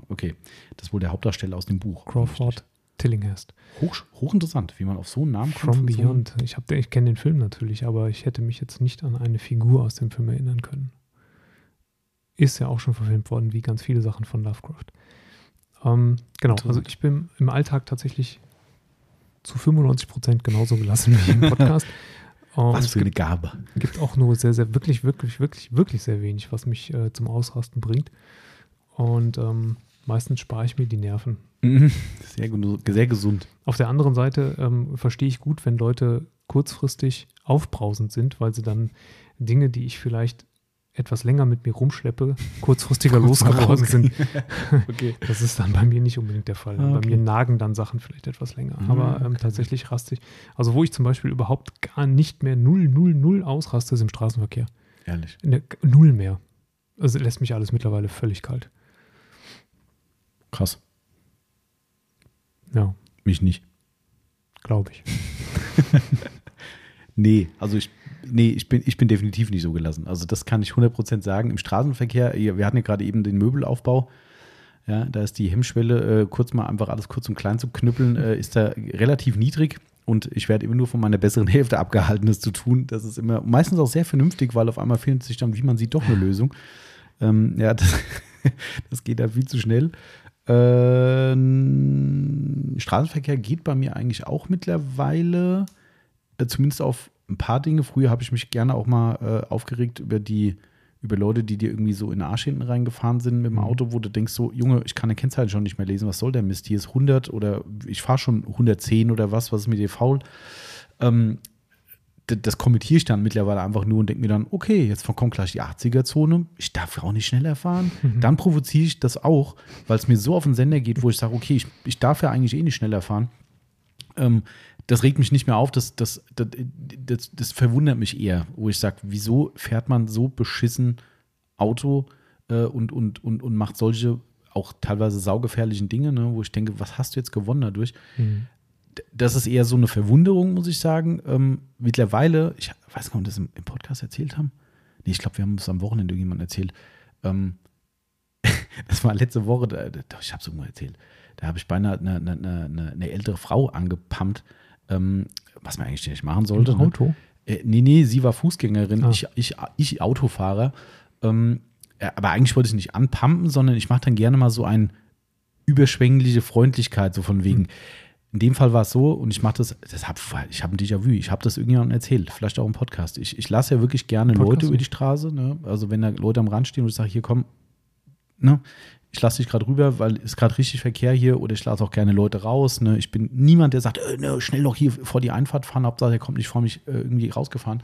Okay, das ist wohl der Hauptdarsteller aus dem Buch.
Crawford Tillinghast.
Hoch, hochinteressant, wie man auf so einen Namen kommt.
From
von so
Beyond. Ich, hab, ich kenne den Film natürlich, aber ich hätte mich jetzt nicht an eine Figur aus dem Film erinnern können. Ist ja auch schon verfilmt worden, wie ganz viele Sachen von Lovecraft. Ähm, genau, also ich bin im Alltag tatsächlich zu 95 Prozent genauso gelassen wie im Podcast. Und
Was
es
für eine Gabe.
gibt auch nur sehr, sehr, wirklich, wirklich, wirklich, wirklich sehr wenig, was mich äh, zum Ausrasten bringt. Und ähm, meistens spare ich mir die Nerven.
Mhm. Sehr, sehr gesund.
Auf der anderen Seite ähm, verstehe ich gut, wenn Leute kurzfristig aufbrausend sind, weil sie dann Dinge, die ich vielleicht etwas länger mit mir rumschleppe, kurzfristiger losgeworden sind.
Okay.
Das ist dann bei mir nicht unbedingt der Fall.
Ah,
Bei
okay.
mir nagen dann Sachen vielleicht etwas länger.
Mhm,
Aber ähm,
okay.
tatsächlich raste ich. Also, wo ich zum Beispiel überhaupt gar nicht mehr null, null, null ausraste, ist im Straßenverkehr.
Ehrlich.
Ne, null mehr. Also lässt mich alles mittlerweile völlig kalt.
Krass.
Ja,
Mich nicht.
glaube ich.
Nee, also ich, nee, ich bin, ich bin definitiv nicht so gelassen. Also das kann ich 100% sagen. Im Straßenverkehr, wir hatten ja gerade eben den Möbelaufbau. Ja, da ist die Hemmschwelle, äh, kurz mal einfach alles kurz und klein zu knüppeln, äh, ist da relativ niedrig. Und ich werde immer nur von meiner besseren Hälfte abgehalten, das zu tun. Das ist immer meistens auch sehr vernünftig, weil auf einmal findet sich dann, wie man sieht, doch eine Lösung. Ähm, ja, das, das geht da viel zu schnell. Ähm, Straßenverkehr geht bei mir eigentlich auch mittlerweile, äh, zumindest auf ein paar Dinge. Früher habe ich mich gerne auch mal äh, aufgeregt über die, über Leute, die dir irgendwie so in den Arsch hinten reingefahren sind mit dem
Mhm.
Auto, wo du denkst so, Junge, ich kann eine Kennzeichen schon nicht mehr lesen, was soll der Mist? Hier ist 100 oder ich fahre schon 110 oder was, was ist mit dir faul? Ähm, das kommentiere ich dann mittlerweile einfach nur und denke mir dann, okay, jetzt kommt gleich die 80er-Zone, ich darf auch nicht schneller fahren. Dann provoziere ich das auch, weil es mir so auf den Sender geht, wo ich sage, okay, ich, ich darf ja eigentlich eh nicht schneller fahren. Ähm, das regt mich nicht mehr auf, das, das, das, das, das verwundert mich eher, wo ich sage, wieso fährt man so beschissen Auto äh, und, und, und, und macht solche auch teilweise saugefährlichen Dinge, ne, wo ich denke, was hast du jetzt gewonnen dadurch?
Mhm.
das ist eher so eine Verwunderung, muss ich sagen. Ähm, mittlerweile, ich weiß gar nicht, ob wir das im, im Podcast erzählt haben. Nee, ich glaube, wir haben es am Wochenende irgendjemand erzählt. Ähm, das war letzte Woche, da, da, ich habe es irgendwo erzählt. Da habe ich beinahe eine, eine, eine, eine ältere Frau angepumpt, ähm, was man eigentlich nicht machen sollte.
Im
ne?
Auto.
Äh, nee, nee, sie war Fußgängerin,
Ah.
ich, ich, ich Autofahrer. Ähm, äh, aber eigentlich wollte ich nicht anpumpen, sondern ich mache dann gerne mal so eine überschwängliche Freundlichkeit, so von wegen. In dem Fall war es so, und ich mache das, das hab, ich habe ein Déjà-vu, ich habe das irgendjemandem erzählt, vielleicht auch im Podcast. Ich, ich lasse ja wirklich gerne
Podcast
Leute über die. Straße. Ne? Also, wenn da Leute am Rand stehen und ich sage, hier komm, ne? Ich lasse dich gerade rüber, weil es gerade richtig Verkehr hier oder ich lasse auch gerne Leute raus. Ne? Ich bin niemand, der sagt, äh, ne, schnell noch hier vor die Einfahrt fahren, Hauptsache der kommt nicht vor mich äh, irgendwie rausgefahren.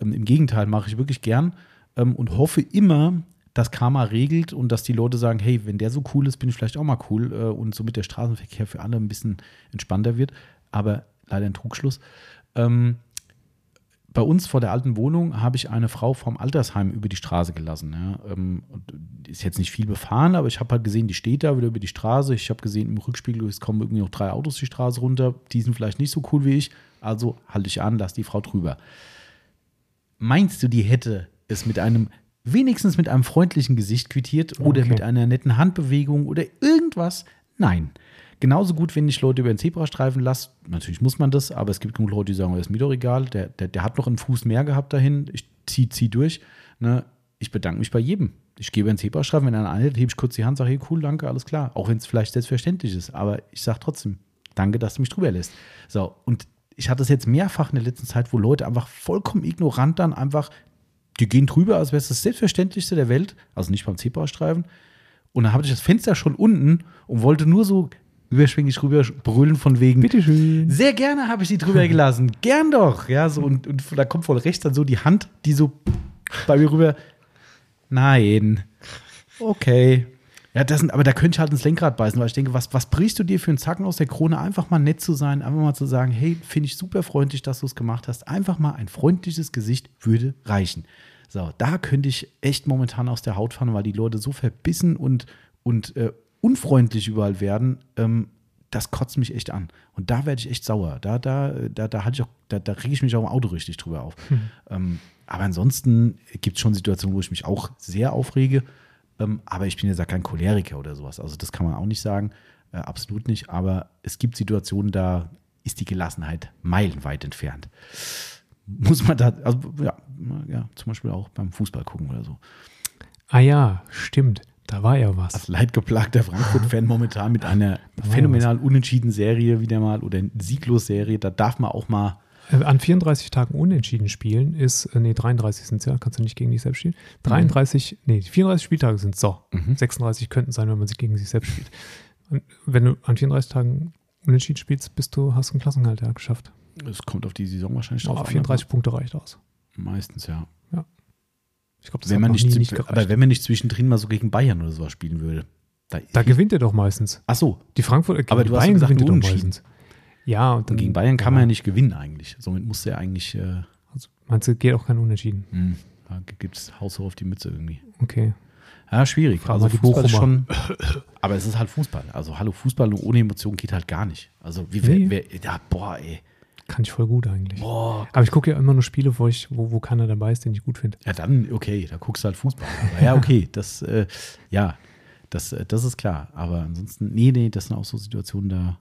Ähm, Im Gegenteil, mache ich wirklich gern ähm, und hoffe immer, dass Karma regelt und dass die Leute sagen, hey, wenn der so cool ist, bin ich vielleicht auch mal cool äh, und somit der Straßenverkehr für alle ein bisschen entspannter wird. Aber leider ein Trugschluss. Ähm, bei uns vor der alten Wohnung habe ich eine Frau vom Altersheim über die Straße gelassen. Ja. Ähm, ist jetzt nicht viel befahren, aber ich habe halt gesehen, die steht da wieder über die Straße. Ich habe gesehen, im Rückspiegel, es kommen irgendwie noch drei Autos die Straße runter. Die sind vielleicht nicht so cool wie ich. Also halte ich an, lass die Frau drüber. Meinst du, die hätte es mit einem, wenigstens mit einem freundlichen Gesicht quittiert oder
Okay.
mit einer netten Handbewegung oder irgendwas? Nein. Genauso gut, wenn ich Leute über den Zebrastreifen lasse. Natürlich muss man das, aber es gibt genug Leute, die sagen, das ist mir doch egal. Der, der, der hat noch einen Fuß mehr gehabt dahin. Ich zieh, zieh durch. Ne? Ich bedanke mich bei jedem. Ich gehe über den Zebrastreifen, wenn einer anhält, hebe ich kurz die Hand, sage, hey, cool, danke, alles klar. Auch wenn es vielleicht selbstverständlich ist. Aber ich sage trotzdem, danke, dass du mich drüber lässt. So, und ich hatte es jetzt mehrfach in der letzten Zeit, wo Leute einfach vollkommen ignorant dann einfach, die gehen drüber, als wäre es das Selbstverständlichste der Welt. Also nicht beim Zebrastreifen. Und dann habe ich das Fenster schon unten und wollte nur so überschwänglich rüber brüllen von wegen.
Bitteschön.
Sehr gerne habe ich sie drüber gelassen. Gern doch. Ja, so und, und da kommt von rechts dann so die Hand, die so bei mir rüber. Nein. Okay. Ja, das sind, aber da könnte ich halt ins Lenkrad beißen, weil ich denke, was, was brichst du dir für einen Zacken aus der Krone? Einfach mal nett zu sein, einfach mal zu sagen, hey, finde ich super freundlich, dass du es gemacht hast. Einfach mal ein freundliches Gesicht würde reichen. So, da könnte ich echt momentan aus der Haut fahren, weil die Leute so verbissen und, und äh, unfreundlich überall werden. Ähm, das kotzt mich echt an. Und da werde ich echt sauer. Da, da, da, da, hatte ich auch, da, da rege ich mich auch im Auto richtig drüber auf. Ähm, aber ansonsten gibt es schon Situationen, wo ich mich auch sehr aufrege. Ähm, aber ich bin jetzt ja kein Choleriker oder sowas. Also das kann man auch nicht sagen. Äh, absolut nicht. Aber es gibt Situationen, da ist die Gelassenheit meilenweit entfernt. Muss man da, also ja, ja, zum Beispiel auch beim Fußball gucken oder so.
Ah ja, stimmt. Da war ja was.
Als leidgeplagter Frankfurt-Fan momentan mit einer phänomenal unentschieden Serie wieder mal oder sieglos Serie, da darf man auch mal.
Äh, An 34 Tagen unentschieden spielen ist, äh, nee, 33 sind es ja, kannst du nicht gegen dich selbst spielen. 33, nee, 34 Spieltage sind so.
Mhm.
36 könnten sein, wenn man sich gegen sich selbst spielt. Und wenn du an 34 Tagen unentschieden spielst, bist du, hast du einen Klassenhalt ja, geschafft.
Es kommt auf die Saison wahrscheinlich
Oh,
drauf an,
34 Punkte reicht aus.
Meistens, ja.
Ich glaube, das
Wenn man nicht,
nie nicht
aber wenn man nicht zwischendrin mal so gegen Bayern oder sowas spielen würde. Da,
Da gewinnt er doch meistens.
Ach so,
Die Frankfurter
Aber
die
du hast ja gesagt,
gewinnt er doch meistens. Ja, und dann,
gegen Bayern kann man ja nicht gewinnen eigentlich. Somit musste er eigentlich, äh,
Also, meinst du, geht auch kein Unentschieden?
hm, da gibt es Haus hoch auf die Mütze irgendwie.
Okay.
Ja, schwierig.
Frag
also Fußball ist schon, aber es ist halt Fußball. Also hallo, Fußball ohne Emotionen geht halt gar nicht. Also wie
Nee.
wer, wer, ja, boah, ey.
Kann ich voll gut eigentlich.
Boah.
Aber ich gucke ja immer nur Spiele, wo, ich, wo, wo keiner dabei ist, den ich gut finde.
Ja, dann, okay, da guckst du halt Fußball. Aber ja, okay, das, äh, ja, das, äh, das ist klar. Aber ansonsten, nee, nee, das sind auch so Situationen da.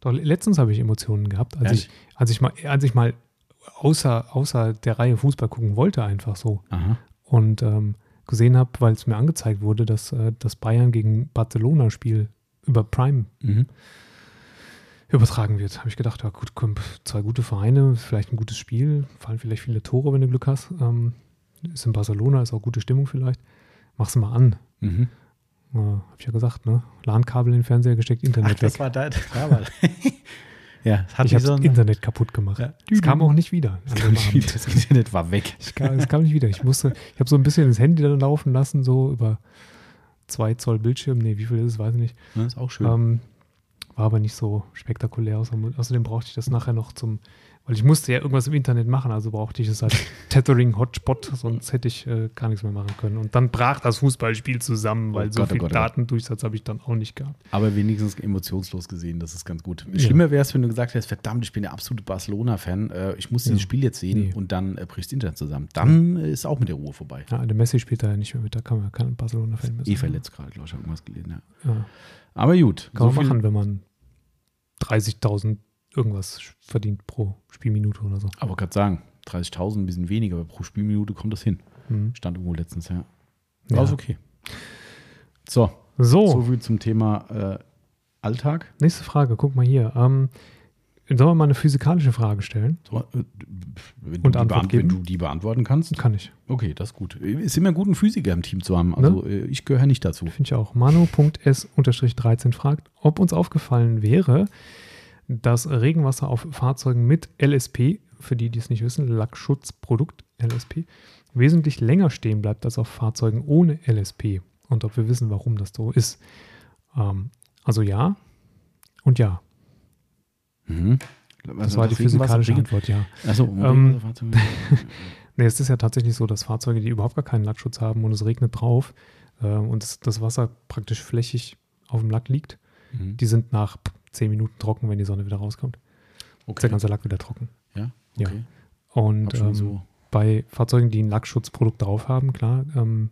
Doch letztens habe ich Emotionen gehabt, als
Ehrlich?
ich, als ich mal, als ich mal außer, außer der Reihe Fußball gucken wollte, einfach so.
Aha.
Und ähm, gesehen habe, weil es mir angezeigt wurde, dass äh, das Bayern gegen Barcelona-Spiel über Prime
Mhm.
Übertragen wird. Habe ich gedacht, ja gut, zwei gute Vereine, vielleicht ein gutes Spiel, fallen vielleicht viele Tore, wenn du Glück hast. Ähm, ist in Barcelona, ist auch gute Stimmung vielleicht. Mach's mal an.
Mhm.
Äh, habe ich ja gesagt, ne? LAN-Kabel in den Fernseher gesteckt,
Ach,
Internet
das
weg.
war da. da war, ja, es hat
Ich habe
so
das Internet kaputt gemacht.
Ja.
Es kam auch nicht wieder.
Das nicht wieder. Das Internet war weg.
Ich kam, es kam nicht wieder. Ich musste, ich habe so ein bisschen das Handy dann laufen lassen, so über zwei Zoll Bildschirm. Nee, wie viel ist es, weiß ich nicht.
Das ist auch schön.
Ähm, war aber nicht so spektakulär. Außerdem, außerdem brauchte ich das nachher noch zum, weil ich musste ja irgendwas im Internet machen, also brauchte ich es als Tethering Hotspot, sonst hätte ich äh, gar nichts mehr machen können. Und dann brach das Fußballspiel zusammen, weil
Oh
so
Gott, oh
viel
Gott, oh Gott.
Datendurchsatz habe ich dann auch nicht gehabt.
Aber wenigstens emotionslos gesehen, das ist ganz gut.
Ja.
Schlimmer wäre es, wenn du gesagt hättest, verdammt, ich bin der absolute Barcelona-Fan, äh, ich muss dieses
Ja.
Spiel jetzt sehen
Nee.
und dann äh, bricht das Internet zusammen. Dann äh, ist auch mit der Ruhe vorbei.
Ja, der Messi spielt da ja nicht mehr mit, da kann man kein Barcelona-Fan mehr
Eh verletzt gerade, glaube ich, habe irgendwas gelesen. Ja.
Ja.
Aber gut,
Kann man
viel-
machen, wenn man 30.000 irgendwas verdient pro Spielminute oder so.
Aber gerade sagen, 30.000 ein bisschen weniger, aber pro Spielminute kommt das hin.
Mhm.
Stand irgendwo letztens, ja.
Ja.
War ist okay. So, so
So,
viel zum Thema äh, Alltag.
nächste Frage, guck mal hier. Ähm, sollen wir mal eine physikalische Frage stellen?
So, äh, wenn,
Und
du die
Antwort
wenn du die beantworten kannst.
Kann ich.
Okay, das ist gut. Ist immer gut, einen Physiker im Team zu haben. Also äh, ich gehöre nicht dazu.
Finde ich auch. Manu.s-13 fragt, ob uns aufgefallen wäre, dass Regenwasser auf Fahrzeugen mit LSP, für die, die es nicht wissen, Lackschutzprodukt LSP, wesentlich länger stehen bleibt als auf Fahrzeugen ohne LSP. Und ob wir wissen, warum das so ist. Ähm, also ja und ja.
Mhm.
Das war die physikalische Antwort, ja.
Achso,
Ähm, Nee, es ist ja tatsächlich so, dass Fahrzeuge, die überhaupt gar keinen Lackschutz haben und es regnet drauf äh, und das, das Wasser praktisch flächig auf dem Lack liegt,
mhm.
die sind nach zehn Minuten trocken, wenn die Sonne wieder rauskommt. Ist der
okay.
ganze Lack wieder trocken.
Ja,
Ja.
okay.
Und
Hab schon
ähm,
so.
bei Fahrzeugen, die ein Lackschutzprodukt drauf haben, klar, ähm,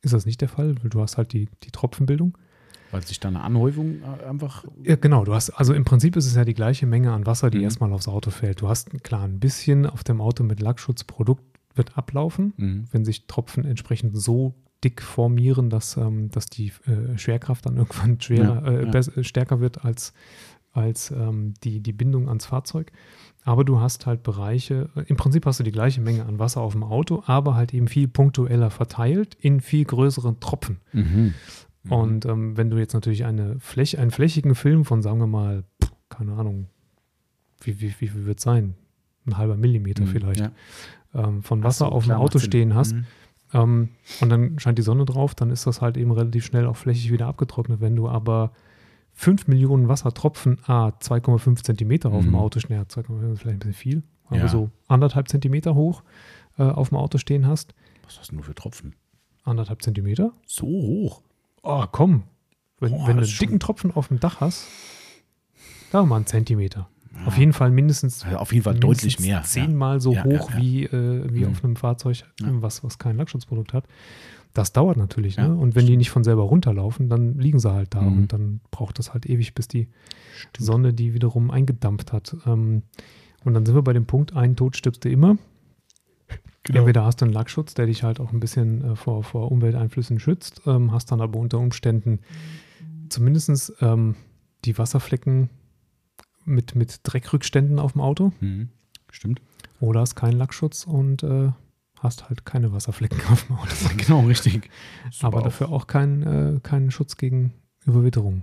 ist das nicht der Fall, weil du hast halt die, die Tropfenbildung.
Weil sich da eine Anhäufung äh, einfach.
Ja, genau. Du hast, also im Prinzip ist es ja die gleiche Menge an Wasser, die
Mhm.
erstmal aufs Auto fällt. Du hast klar ein bisschen auf dem Auto mit Lackschutzprodukt wird ablaufen,
Mhm.
wenn sich Tropfen entsprechend so dick formieren, dass, ähm, dass die äh, Schwerkraft dann irgendwann schwerer,
Ja,
äh,
ja.
äh, stärker wird als, als ähm, die, die Bindung ans Fahrzeug. Aber du hast halt Bereiche, äh, im Prinzip hast du die gleiche Menge an Wasser auf dem Auto, aber halt eben viel punktueller verteilt in viel größeren Tropfen.
Mhm. Mhm.
Und ähm, wenn du jetzt natürlich eine Fläche, einen flächigen Film von, sagen wir mal, pff, keine Ahnung, wie, wie, wie viel wird es sein? Ein halber Millimeter
Mhm.
vielleicht,
Ja.
ähm, von Wasser
so,
auf dem Auto
Sinn.
stehen hast
Mhm.
ähm, und dann scheint die Sonne drauf, dann ist das halt eben relativ schnell auch flächig wieder abgetrocknet. Wenn du aber 5 Millionen Wassertropfen, a 2,5 Zentimeter auf dem
Mhm.
Auto stehen, ja, 2,5 ist vielleicht ein bisschen viel, aber
Ja.
so anderthalb Zentimeter hoch äh, auf dem Auto stehen hast,
Was hast du nur für Tropfen?
anderthalb Zentimeter,
So hoch.
Oh, komm. Wenn,
Boah,
wenn du einen dicken Tropfen auf dem Dach hast, da mal einen Zentimeter.
Ja.
Auf jeden Fall mindestens,
Also auf jeden Fall deutlich mehr.
zehnmal so
Ja, ja,
hoch
ja.
wie, äh, wie
Mhm.
auf einem Fahrzeug,
Ja.
was, was kein Lackschutzprodukt hat. Das dauert natürlich.
Ja,
ne? Und wenn die nicht von selber runterlaufen, dann liegen sie halt da.
Mhm.
Und dann braucht das halt ewig, bis die Sonne die wiederum eingedampft hat. Ähm, und dann sind wir bei dem Punkt, einen Tod stirbst du immer.
Genau.
Entweder hast du einen Lackschutz, der dich halt auch ein bisschen äh, vor, vor Umwelteinflüssen schützt, ähm, hast dann aber unter Umständen zumindest ähm, die Wasserflecken mit, mit Dreckrückständen auf dem Auto
Mhm. Stimmt.
oder hast keinen Lackschutz und äh, hast halt keine Wasserflecken auf dem Auto.
Genau, richtig.
aber
Super
dafür auch keinen, äh, keinen Schutz gegen Überwitterung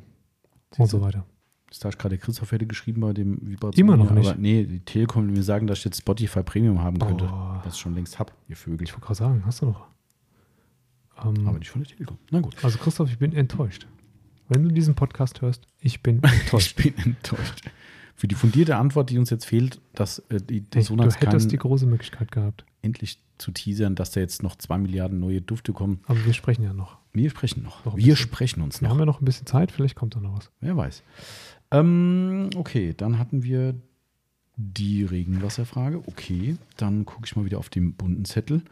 und so weiter.
Das da gerade der Christoph hätte geschrieben bei dem Vibration.
Immer noch nicht.
Aber nee, die Telekom will mir sagen, dass ich jetzt Spotify Premium haben könnte.
Oh.
Was ich schon längst hab, ihr Vögel.
Ich wollte gerade sagen, hast du noch. Ähm,
Aber nicht von der Telekom. Na gut.
also Christoph, ich bin enttäuscht. Wenn du diesen Podcast hörst, ich bin enttäuscht.
Ich bin enttäuscht. Für die fundierte Antwort, die uns jetzt fehlt, dass äh, die,
Hey, du hättest
kann,
die große Möglichkeit gehabt.
endlich zu teasern, dass da jetzt noch zwei Milliarden neue Dufte kommen.
Aber wir sprechen ja noch.
Wir sprechen noch.
Noch
Wir
bisschen.
sprechen uns
Wir
noch.
haben ja noch ein bisschen Zeit, vielleicht kommt da noch was.
Wer weiß. Ähm, okay, dann hatten wir die Regenwasserfrage. Okay, dann gucke ich mal wieder auf den bunten Zettel.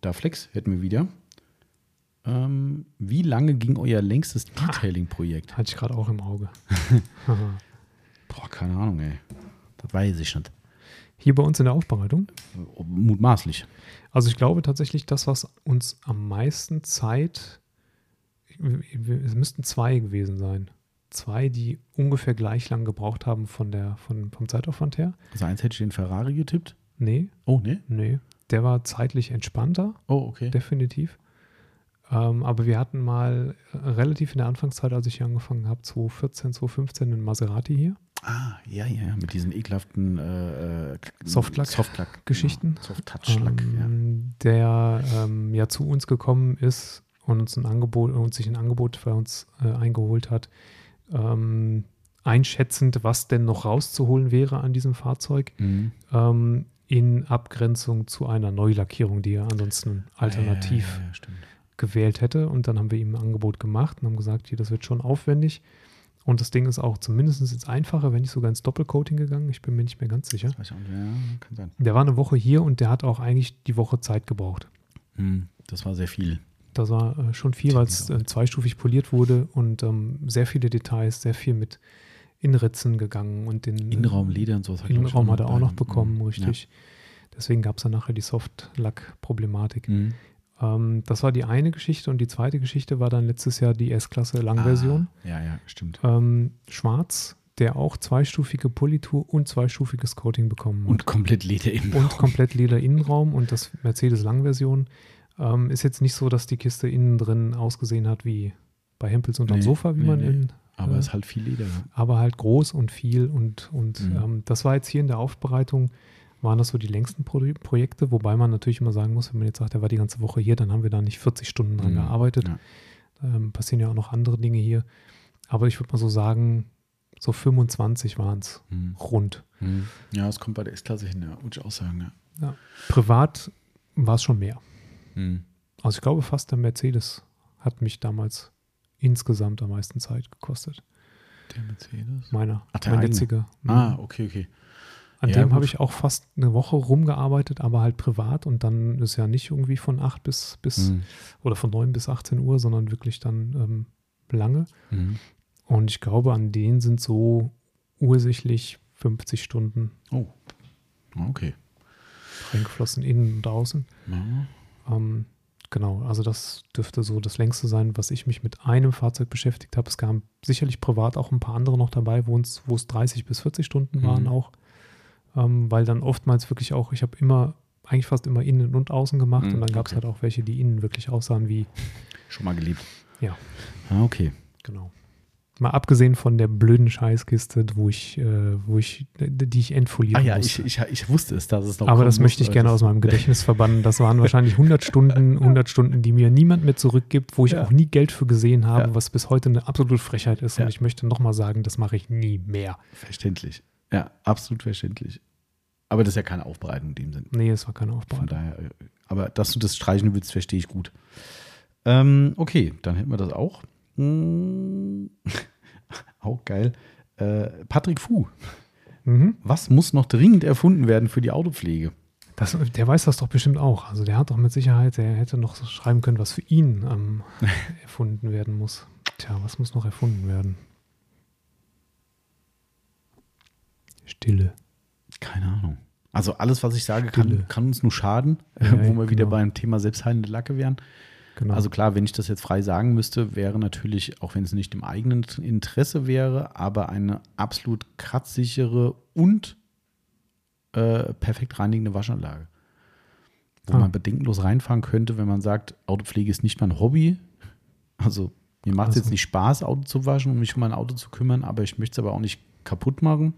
Da Flex hätten wir wieder. Ähm, wie lange ging euer längstes Detailing-Projekt?
Hatte ich gerade auch im Auge.
Boah, keine Ahnung, ey. Das weiß ich nicht.
Hier bei uns in der Aufbereitung.
Mutmaßlich.
Also ich glaube tatsächlich, das, was uns am meisten Zeit, es müssten zwei gewesen sein. Zwei, die ungefähr gleich lang gebraucht haben von der, von, vom Zeitaufwand her.
Also eins hätte ich den Ferrari getippt.
Nee,
Oh, ne?
nee. Der war zeitlich entspannter,
Oh, okay.
definitiv. Ähm, aber wir hatten mal äh, relativ in der Anfangszeit, als ich hier angefangen habe, 2014, 2015, einen Maserati hier.
Ah, ja, ja, ja, mit diesen ekelhaften äh, äh,
Softlack-
Softlack
Geschichten.
Genau. Soft-Touch-Lack, ja.
ähm, der ähm, ja zu uns gekommen ist und uns ein Angebot und sich ein Angebot für uns äh, eingeholt hat, ähm, einschätzend, was denn noch rauszuholen wäre an diesem Fahrzeug,
Mhm.
ähm, in Abgrenzung zu einer Neulackierung, die er ansonsten alternativ
Ja, ja, ja,
gewählt hätte. Und dann haben wir ihm ein Angebot gemacht und haben gesagt, hier, das wird schon aufwendig. Und das Ding ist auch zumindest jetzt einfacher, wenn nicht sogar ins Doppelcoating gegangen. Ich bin mir nicht mehr ganz sicher.
Ja, kann sein.
Der war eine Woche hier und der hat auch eigentlich die Woche Zeit gebraucht.
Mhm. Das war sehr viel.
Das war äh, schon viel, weil es äh, zweistufig poliert wurde und ähm, sehr viele Details, sehr viel mit Inritzen gegangen und den
Innenraumleder und ich,
Innenraum hat er auch noch bekommen,
Mhm.
richtig. Deswegen gab es dann nachher die Soft-Lack-Problematik.
Ja. Mhm.
Ähm, das war die eine Geschichte und die zweite Geschichte war dann letztes Jahr die S-Klasse Langversion.
Ah, ja, ja, stimmt.
Ähm, schwarz, der auch zweistufige Politur und zweistufiges Coating bekommen hat.
Und komplett Leder im
und komplett lila Innenraum und das Mercedes Langversion ähm, ist jetzt nicht so, dass die Kiste innen drin ausgesehen hat wie bei Hempels unterm
Nee,
Sofa, wie
nee,
man
nee.
in,
Aber
äh,
es ist halt viel Leder.
aber halt groß und viel und, und
Mhm.
ähm, das war jetzt hier in der Aufbereitung, waren das so die längsten Pro Projekte, wobei man natürlich immer sagen muss, wenn man jetzt sagt, er war die ganze Woche hier, dann haben wir da nicht 40 Stunden dran
Mhm.
gearbeitet.
Ja.
Ähm, passieren ja auch noch andere Dinge hier. Aber ich würde mal so sagen, so 25 waren es
Mhm.
rund.
Mhm. Ja, es kommt bei der S-Klasse hin, ja, würde ich auch sagen. Ja.
Privat war es schon mehr.
Mhm.
Also ich glaube fast der Mercedes hat mich damals insgesamt am meisten Zeit gekostet.
Der Mercedes.
Meiner,
Ach, der
mein
eigene.
jetziger.
Ah, okay, okay.
An
ja,
dem habe ich auch fast eine Woche rumgearbeitet, aber halt privat und dann ist ja nicht irgendwie von 8 bis, bis
Mhm.
oder von 9 bis 18 Uhr, sondern wirklich dann ähm, lange.
Mhm.
Und ich glaube, an denen sind so ursächlich 50 Stunden
Oh, okay.
reingeflossen, innen und außen.
Ja.
Ähm, genau, also das dürfte so das längste sein, was ich mich mit einem Fahrzeug beschäftigt habe. Es gab sicherlich privat auch ein paar andere noch dabei, wo es, wo es 30 bis 40 Stunden waren
Mhm.
auch. Ähm, weil dann oftmals wirklich auch, ich habe immer, eigentlich fast immer innen und außen gemacht
Mhm,
und dann gab es
okay.
halt auch welche, die innen wirklich aussahen wie,
Schon mal geliebt.
Ja.
Ah, okay.
genau. Mal abgesehen von der blöden Scheißkiste, wo ich, äh, wo ich, die ich entfolieren
Ah ja,
musste.
ich, ich, ich wusste es, dass es noch
Aber das möchte ich gerne
das-
aus meinem Gedächtnis verbannen. Das waren wahrscheinlich 100 Stunden, 100 Stunden, die mir niemand mehr zurückgibt, wo ich
Ja.
auch nie Geld für gesehen habe,
Ja.
was bis heute eine absolute Frechheit ist.
Ja.
Und ich möchte nochmal sagen, das mache ich nie mehr.
Verständlich. Ja, absolut verständlich. Aber das ist ja keine Aufbereitung in dem Sinn.
Nee, es war keine
Von
Aufbereitung.
daher, äh, aber dass du das streichen willst, verstehe ich gut. Ähm, okay, dann hätten wir das auch. Hm, auch geil. Äh, Patrick Fu,
Mhm.
was muss noch dringend erfunden werden für die Autopflege?
Das, der weiß das doch bestimmt auch. Also der hat doch mit Sicherheit, der hätte noch schreiben können, was für ihn ähm, erfunden werden muss. Tja, was muss noch erfunden werden? Stille.
Keine Ahnung. Also alles, was ich sage, kann, kann uns nur schaden,
Ja,
wo wir wieder
genau.
beim Thema selbstheilende Lacke wären.
Genau.
Also klar, wenn ich das jetzt frei sagen müsste, wäre natürlich, auch wenn es nicht im eigenen Interesse wäre, aber eine absolut kratzsichere und äh, perfekt reinigende Waschanlage. Wo
Ah.
man bedenkenlos reinfahren könnte, wenn man sagt, Autopflege ist nicht mein Hobby. Also mir macht es
Also-
jetzt nicht Spaß, Auto zu waschen und mich um mein Auto zu kümmern, aber ich möchte es aber auch nicht kaputt machen.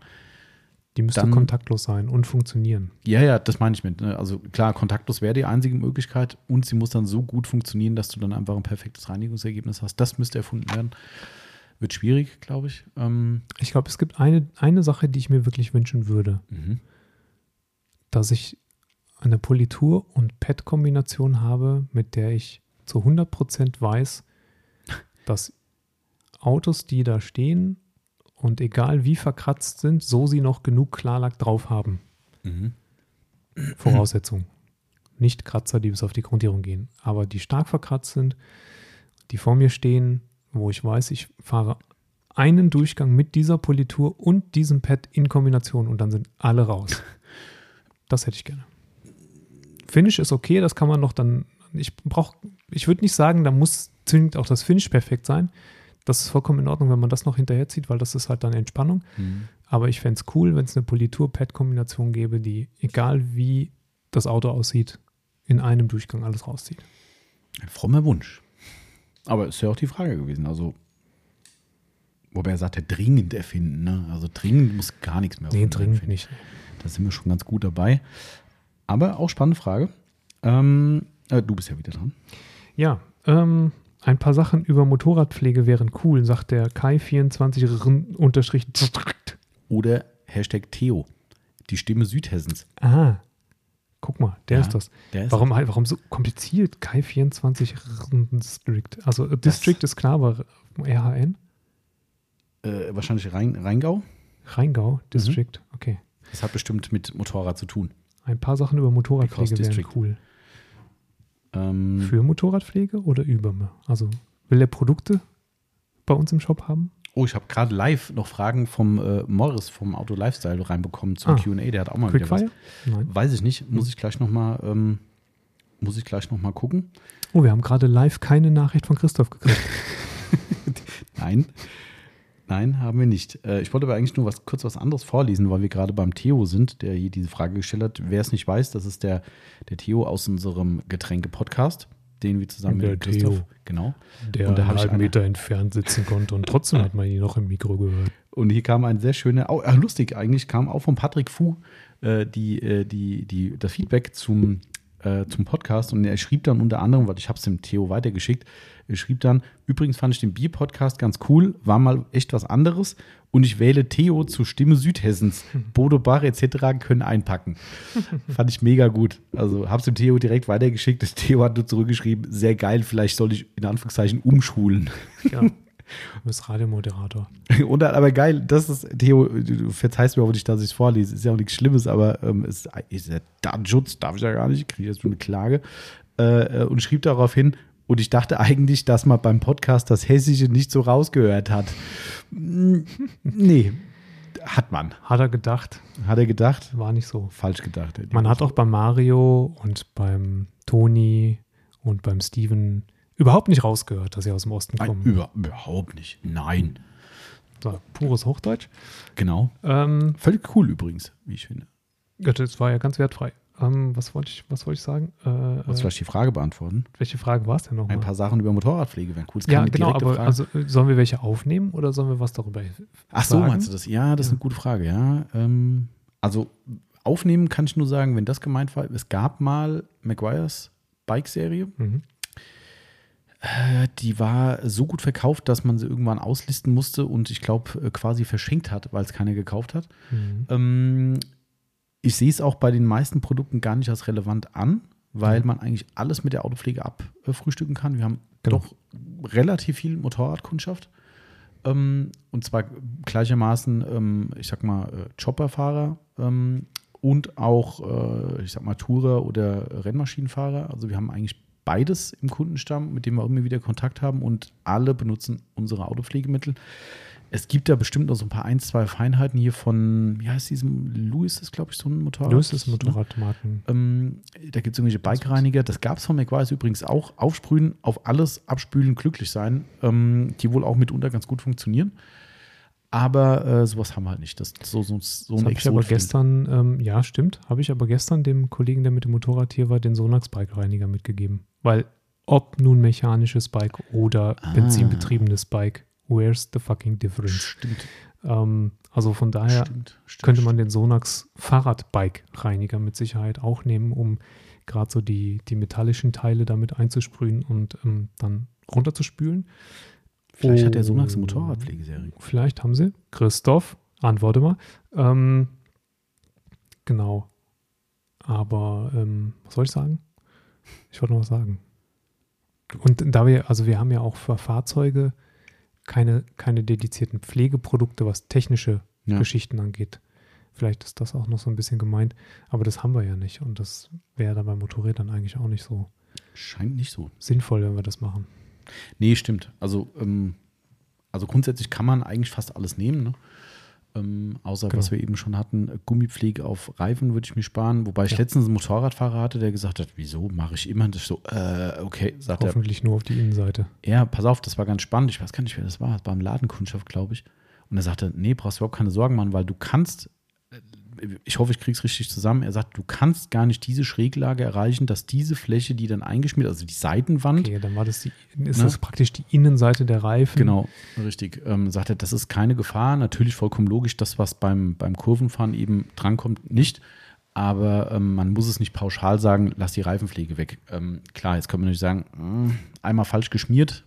Die müsste
dann-
kontaktlos sein und funktionieren.
Ja, ja, das meine ich mit. ne? Also klar, kontaktlos wäre die einzige Möglichkeit und sie muss dann so gut funktionieren, dass du dann einfach ein perfektes Reinigungsergebnis hast. Das müsste erfunden werden. Wird schwierig, glaube ich. Ähm,
Ich glaube, es gibt eine, eine Sache, die ich mir wirklich wünschen würde,
mhm.
dass ich eine Politur- und Pad-Kombination habe, mit der ich zu 100% weiß, dass Autos, die da stehen und egal wie verkratzt sind, so sie noch genug Klarlack drauf haben.
Mhm.
Voraussetzung. Nicht Kratzer, die bis auf die Grundierung gehen, aber die stark verkratzt sind, die vor mir stehen, wo ich weiß, ich fahre einen Durchgang mit dieser Politur und diesem Pad in Kombination und dann sind alle raus. Das hätte ich gerne. Finish ist okay, das kann man noch dann. Ich brauche, ich würde nicht sagen, da muss zwingend auch das Finish perfekt sein. Das ist vollkommen in Ordnung, wenn man das noch hinterherzieht, weil das ist halt dann Entspannung.
Mhm.
Aber ich fände es cool, wenn es eine Politur-Pad-Kombination gäbe, die, egal wie das Auto aussieht, in einem Durchgang alles rauszieht.
Ein frommer Wunsch. Aber ist ja auch die Frage gewesen. Also, wobei er sagte, dringend erfinden. Ne? Also dringend muss gar nichts mehr
Nee, dringend
werden.
nicht.
Da sind wir schon ganz gut dabei. Aber auch spannende Frage. Ähm, äh, du bist ja wieder dran.
Ja, ähm, ein paar Sachen über Motorradpflege wären cool, sagt der Kai24 unterstrich.
Oder Hashtag Theo. Die Stimme Südhessens.
Ah, guck mal, der
Ja,
ist das.
Der ist
Warum, halt- warum so kompliziert? Kai24 District. Also äh, District ist klar, aber RHN?
äh, wahrscheinlich Rhein, Rheingau.
Rheingau District. Okay.
Das hat bestimmt mit Motorrad zu tun.
Ein paar Sachen über Motorradpflege wären cool.
Ähm,
Für Motorradpflege oder über? Also will er Produkte bei uns im Shop haben?
oh, ich habe gerade live noch Fragen vom äh, Morris vom Auto Lifestyle reinbekommen zum
Ah.
Q&A. Der hat auch mal wieder was.
Quickfire? Nein.
Weiß ich nicht. Muss ich gleich noch mal, ähm, muss ich gleich noch mal gucken.
Oh, wir haben gerade live keine Nachricht von Christoph gekriegt.
Nein. Nein, haben wir nicht. Äh, ich wollte aber eigentlich nur was, kurz was anderes vorlesen, weil wir gerade beim Theo sind, der hier diese Frage gestellt hat. Wer es nicht weiß, das ist der, der Theo aus unserem Getränke-Podcast, den wir zusammen
Der
mit Christoph,
Theo.
genau.
Der
Und da
einen halben Meter entfernt sitzen konnte und trotzdem hat man ihn noch im Mikro gehört.
Und hier kam ein sehr schöner, oh, lustig eigentlich, kam auch von Patrick Fu äh, die, äh, die, die, das Feedback zum, äh, zum Podcast und er schrieb dann unter anderem, weil ich habe es dem Theo weitergeschickt, er schrieb dann, übrigens fand ich den Bier-Podcast ganz cool, war mal echt was anderes und ich wähle Theo zur Stimme Südhessens. Bodo Bach etc. können einpacken. fand ich mega gut. Also hab's dem Theo direkt weitergeschickt. Das Theo hat nur zurückgeschrieben, sehr geil, vielleicht soll ich in Anführungszeichen umschulen.
Ja. Du bist Radiomoderator.
Und dann, aber geil, das ist, Theo, du verzeihst mir auch nicht, dass ich es vorlese. Ist ja auch nichts Schlimmes, aber ähm, es ist ja Datenschutz, darf ich ja gar nicht, kriege jetzt schon eine Klage. Äh, äh, und schrieb darauf hin, und ich dachte eigentlich, dass man beim Podcast das Hessische nicht so rausgehört hat. Mm, Nee, hat man.
Hat er gedacht,
Hat er gedacht?
war nicht so.
Falsch gedacht.
Man hat auch bei Mario und beim Toni und beim Steven überhaupt nicht rausgehört, dass sie aus dem Osten
Nein,
kommen.
über, überhaupt nicht. Nein.
So, pures Hochdeutsch.
Genau.
Ähm,
Völlig cool übrigens, wie ich finde.
ja, das war ja ganz wertfrei. Ähm, was wollte ich, was wollte ich sagen? Äh,
Wolltest vielleicht die Frage beantworten?
welche Frage war es denn
Ein
nochmal?
paar Sachen über Motorradpflege wären cool. Das
Ja, genau, aber
Frage.
also äh, sollen wir welche aufnehmen oder sollen wir was darüber
Ach so,
sagen?
meinst du das? Ja, das ist
Ja.
eine gute Frage, ja. Ähm, also aufnehmen kann ich nur sagen, wenn das gemeint war, es gab mal McGuire's Bike-Serie.
Mhm.
Äh, Die war so gut verkauft, dass man sie irgendwann auslisten musste und ich glaube quasi verschenkt hat, weil es keiner gekauft hat.
Mhm.
Ähm, ich sehe es auch bei den meisten Produkten gar nicht als relevant an, weil
Mhm.
man eigentlich alles mit der Autopflege abfrühstücken kann. Wir haben
Genau.
doch relativ viel Motorradkundschaft. Ähm, und zwar gleichermaßen, ähm, ich sag mal, äh, Chopperfahrer und auch, äh, ich sag mal, Tourer oder Rennmaschinenfahrer. Also wir haben eigentlich beides im Kundenstamm, mit dem wir immer wieder Kontakt haben und alle benutzen unsere Autopflegemittel. Es gibt da bestimmt noch so ein paar ein, zwei Feinheiten hier von, wie heißt diesem, Louis ist, glaube ich, so ein Motorrad.
Louis ist
ne?
Motorradmarken.
Ähm, da gibt es irgendwelche Bike-Reiniger. Das gab es von McWise übrigens auch. Aufsprühen, auf alles abspülen, glücklich sein. Ähm, die wohl auch mitunter ganz gut funktionieren. Aber äh, sowas haben wir halt nicht. Das so, so, so
Das habe ich aber gestern, ähm, ja, stimmt, habe ich aber gestern dem Kollegen, der mit dem Motorrad hier war, den Sonax Bike-Reiniger mitgegeben. Weil, ob nun mechanisches Bike oder
Ah.
benzinbetriebenes Bike, where's the fucking difference?
Stimmt.
Ähm, also von daher
stimmt, stimmt.
könnte man den Sonax Fahrrad-Bike-Reiniger mit Sicherheit auch nehmen, um gerade so die, die metallischen Teile damit einzusprühen und ähm, dann runterzuspülen.
Vielleicht hat der Sonax
Oh.
eine Motorradpflegeserie.
Vielleicht haben sie. Christoph, antworte mal. Ähm, genau. Aber ähm, was soll ich sagen? Ich wollte noch was sagen. Und da wir, also wir haben ja auch für Fahrzeuge keine, keine dedizierten Pflegeprodukte, was technische
Ja.
Geschichten angeht. Vielleicht ist das auch noch so ein bisschen gemeint, aber das haben wir ja nicht. Und das wäre dann bei Motorrädern eigentlich auch nicht so
Scheint nicht so.
sinnvoll, wenn wir das machen.
Nee, stimmt. Also, ähm, also grundsätzlich kann man eigentlich fast alles nehmen, ne? Ähm, außer
Genau.
was wir eben schon hatten, Gummipflege auf Reifen würde ich mir sparen. Wobei ich
Ja.
letztens einen Motorradfahrer hatte, der gesagt hat, wieso mache ich immer das so, äh, okay, sagt er,
Hoffentlich nur auf die Innenseite.
ja, pass auf, das war ganz spannend. Ich weiß gar nicht, wer das war. Das war im Ladenkundschaft, glaube ich. Und er sagte, nee, brauchst du überhaupt keine Sorgen machen, weil du kannst, ich hoffe, ich krieg's richtig zusammen. Er sagt, du kannst gar nicht diese Schräglage erreichen, dass diese Fläche, die dann eingeschmiert, also die Seitenwand,
Okay, dann war das die, ist
Ne?
das praktisch die Innenseite der Reifen.
Genau, richtig. Ähm, sagt er, das ist keine Gefahr. Natürlich vollkommen logisch, das, was beim, beim Kurvenfahren eben drankommt, nicht. Aber ähm, man muss es nicht pauschal sagen, lass die Reifenpflege weg. Ähm, klar, jetzt kann man natürlich sagen, mh, einmal falsch geschmiert,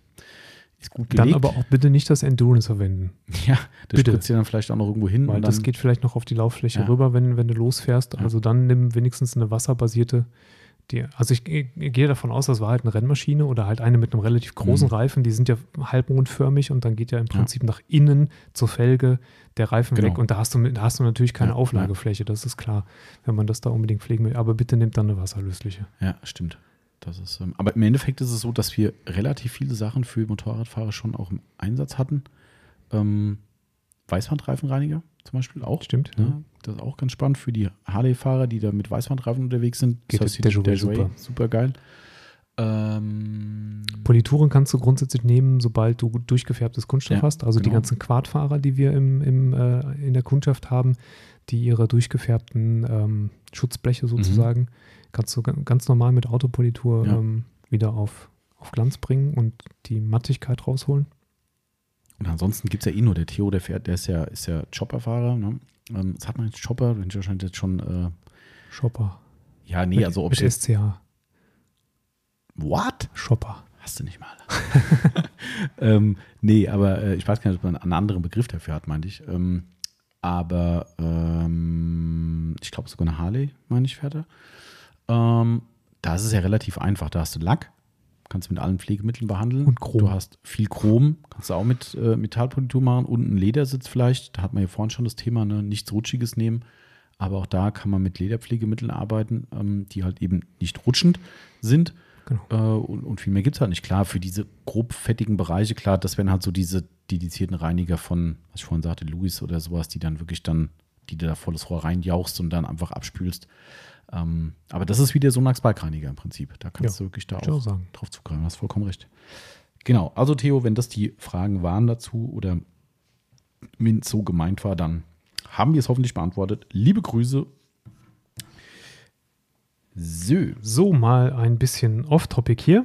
ist gut
Dann
gelegt.
aber auch bitte nicht das Endurance verwenden,
ja, das
bitte.
spritzt dir dann vielleicht auch noch irgendwo hin.
weil das
dann,
geht vielleicht noch auf die Lauffläche
Ja.
rüber, wenn, wenn du losfährst.
Ja.
Also dann nimm wenigstens eine wasserbasierte. Die, also ich, ich, ich gehe davon aus, das war halt eine Rennmaschine oder halt eine mit einem relativ großen
Mhm.
Reifen. Die sind ja halbmondförmig und dann geht ja im Prinzip nach innen zur Felge der Reifen
Genau.
weg. Und da hast du, da hast du natürlich keine
Ja,
Auflagefläche, das ist klar, wenn man das da unbedingt pflegen will. Aber bitte nimmt dann eine wasserlösliche.
ja, stimmt. Das ist, ähm, aber im Endeffekt ist es so, dass wir relativ viele Sachen für Motorradfahrer schon auch im Einsatz hatten. Ähm, Weißwandreifenreiniger zum Beispiel auch.
Stimmt?
Ja, das ist auch ganz spannend für die Harley-Fahrer, die da mit Weißwandreifen unterwegs sind.
Geht
das
der Jouet super.
super geil. Ähm,
Polituren kannst du grundsätzlich nehmen, sobald du durchgefärbtes Kunststoff
Ja,
hast. Also die
genau.
ganzen Quadfahrer, die wir im, im, äh, in der Kundschaft haben, die ihre durchgefärbten ähm, Schutzbleche sozusagen, kannst du ga- ganz normal mit Autopolitur
Ja.
ähm, wieder auf, auf Glanz bringen und die Mattigkeit rausholen.
und ansonsten gibt es ja eh nur der Theo, der fährt, der ist ja, ist ja Chopperfahrer. Ne? Ähm, was hat man jetzt Chopper? Den wahrscheinlich jetzt schon. Äh,
Shopper.
ja, nee,
mit,
also ob
mit. SCH.
What?
Shopper.
Hast du nicht mal. ähm, nee, aber äh, ich weiß gar nicht, ob man einen anderen Begriff dafür hat, meinte ich. Ähm, aber ähm, ich glaube sogar eine Harley, meine ich, fährt er. Ähm, da ist es ja relativ einfach. Da hast du Lack, kannst du mit allen Pflegemitteln behandeln.
Und Chrom.
Du hast viel Chrom, kannst du auch mit äh, Metallpolitur machen und einen Ledersitz vielleicht. Da hat man ja vorhin schon das Thema, ne? nichts Rutschiges nehmen. Aber auch da kann man mit Lederpflegemitteln arbeiten, ähm, die halt eben nicht rutschend sind.
Genau.
Äh, und, und viel mehr gibt es halt nicht. Klar, für diese grob fettigen Bereiche, klar, das wären halt so diese dedizierten Reiniger von, was ich vorhin sagte, Louis oder sowas, die dann wirklich dann, die du da volles Rohr reinjauchst und dann einfach abspülst. Ähm, aber das ist wie der Sonax Bikereiniger im Prinzip. Da kannst
Ja,
du wirklich da
auch sagen.
drauf zugreifen. Hast vollkommen recht. Genau, also Theo, wenn das die Fragen waren dazu oder wenn es so gemeint war, dann haben wir es hoffentlich beantwortet. Liebe Grüße. So,
So, mal ein bisschen off-topic hier.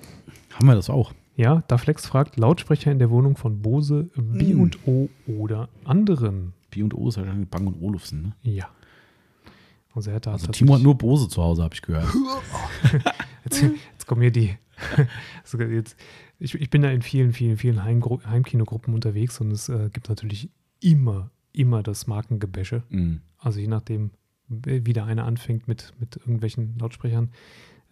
haben wir das auch.
Ja, da Flex fragt, Lautsprecher in der Wohnung von Bose, B&O oder anderen.
B und O ist wahrscheinlich Bang und Olufsen. Ne?
Ja. Also er hat
Also Timo hat nur Bose zu Hause, habe ich gehört.
Jetzt, jetzt kommen hier die. sogar jetzt, ich, ich bin da in vielen, vielen, vielen Heimgru Heimkinogruppen unterwegs und es äh, gibt natürlich immer, immer das Markengebäsche.
Mhm.
Also je nachdem, wie der eine anfängt mit, mit irgendwelchen Lautsprechern.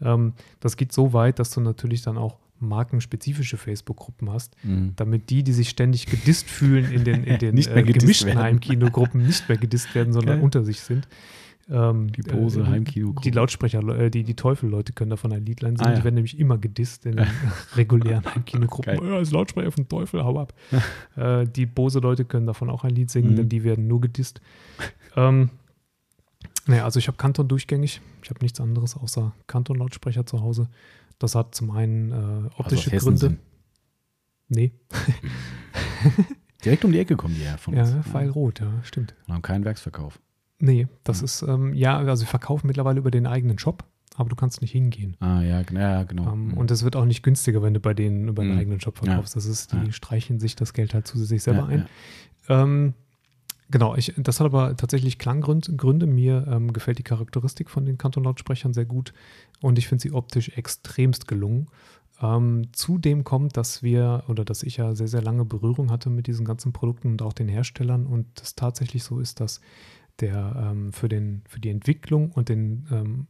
Ähm, das geht so weit, dass du natürlich dann auch markenspezifische Facebook-Gruppen hast,
Mhm.
damit die, die sich ständig gedisst fühlen in den, in den äh, gemischten. Heimkinogruppen, nicht mehr gedisst werden, sondern
Geil.
unter sich sind. Ähm,
Die Bose
äh,
Heimkino.
Die Lautsprecher, äh, die, die Teufel-Leute können davon ein Liedlein singen.
Ah, ja.
Die werden nämlich immer gedisst in den regulären Heimkinogruppen. Ja, das Lautsprecher vom Teufel, hau ab. äh, die Bose-Leute können davon auch ein Lied singen,
Mhm.
denn die werden nur gedisst. ähm, naja, also ich habe Kanton durchgängig. Ich habe nichts anderes außer Kanton-Lautsprecher zu Hause. Das hat zum einen äh,
Also
optische
Hessen
Gründe.
sind.
Nee,
Direkt um die Ecke kommen die her von
ja,
uns.
Pfeilrot, ja, stimmt.
Und haben keinen Werksverkauf.
Nee, das
Mhm.
ist, ähm, ja, also wir verkaufen mittlerweile über den eigenen Shop, aber du kannst nicht hingehen.
Ah, ja, ja genau.
Ähm,
Mhm.
und es wird auch nicht günstiger, wenn du bei denen über den
Mhm.
eigenen Shop
Ja.
verkaufst. Das ist, die
Ja.
streichen sich das Geld halt zusätzlich selber
ja,
ein. Ähm, genau, ich, das hat aber tatsächlich Klanggründe. Gründe. Mir ähm, gefällt die Charakteristik von den Kanton-Lautsprechern sehr gut und ich finde sie optisch extremst gelungen. Ähm, zudem kommt, dass wir oder dass ich ja sehr, sehr lange Berührung hatte mit diesen ganzen Produkten und auch den Herstellern und es tatsächlich so ist, dass der ähm, für, den, für die Entwicklung und den ähm,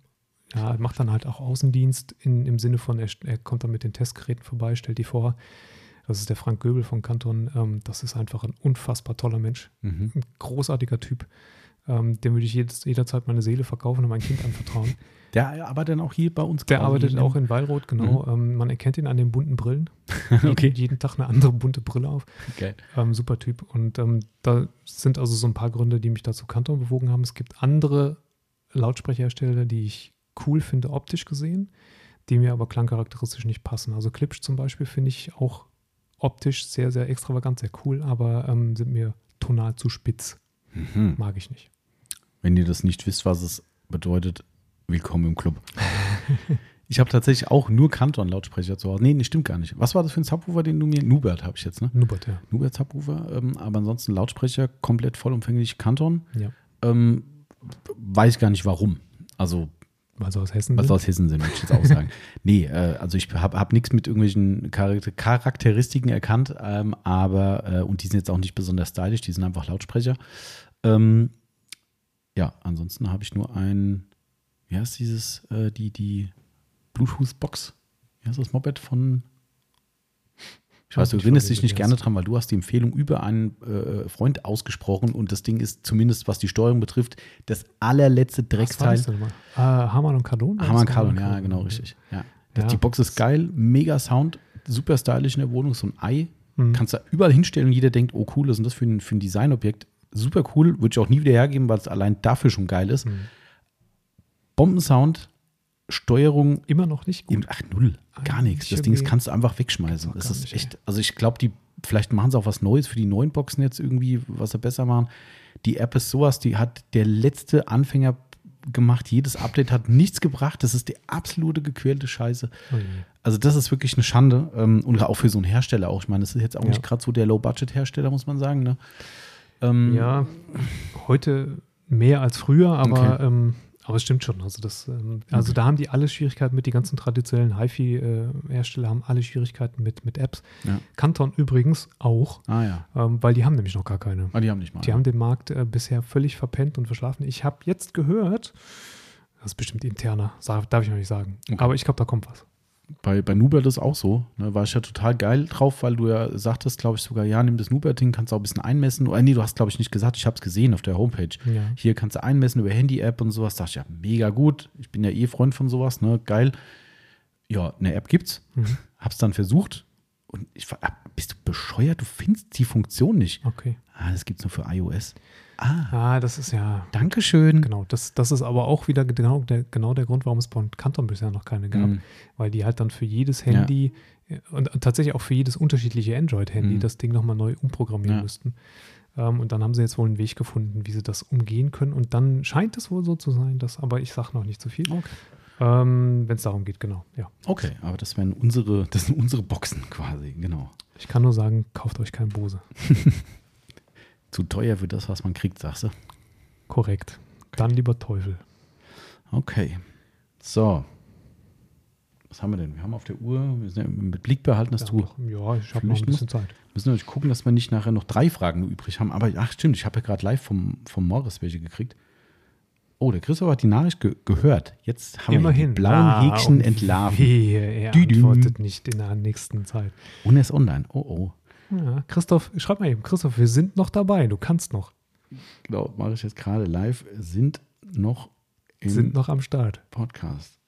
ja, macht dann halt auch Außendienst in, im Sinne von, er, er kommt dann mit den Testgeräten vorbei, stellt die vor. Das ist der Frank Göbel von Kanton. Ähm, das ist einfach ein unfassbar toller Mensch,
Mhm.
ein großartiger Typ. Ähm, dem würde ich jedes, jederzeit meine Seele verkaufen und mein Kind anvertrauen.
Der arbeitet dann auch hier bei uns.
Der arbeitet auch in Weilroth, genau. Ähm, man erkennt ihn an den bunten Brillen.
Okay.
Jeden, jeden Tag eine andere bunte Brille auf.
Geil.
Ähm, super Typ. Und ähm, da sind also so ein paar Gründe, die mich dazu Kanton bewogen haben. Es gibt andere Lautsprecherhersteller, die ich cool finde, optisch gesehen, die mir aber klangcharakteristisch nicht passen. Also Klipsch zum Beispiel finde ich auch optisch sehr, sehr extravagant, sehr cool, aber ähm, sind mir tonal zu spitz.
Mhm.
Mag ich nicht.
Wenn ihr das nicht wisst, was es bedeutet, willkommen im Club. ich habe tatsächlich auch nur Kanton-Lautsprecher zu Hause. Nee, nee, stimmt gar nicht. Was war das für ein Subwoofer, den du mir. Nubert habe ich jetzt, ne?
Nubert, ja.
Nubert Subwoofer. Ähm, aber ansonsten Lautsprecher komplett vollumfänglich Kanton.
ja.
Ähm, weiß gar nicht warum. Also,
sie aus Hessen
was
sind.
aus Hessen sind, würde ich jetzt auch sagen. nee, äh, also ich habe hab nichts mit irgendwelchen Charakter Charakteristiken erkannt, ähm, aber, äh, und die sind jetzt auch nicht besonders stylisch, die sind einfach Lautsprecher. Ähm, ja, ansonsten habe ich nur ein, wie heißt dieses, äh, die, die Bluetooth-Box? Wie heißt das Moped von? Ich weiß, du
weiß
dich
nicht,
gerne dran, weil du hast die Empfehlung über einen äh, Freund ausgesprochen und das Ding ist zumindest, was die Steuerung betrifft, das allerletzte
Was war
Drecksteil.
das denn mal? Äh, Hamann und Cardon? War
Hammer
das
Cardon,
Hamann
ja, genau, richtig. Ja. Das,
Ja.
Die Box ist geil, mega Sound, super stylisch in der Wohnung, so ein Ei.
Mhm.
Kannst da überall hinstellen und jeder denkt, oh cool, was ist denn das für ein, für ein Designobjekt? Super cool, würde ich auch nie wieder hergeben, weil es allein dafür schon geil ist.
Mhm.
Bombensound, Steuerung,
Immer noch nicht gut.
im, ach null, gar
Ein
nichts. Das Ding kannst du einfach wegschmeißen. Das
gar
ist echt, also ich glaube, die, vielleicht machen sie auch was Neues für die neuen Boxen jetzt irgendwie, was sie besser machen. Die App ist sowas, die hat der letzte Anfänger gemacht. Jedes Update hat nichts gebracht. Das ist die absolute gequälte Scheiße.
Oh.
Also das ist wirklich eine Schande. Ähm, und auch für so einen Hersteller auch. Ich meine, das ist jetzt auch
Ja.
nicht gerade so der Low-Budget-Hersteller, muss man sagen. Ne? Ähm,
Ja, heute mehr als früher, aber,
Okay.
ähm, aber es stimmt schon. Also, das, ähm, also da haben die alle Schwierigkeiten mit, die ganzen traditionellen HiFi-Hersteller haben alle Schwierigkeiten mit, mit Apps.
Ja.
Kanton übrigens auch,
Ah ja.
ähm, weil die haben nämlich noch gar keine.
Ah, die haben nicht mal.
Die haben den Markt äh, bisher völlig verpennt und verschlafen. Ich habe jetzt gehört, das ist bestimmt interner, darf ich noch nicht sagen,
Okay.
aber ich glaube, da kommt was.
Bei, bei Nubert ist auch so. Ne, war ich ja total geil drauf, weil du ja sagtest, glaube ich, sogar, ja, nimm das Nubert-Ding, kannst auch ein bisschen einmessen. Oder, nee, du hast, glaube ich, nicht gesagt, ich habe es gesehen auf der Homepage.
Ja.
Hier kannst du einmessen über Handy-App und sowas. Dachte ich, ja, mega gut. Ich bin ja eh Freund von sowas, ne? Geil. Ja, eine App gibt's.
Mhm.
Hab's dann versucht. Und ich war, bist du bescheuert? Du findest die Funktion nicht.
Okay.
Ah, das gibt's nur für iOS. Ah,
Ah, das ist ja.
Dankeschön.
Genau, das, das ist aber auch wieder genau der, genau der Grund, warum es bei Kanton bisher noch keine gab.
Mhm.
weil die halt dann für jedes Handy äh, und tatsächlich auch für jedes unterschiedliche Android-Handy
Mhm.
das Ding nochmal neu umprogrammieren
Ja.
müssten. Ähm, und dann haben sie jetzt wohl einen Weg gefunden, wie sie das umgehen können. Und dann scheint es wohl so zu sein, dass, aber ich sage noch nicht zu viel,
Okay.
ähm, wenn es darum geht, genau. Ja.
Okay, aber das wären unsere, das sind unsere Boxen quasi, genau.
Ich kann nur sagen, kauft euch kein Bose.
Zu teuer für das, was man kriegt, sagst du?
Korrekt. Dann lieber Teufel.
Okay. So. Was haben wir denn? Wir haben auf der Uhr, wir sind ja mit Blick behalten, dass
Ja,
du.
ja ich habe noch ein bisschen Zeit.
müssen natürlich gucken, dass wir nicht nachher noch drei Fragen übrig haben. Aber ach, stimmt, ich habe ja gerade live vom, vom Morris welche gekriegt. Oh, der Christoph hat die Nachricht ge gehört. Jetzt haben wir
Immerhin.
die blauen
Ah,
Häkchen.
Wehe, er antwortet nicht in der nächsten Zeit.
Und er ist online. Oh, oh.
Ja, Christoph, schreib mal eben, Christoph, wir sind noch dabei, du kannst noch.
Genau, mache ich jetzt gerade live. Sind noch im
Sind noch am Start.
Podcast.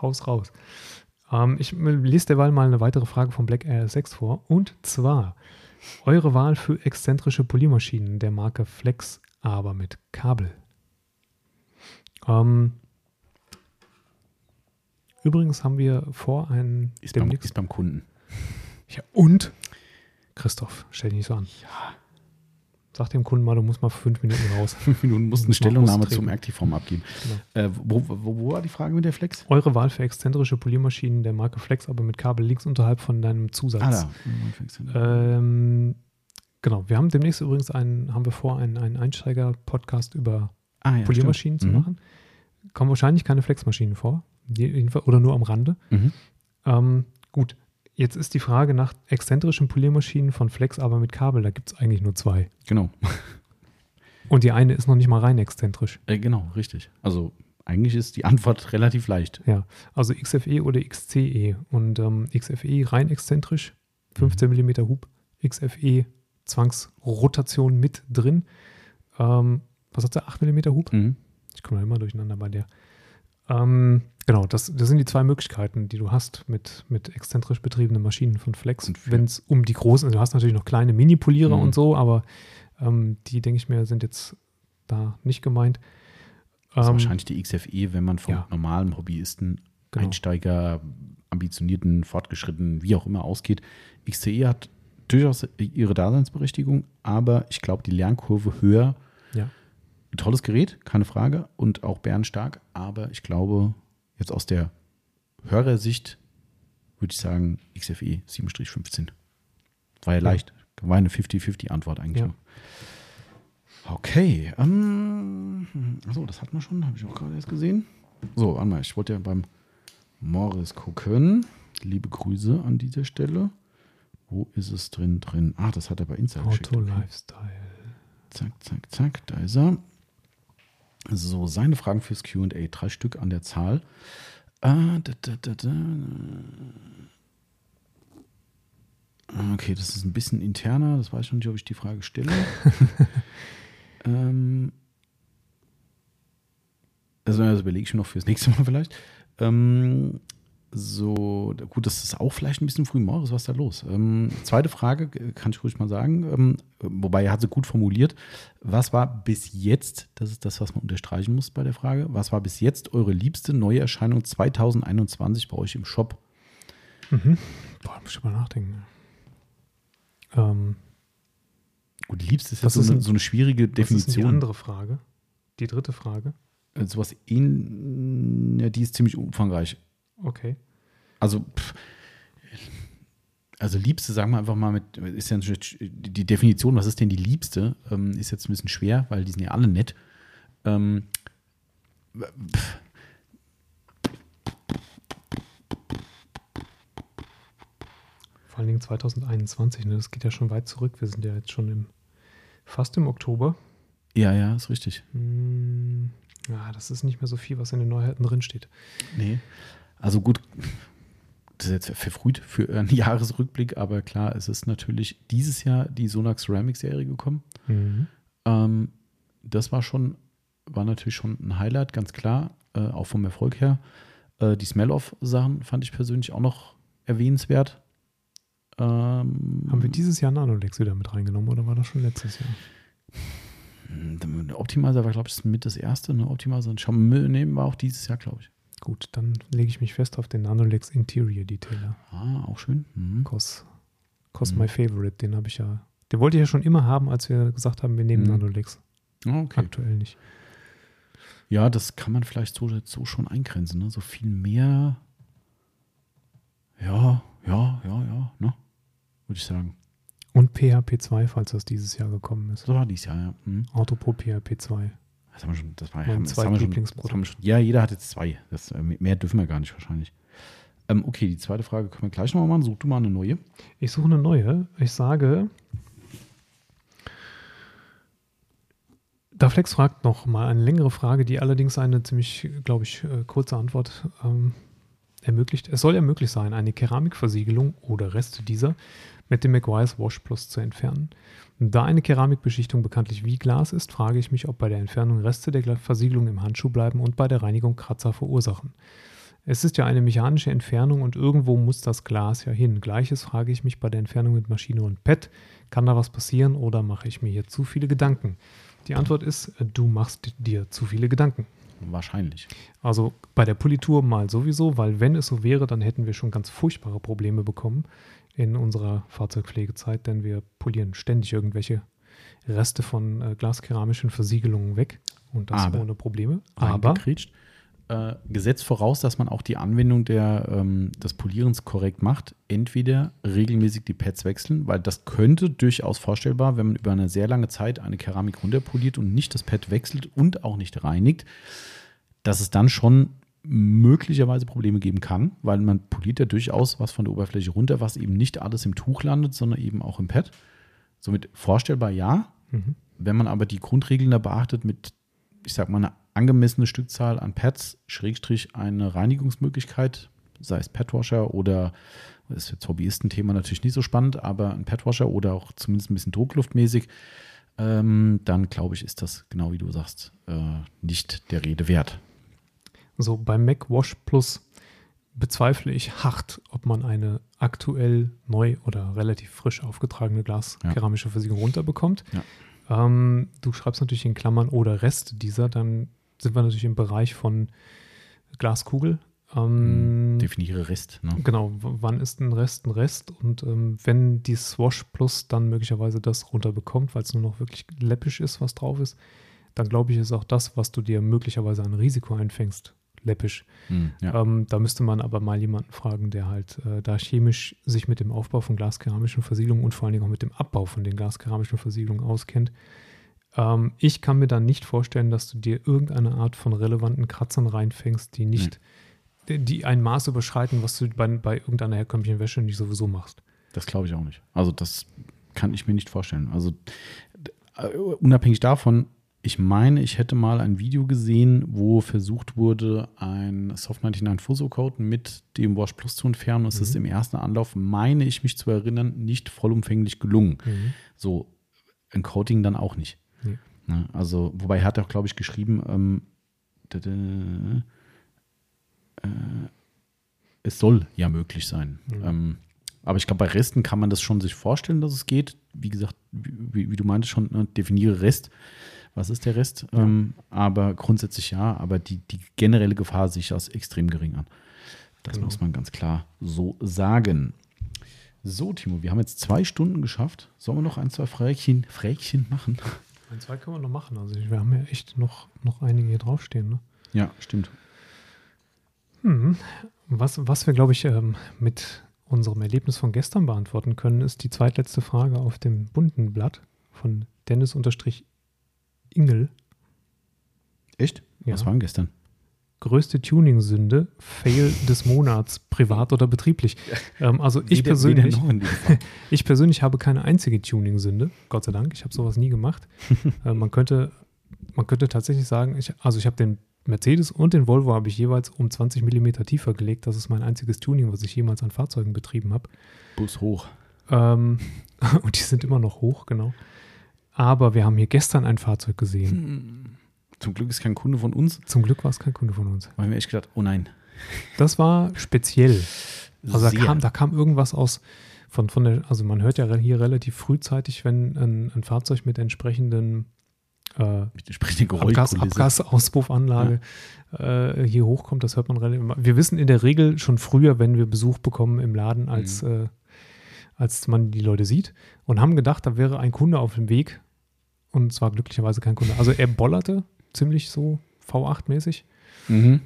Haus raus. Ähm, ich lese derweil mal eine weitere Frage von Black Air 6 vor. Und zwar eure Wahl für exzentrische Poliermaschinen der Marke Flex, aber mit Kabel. Ähm, übrigens haben wir vor, ein
Ist beim, ist beim Kunden.
Ja, und? Christoph, stell dich nicht so an.
Ja.
Sag dem Kunden mal, du musst mal für fünf Minuten raus.
Fünf Minuten mussten eine Stellungnahme zum Aktivform abgeben.
Genau.
Äh, wo, wo, wo war die Frage mit der Flex?
Eure Wahl für exzentrische Poliermaschinen der Marke Flex, aber mit Kabel links unterhalb von deinem Zusatz.
Ah, da.
Ähm, genau, wir haben demnächst übrigens einen, haben wir vor, einen, einen Einsteiger-Podcast über
ah, ja,
Poliermaschinen zu
stimmt.
machen. Kommen wahrscheinlich keine Flexmaschinen vor, oder nur am Rande.
Mhm. Mhm.
Ähm, gut, jetzt ist die Frage nach exzentrischen Poliermaschinen von Flex, aber mit Kabel, da gibt es eigentlich nur zwei.
Genau.
Und die eine ist noch nicht mal rein exzentrisch.
Äh, genau, richtig. Also eigentlich ist die Antwort relativ leicht.
Ja, also XFE oder XCE. Und ähm, XFE rein exzentrisch, 15 mm Hub, XFE Zwangsrotation mit drin. Ähm, was hat der? 8 mm Hub?
Mhm.
Ich komme da immer durcheinander bei der. Ähm, genau, das, das sind die zwei Möglichkeiten, die du hast mit, mit exzentrisch betriebenen Maschinen von Flex. Wenn es um die großen, also du hast natürlich noch kleine Mini-Polierer
Mhm.
und so, aber ähm, die, denke ich mir, sind jetzt da nicht gemeint.
Also
Ähm,
wahrscheinlich die XFE, wenn man vom
ja.
normalen Hobbyisten,
Genau.
Einsteiger, ambitionierten, fortgeschrittenen, wie auch immer ausgeht. XCE hat durchaus ihre Daseinsberechtigung, aber ich glaube, die Lernkurve höher.
Ja.
Ein tolles Gerät, keine Frage, und auch bärenstark, aber ich glaube, jetzt aus der Hörersicht würde ich sagen, XFE 7-15. War ja leicht. War eine 50-50-Antwort eigentlich.
Ja.
Okay. Ähm, achso, das hatten wir schon, habe ich auch gerade erst gesehen. So, warte mal, ich wollte ja beim Morris gucken. Liebe Grüße an dieser Stelle. Wo ist es drin drin? Ah, das hat er bei Insta geschickt.
Auto. Lifestyle.
Zack, zack, zack, da ist er. So, seine Fragen fürs QA, drei Stück an der Zahl. Ah, da, da, da, da. Okay, das ist ein bisschen interner, das weiß ich noch nicht, ob ich die Frage stelle. ähm, also, das überlege ich mir noch fürs nächste Mal vielleicht. Ähm, so, gut, das ist auch vielleicht ein bisschen früh morgens, was ist da los? Ähm, zweite Frage, kann ich ruhig mal sagen, ähm, wobei er hat sie gut formuliert. Was war bis jetzt, das ist das, was man unterstreichen muss bei der Frage, was war bis jetzt eure liebste neue Erscheinung 2021 bei euch im Shop?
Mhm. Boah, muss ich mal nachdenken. Ähm,
Gut, die liebste ist jetzt so,
ist
eine, so eine schwierige
was ist denn die
Definition.
andere Frage? Die dritte Frage.
Sowas ähn, ja, die ist ziemlich umfangreich.
Okay.
Also, pff, also Liebste, sagen wir einfach mal mit, ist ja die Definition, was ist denn die Liebste, ähm, ist jetzt ein bisschen schwer, weil die sind ja alle nett. Ähm, pff,
Vor allen Dingen 2021, ne? das geht ja schon weit zurück. Wir sind ja jetzt schon im, fast im Oktober.
ja, ja, ist richtig.
Hm, ja, das ist nicht mehr so viel, was in den Neuheiten drinsteht.
Nee. Also gut, das ist jetzt verfrüht für einen Jahresrückblick, aber klar, es ist natürlich dieses Jahr die Sonax Ceramic Serie gekommen.
Mhm.
Ähm, das war schon, war natürlich schon ein Highlight, ganz klar, äh, auch vom Erfolg her. Äh, die Smell-Off-Sachen fand ich persönlich auch noch erwähnenswert. Ähm,
Haben wir dieses Jahr Nanolex wieder mit reingenommen oder war das schon letztes Jahr?
Der Optimizer war, glaube ich, mit das erste. Ne? Optimizer und Xiaomi nehmen war auch dieses Jahr, glaube ich.
Gut, dann lege ich mich fest auf den Nanolex Interior Detailer.
Ah, auch schön. Mhm.
Cos, Cos
Mhm.
My Favorite, den habe ich ja, den wollte ich ja schon immer haben, als wir gesagt haben, wir nehmen
Mhm.
Nanolex.
Ah, Okay.
Aktuell nicht.
Ja, das kann man vielleicht so, so schon eingrenzen. Ne? So viel mehr. Ja, ja, ja, ja, ne? Würde ich sagen.
Und PHP 2, falls das dieses Jahr gekommen ist.
So war dies Jahr, ja. Mhm.
Autopro PHP 2.
Das haben wir schon, das war
Mein
haben, das haben wir schon,
Zweitlieblingsprodukt.
das haben wir schon. Ja, jeder hat jetzt zwei. Das, äh, mehr dürfen wir gar nicht wahrscheinlich. Ähm, okay, die zweite Frage können wir gleich nochmal machen. Such du mal eine neue.
Ich suche eine neue. Ich sage, Daflex fragt noch mal eine längere Frage, die allerdings eine ziemlich, glaube ich, äh, kurze Antwort ähm, ermöglicht, es soll ja möglich sein, eine Keramikversiegelung oder Reste dieser mit dem Maguire's Wash Plus zu entfernen. Da eine Keramikbeschichtung bekanntlich wie Glas ist, frage ich mich, ob bei der Entfernung Reste der Versiegelung im Handschuh bleiben und bei der Reinigung Kratzer verursachen. Es ist ja eine mechanische Entfernung und irgendwo muss das Glas ja hin. Gleiches frage ich mich bei der Entfernung mit Maschine und Pad. Kann da was passieren oder mache ich mir hier zu viele Gedanken? Die Antwort ist, du machst dir zu viele Gedanken.
Wahrscheinlich.
Also bei der Politur mal sowieso, weil wenn es so wäre, dann hätten wir schon ganz furchtbare Probleme bekommen in unserer Fahrzeugpflegezeit, denn wir polieren ständig irgendwelche Reste von äh, glaskeramischen Versiegelungen weg und das
Aber-
ohne Probleme. Aber.
Äh, gesetzt voraus, dass man auch die Anwendung der, ähm, des Polierens korrekt macht. Entweder regelmäßig die Pads wechseln, weil das könnte durchaus vorstellbar, wenn man über eine sehr lange Zeit eine Keramik runterpoliert und nicht das Pad wechselt und auch nicht reinigt, dass es dann schon möglicherweise Probleme geben kann, weil man poliert ja durchaus was von der Oberfläche runter, was eben nicht alles im Tuch landet, sondern eben auch im Pad. Somit vorstellbar ja.
Mhm.
Wenn man aber die Grundregeln da beachtet mit, ich sag mal, einer angemessene Stückzahl an Pads, Schrägstrich eine Reinigungsmöglichkeit, sei es Padwasher oder, das ist jetzt Hobbyistenthema natürlich nicht so spannend, aber ein Padwasher oder auch zumindest ein bisschen druckluftmäßig, ähm, dann glaube ich, ist das, genau wie du sagst, äh, nicht der Rede wert.
So, beim Mac Wash Plus bezweifle ich hart, ob man eine aktuell neu oder relativ frisch aufgetragene glaskeramische Versiegelung runterbekommt. Ähm, du schreibst natürlich in Klammern oder Rest dieser, dann sind wir natürlich im Bereich von Glaskugel. Ähm,
Definiere Rest. Ne?
Genau, wann ist ein Rest ein Rest? Und ähm, wenn die Swash Plus dann möglicherweise das runterbekommt, weil es nur noch wirklich läppisch ist, was drauf ist, dann glaube ich, ist auch das, was du dir möglicherweise an Risiko einfängst, läppisch.
Hm, ja.
Ähm, da müsste man aber mal jemanden fragen, der halt äh, da chemisch sich mit dem Aufbau von glaskeramischen Versiegelungen und vor allen Dingen auch mit dem Abbau von den glaskeramischen Versiegelungen auskennt. Ähm, ich kann mir dann nicht vorstellen, dass du dir irgendeine Art von relevanten Kratzern reinfängst, die nicht, die, die ein Maß überschreiten, was du bei, bei irgendeiner herkömmlichen Wäsche nicht sowieso machst.
Das glaube ich auch nicht. Also das kann ich mir nicht vorstellen. Also äh, unabhängig davon, ich meine, ich hätte mal ein Video gesehen, wo versucht wurde, ein Soft 99 Fuso Code mit dem Wash Plus zu entfernen. Es ist im ersten Anlauf, meine ich mich zu erinnern, nicht vollumfänglich gelungen. So ein Coating dann auch nicht.
Nee.
Ne? Also, wobei er hat auch, glaube ich, geschrieben, ähm, d- d- äh, es soll ja möglich sein. Ähm, aber ich glaube, bei Resten kann man das schon sich vorstellen, dass es geht. Wie gesagt, wie, wie du meintest schon, ne, definiere Rest. Was ist der Rest? Ähm, aber grundsätzlich ja, aber die, die generelle Gefahr sehe ich als extrem gering an. Das
Genau.
muss man ganz klar so sagen. So, Timo, wir haben jetzt zwei Stunden geschafft. Sollen wir noch ein, zwei Fräkchen, Fräkchen machen?
Ein, zwei können wir noch machen. Also wir haben ja echt noch, noch einige hier draufstehen. Ne?
Ja, stimmt.
Hm. Was, was wir, glaube ich, ähm, mit unserem Erlebnis von gestern beantworten können, ist die zweitletzte Frage auf dem bunten Blatt von Dennis-Ingel.
Echt?
Ja.
Was war denn gestern?
Größte Tuning-Sünde, Fail des Monats, privat oder betrieblich. Ähm, also ich
Weder-
persönlich, ich persönlich habe keine einzige Tuning-Sünde, Gott sei Dank. Ich habe sowas nie gemacht. äh, man, könnte, man könnte tatsächlich sagen, ich, also ich habe den Mercedes und den Volvo habe ich jeweils um 20 Millimeter tiefer gelegt. Das ist mein einziges Tuning, was ich jemals an Fahrzeugen betrieben habe.
Bus hoch.
Ähm, und die sind immer noch hoch, genau. Aber wir haben hier gestern ein Fahrzeug gesehen.
Zum Glück ist kein Kunde von uns.
Zum Glück war es kein Kunde von uns.
Haben wir echt gedacht, oh nein.
Das war speziell. Also da kam, da kam irgendwas aus von, von der, also man hört ja hier relativ frühzeitig, wenn ein, ein Fahrzeug mit entsprechenden äh,
Mit entsprechender
Abgas,
Geräuschkulisse.
Abgasauspuffanlage äh, hier hochkommt, das hört man relativ. Wir wissen in der Regel schon früher, wenn wir Besuch bekommen im Laden, als, äh, als man die Leute sieht und haben gedacht, da wäre ein Kunde auf dem Weg und es war glücklicherweise kein Kunde. Also er bollerte ziemlich so V8-mäßig.
Mhm.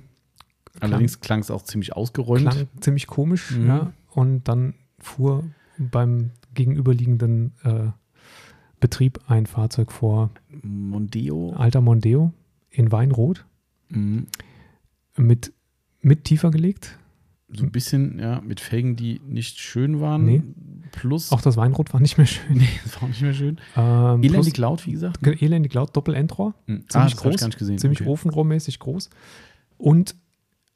Allerdings klang es auch ziemlich ausgeräumt.
Klang ziemlich komisch,
Mhm.
ja. Und dann fuhr beim gegenüberliegenden äh, Betrieb ein Fahrzeug vor,
Mondeo.
alter Mondeo in Weinrot,
Mhm.
mit, mit tiefer gelegt.
So ein bisschen, ja, mit Felgen, die nicht schön waren.
Nee.
Plus.
Auch das Weinrot war nicht mehr schön.
nee, das war auch nicht mehr schön.
Ähm,
Elendig laut, wie gesagt.
Ge- Elendig laut, Doppel-Endrohr,
Mhm.
ziemlich
ich
groß, ziemlich
Okay.
ofenrohrmäßig groß. Und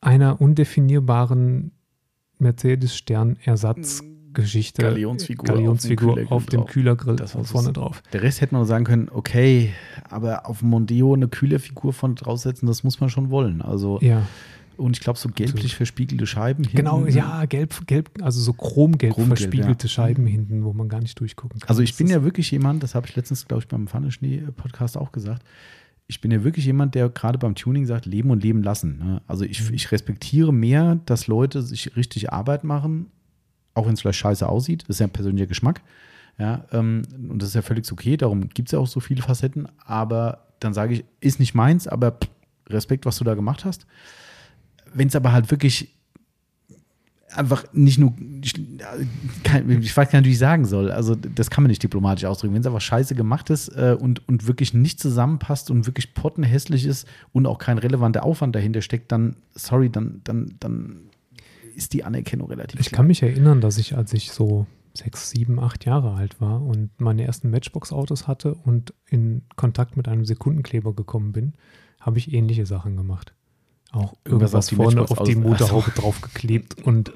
einer undefinierbaren Mercedes-Stern-Ersatzgeschichte.
Galionsfigur,
Galionsfigur
auf dem
auf dem Kühlergrill
Das war
vorne drauf.
Der Rest hätte man sagen können, okay, aber auf Mondeo eine kühle Figur von draufsetzen, das muss man schon wollen. Also,
Ja,
und ich glaube, so gelblich
Absolut.
verspiegelte Scheiben.
genau,
hinten,
ja, gelb, gelb, also so chromgelb,
Chromgelb,
verspiegelte
ja.
Scheiben hinten, wo man gar nicht durchgucken kann.
Also ich
Das
bin ja wirklich jemand, das habe ich letztens, glaube ich, beim Pfanne-Schnee-Podcast auch gesagt, ich bin ja wirklich jemand, der gerade beim Tuning sagt, leben und leben lassen. ne? Also ich,
Mhm.
ich respektiere mehr, dass Leute sich richtig Arbeit machen, auch wenn es vielleicht scheiße aussieht. Das ist ja ein persönlicher Geschmack. Ja, ähm, und das ist ja völlig okay, darum gibt es ja auch so viele Facetten. Aber dann sage ich, ist nicht meins, aber Respekt, was du da gemacht hast. Wenn es aber halt wirklich einfach nicht nur, ich, kein, ich weiß gar nicht, wie ich sagen soll. Also, das kann man nicht diplomatisch ausdrücken. Wenn es einfach scheiße gemacht ist äh, und, und wirklich nicht zusammenpasst und wirklich pottenhässlich ist und auch kein relevanter Aufwand dahinter steckt, dann, sorry, dann, dann, dann ist die Anerkennung relativ
Ich kann mich erinnern, dass ich, als ich so sechs, sieben, acht Jahre alt war und meine ersten Matchbox-Autos hatte und in Kontakt mit einem Sekundenkleber gekommen bin, habe ich ähnliche Sachen gemacht. Auch
Irgendwas auf
vorne auf die Motorhaube draufgeklebt und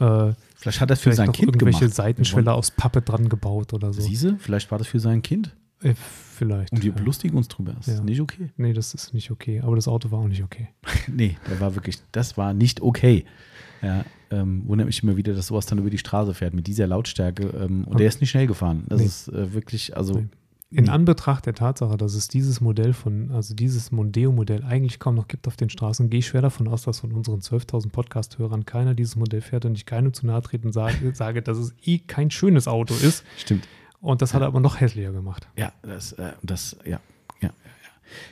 äh,
Vielleicht hat er für
vielleicht
sein
noch
Kind
irgendwelche
gemacht.
Seitenschweller aus Pappe dran gebaut oder so.
Siehste, vielleicht war das für sein Kind.
Äh, vielleicht.
Und wir
ja.
belustigen uns drüber. Das ist
Ja.
nicht okay.
Nee, das ist nicht okay. Aber das Auto war auch nicht okay.
Nee, der war wirklich, das war nicht okay. Ja, ähm, wundert mich immer wieder, dass sowas dann über die Straße fährt mit dieser Lautstärke. Ähm, und der ist nicht schnell gefahren. Das
Nee.
ist äh, wirklich, also.
Nee. In
nee.
Anbetracht der Tatsache, dass es dieses Modell von, also dieses Mondeo-Modell eigentlich kaum noch gibt auf den Straßen, gehe ich schwer davon aus, dass von unseren 12.000 Podcast-Hörern keiner dieses Modell fährt und ich keinem zu nahe treten sage, sage, dass es eh kein schönes Auto ist.
Stimmt.
Und das hat er aber noch hässlicher gemacht.
Ja, das, äh, das, ja, ja, ja.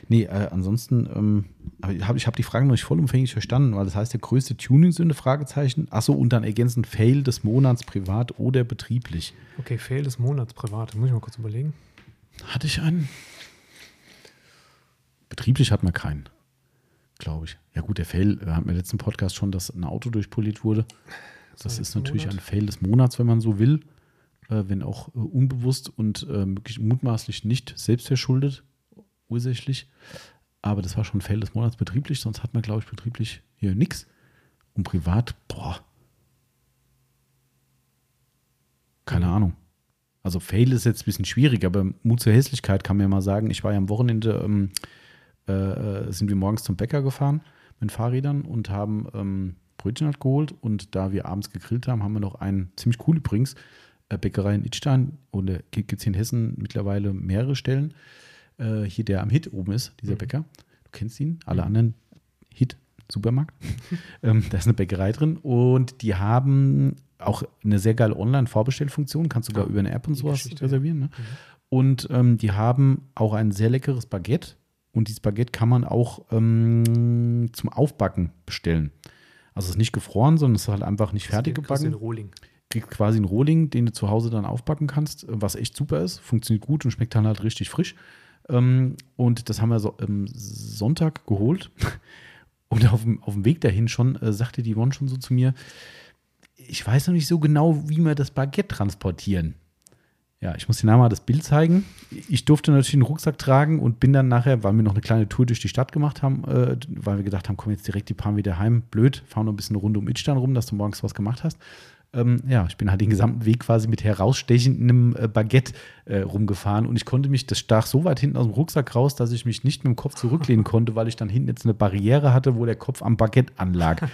Nee, äh, ansonsten, ähm, habe ich hab die Frage noch nicht vollumfänglich verstanden, weil das heißt, der größte Tuning-Sünde, Fragezeichen. Achso, und dann ergänzend Fail des Monats privat oder betrieblich.
Okay, Fail des Monats privat. Muss ich mal kurz überlegen.
Hatte ich einen? Betrieblich hat man keinen, glaube ich. Ja gut, der Fail, wir hatten im letzten Podcast schon, dass ein Auto durchpoliert wurde. Das ist natürlich
Monat.
ein Fail des Monats, wenn man so will. Äh, wenn auch äh, unbewusst und äh, wirklich mutmaßlich nicht selbstverschuldet, ursächlich. Aber das war schon ein Fail des Monats betrieblich, sonst hat man, glaube ich, betrieblich hier nichts. Und privat, boah. Keine. Ahnung. Also Fail ist jetzt ein bisschen schwierig, aber Mut zur Hässlichkeit kann man ja mal sagen. Ich war ja am Wochenende, ähm, äh, sind wir morgens zum Bäcker gefahren mit Fahrrädern und haben ähm, Brötchen halt geholt. Und da wir abends gegrillt haben, haben wir noch einen, ziemlich cool übrigens, äh, Bäckerei in Idstein. Und äh, gibt es hier in Hessen mittlerweile mehrere Stellen. Äh, hier der am Hit oben ist, dieser
Mhm.
Bäcker. Du kennst ihn, alle anderen Hit, Supermarkt. ähm, da ist eine Bäckerei drin und die haben auch eine sehr geile Online-Vorbestellfunktion, kannst sogar
Ja,
über eine App und sowas
Geschichte,
reservieren. Ne? Und ähm, die haben auch ein sehr leckeres Baguette und dieses Baguette kann man auch ähm, zum Aufbacken bestellen. Also es ist nicht gefroren, sondern es ist halt einfach nicht fertig gebacken
Rohling.
kriegst quasi einen Rohling, den du zu Hause dann aufbacken kannst, was echt super ist, funktioniert gut und schmeckt dann halt richtig frisch. Ähm, und das haben wir so, ähm, Sonntag geholt. Und auf dem, auf dem Weg dahin schon äh, sagte die Yvonne schon so zu mir, ich weiß noch nicht so genau, wie wir das Baguette transportieren. Ja, ich muss dir mal das Bild zeigen. Ich durfte natürlich einen Rucksack tragen und bin dann nachher, weil wir noch eine kleine Tour durch die Stadt gemacht haben, äh, weil wir gedacht haben, komm jetzt direkt die paar wieder heim. Blöd, fahren noch ein bisschen eine Runde um Idstein rum, dass du morgens was gemacht hast. Ähm, ja, ich bin halt den gesamten Weg quasi mit herausstechendem äh, Baguette äh, rumgefahren und ich konnte mich, das stach so weit hinten aus dem Rucksack raus, dass ich mich nicht mit dem Kopf zurücklehnen konnte, weil ich dann hinten jetzt eine Barriere hatte, wo der Kopf am Baguette anlag.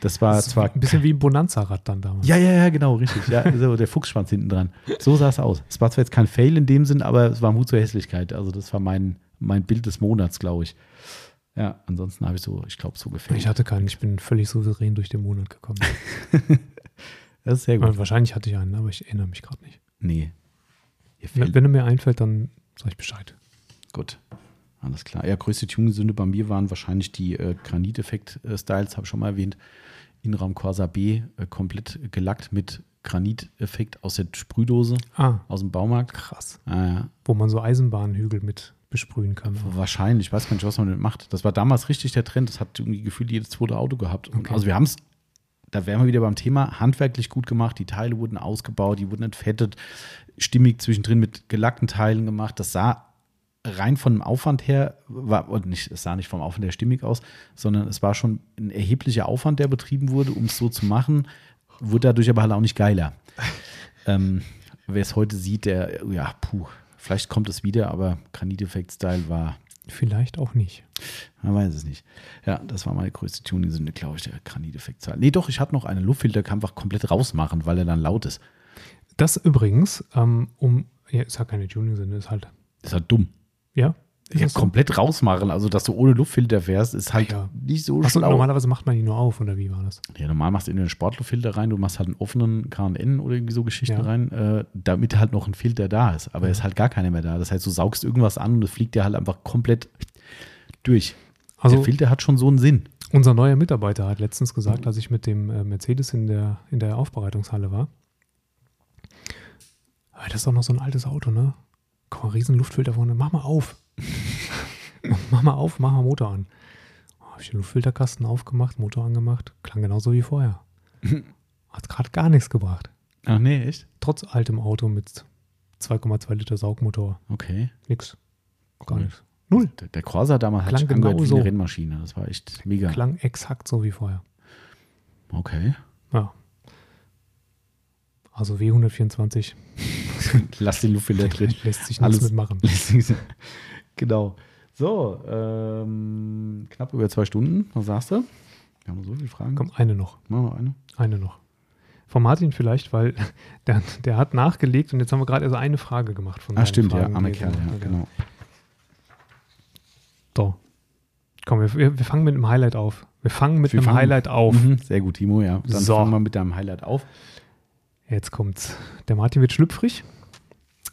Das war
Das
zwar
ein bisschen wie ein Bonanza-Rad dann damals.
ja, ja, ja, genau, richtig. Ja, so der Fuchsschwanz hinten dran. So sah es aus. Es war zwar jetzt kein Fail in dem Sinn, aber es war Mut zur Hässlichkeit. Also das war mein, mein Bild des Monats, glaube ich. Ja, ansonsten habe ich so, ich glaube, so gefällt.
Ich hatte keinen, ich bin völlig souverän durch den Monat gekommen.
Das ist sehr gut.
Aber wahrscheinlich hatte ich einen, aber ich erinnere mich gerade nicht.
Nee.
Wenn, wenn er mir einfällt, dann sage ich Bescheid.
Gut. Alles klar. Ja, größte Tuning-Sünde bei mir waren wahrscheinlich die äh, Graniteffekt-Styles, habe ich schon mal erwähnt. Innenraum Corsa B, äh, komplett gelackt mit Graniteffekt aus der Sprühdose
Ah,
aus dem Baumarkt.
krass.
Ah, ja.
Wo man so Eisenbahnhügel mit besprühen kann.
Wahrscheinlich, ich weiß gar nicht, was man damit macht. Das war damals richtig der Trend. Das hat irgendwie gefühlt jedes zweite Auto gehabt. Und
Okay.
Also wir haben es, da wären wir wieder beim Thema, handwerklich gut gemacht. Die Teile wurden ausgebaut, die wurden entfettet, stimmig zwischendrin mit gelackten Teilen gemacht. Das sah rein von dem Aufwand her, war, und nicht, es sah nicht vom Aufwand her stimmig aus, sondern es war schon ein erheblicher Aufwand, der betrieben wurde, um es so zu machen, wurde dadurch aber halt auch nicht geiler. ähm, wer es heute sieht, der, ja, puh, vielleicht kommt es wieder, aber Granit-Effekt-Style war,
Vielleicht auch nicht.
man weiß es nicht. Ja, das war meine größte Tuning-Sünde, glaube ich, der Granit-Effekt-Style. Nee, doch, ich hatte noch einen Luftfilter, kann einfach komplett rausmachen, weil er dann laut ist.
Das übrigens, ähm, um, ja, ist ja keine Tuning-Sinne, ist halt,
ist halt dumm.
ja.
Ja, komplett rausmachen, also dass du ohne Luftfilter fährst, ist halt
Ja.
nicht so
Achso,
schlau.
normalerweise macht man die nur auf, oder wie war das?
Ja, normal machst du in den Sportluftfilter rein, du machst halt einen offenen KN oder irgendwie so Geschichten
Ja.
rein, äh, damit halt noch ein Filter da ist. Aber es ist halt gar keiner mehr da. Das heißt, du saugst irgendwas an und es fliegt dir halt einfach komplett durch.
Also,
der Filter hat schon so einen Sinn.
unser neuer Mitarbeiter hat letztens gesagt, als ich mit dem äh, Mercedes in der, in der Aufbereitungshalle war, "Ah, das ist doch noch so ein altes Auto, ne? Guck mal, riesen Luftfilter vorne, mach mal auf. mach mal auf, mach mal Motor an. Oh, hab ich den Luftfilterkasten aufgemacht, Motor angemacht, klang genauso wie vorher. Hat gerade gar nichts gebracht.
Ach nee, echt?
Trotz altem Auto mit 2,2 Liter Saugmotor.
Okay.
Nix. Gar
Cool.
nichts. Null.
Der, der Corsa damals hat
Klang
sich angehört
genau
wie
so.
eine Rennmaschine. Das war echt mega.
Klang exakt so wie vorher.
Okay.
Ja. Also W124
Lass den Luftfilter drin.
lässt sich
Alles-
nichts mitmachen.
Genau. So, ähm, knapp über zwei Stunden. Was sagst du? Wir haben so viele Fragen.
Komm, eine noch.
Machen wir noch eine.
Eine noch. Von Martin vielleicht, weil der, der hat nachgelegt und jetzt haben wir gerade erst eine Frage gemacht von
Ah, stimmt, ja.
Fragen,
Arme
die
Kerl, ja, genau.
So. Komm, wir, wir, wir fangen mit einem Highlight auf. Wir fangen mit
Wir
einem
fangen-
Highlight auf.
Mhm, sehr gut, Timo, ja. Dann
So.
fangen wir mit deinem Highlight auf.
Jetzt kommt's. Der Martin wird schlüpfrig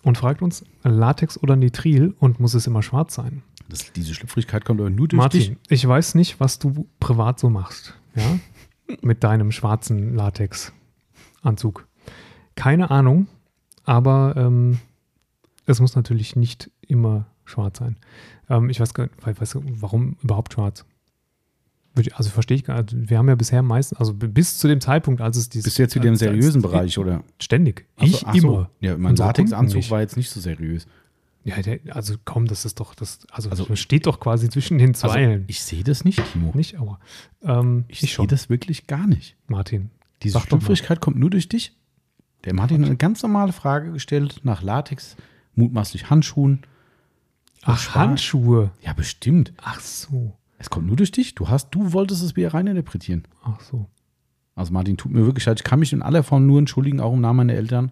und fragt uns, Latex oder Nitril und muss es immer schwarz sein?
Das, diese Schlüpfrigkeit kommt aber nur durch
Martin,
dich.
ich weiß nicht, was du privat so machst, ja? Mit deinem schwarzen Latex-Anzug. Keine Ahnung, aber ähm, es muss natürlich nicht immer schwarz sein. Ähm, ich weiß gar nicht, warum überhaupt schwarz? Ich- Also verstehe ich gar nicht. Wir haben ja bisher meistens, also bis zu dem Zeitpunkt, als es dieses.
Bist du jetzt wieder im seriösen Bereich, oder?
Ständig.
Ach so,
Ich
ach so.
immer.
Ja, mein Latexanzug war jetzt nicht so seriös.
Ja, der, also komm, das ist doch, das, also,
Also-
das steht doch quasi zwischen den
Also,
Zeilen.
ich sehe das nicht, Timo.
nicht, aber ähm,
Ich,
ich,
sehe das wirklich gar nicht.
Martin.
Diese. Schlüpfrigkeit kommt nur durch dich. Der Martin hat eine ganz normale Frage gestellt nach Latex, mutmaßlich Handschuhen.
Ach. Handschuhe.
Ja, bestimmt.
Ach so.
Es kommt nur durch dich. Du hast, du wolltest es wieder reininterpretieren.
Ach so.
Also Martin, tut mir wirklich leid. Ich kann mich in aller Form nur entschuldigen, auch im Namen meiner Eltern.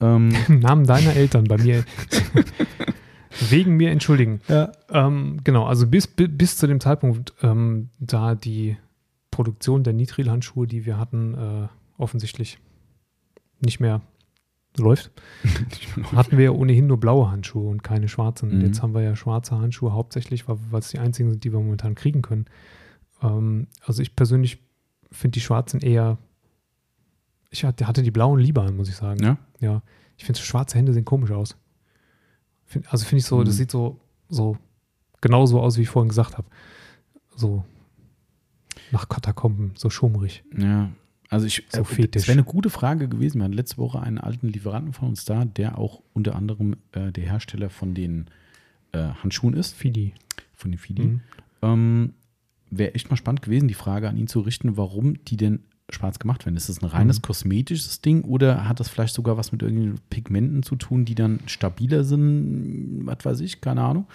Ähm,
Im Namen deiner Eltern bei mir. wegen mir entschuldigen.
ja.
Ähm, genau, also bis, bi- bis zu dem Zeitpunkt, ähm, da die Produktion der Nitril-Handschuhe, die wir hatten, äh, offensichtlich nicht mehr läuft, hatten wir ja ohnehin nur blaue Handschuhe und keine schwarzen.
Mhm.
Jetzt haben wir ja schwarze Handschuhe hauptsächlich, weil es die einzigen sind, die wir momentan kriegen können. Ähm, also ich persönlich finde die schwarzen eher. Ich hatte, die blauen lieber an, muss ich sagen.
ja.
Ja, ich finde, schwarze Hände sehen komisch aus. Find, also finde ich so, das
Mhm.
sieht so, so genau so aus, wie ich vorhin gesagt habe. So nach Katakomben, so schummrig.
Ja, also ich,
So
äh. Das wäre eine gute Frage gewesen. Wir hatten letzte Woche einen alten Lieferanten von uns da, der auch unter anderem äh, der Hersteller von den äh, Handschuhen ist,
Fidi.
von den Fidi.
Mhm.
Ähm, wäre echt mal spannend gewesen, die Frage an ihn zu richten, warum die denn schwarz gemacht werden. Ist das ein reines
Mhm.
kosmetisches Ding oder hat das vielleicht sogar was mit irgendwelchen Pigmenten zu tun, die dann stabiler sind? Was weiß ich, keine Ahnung.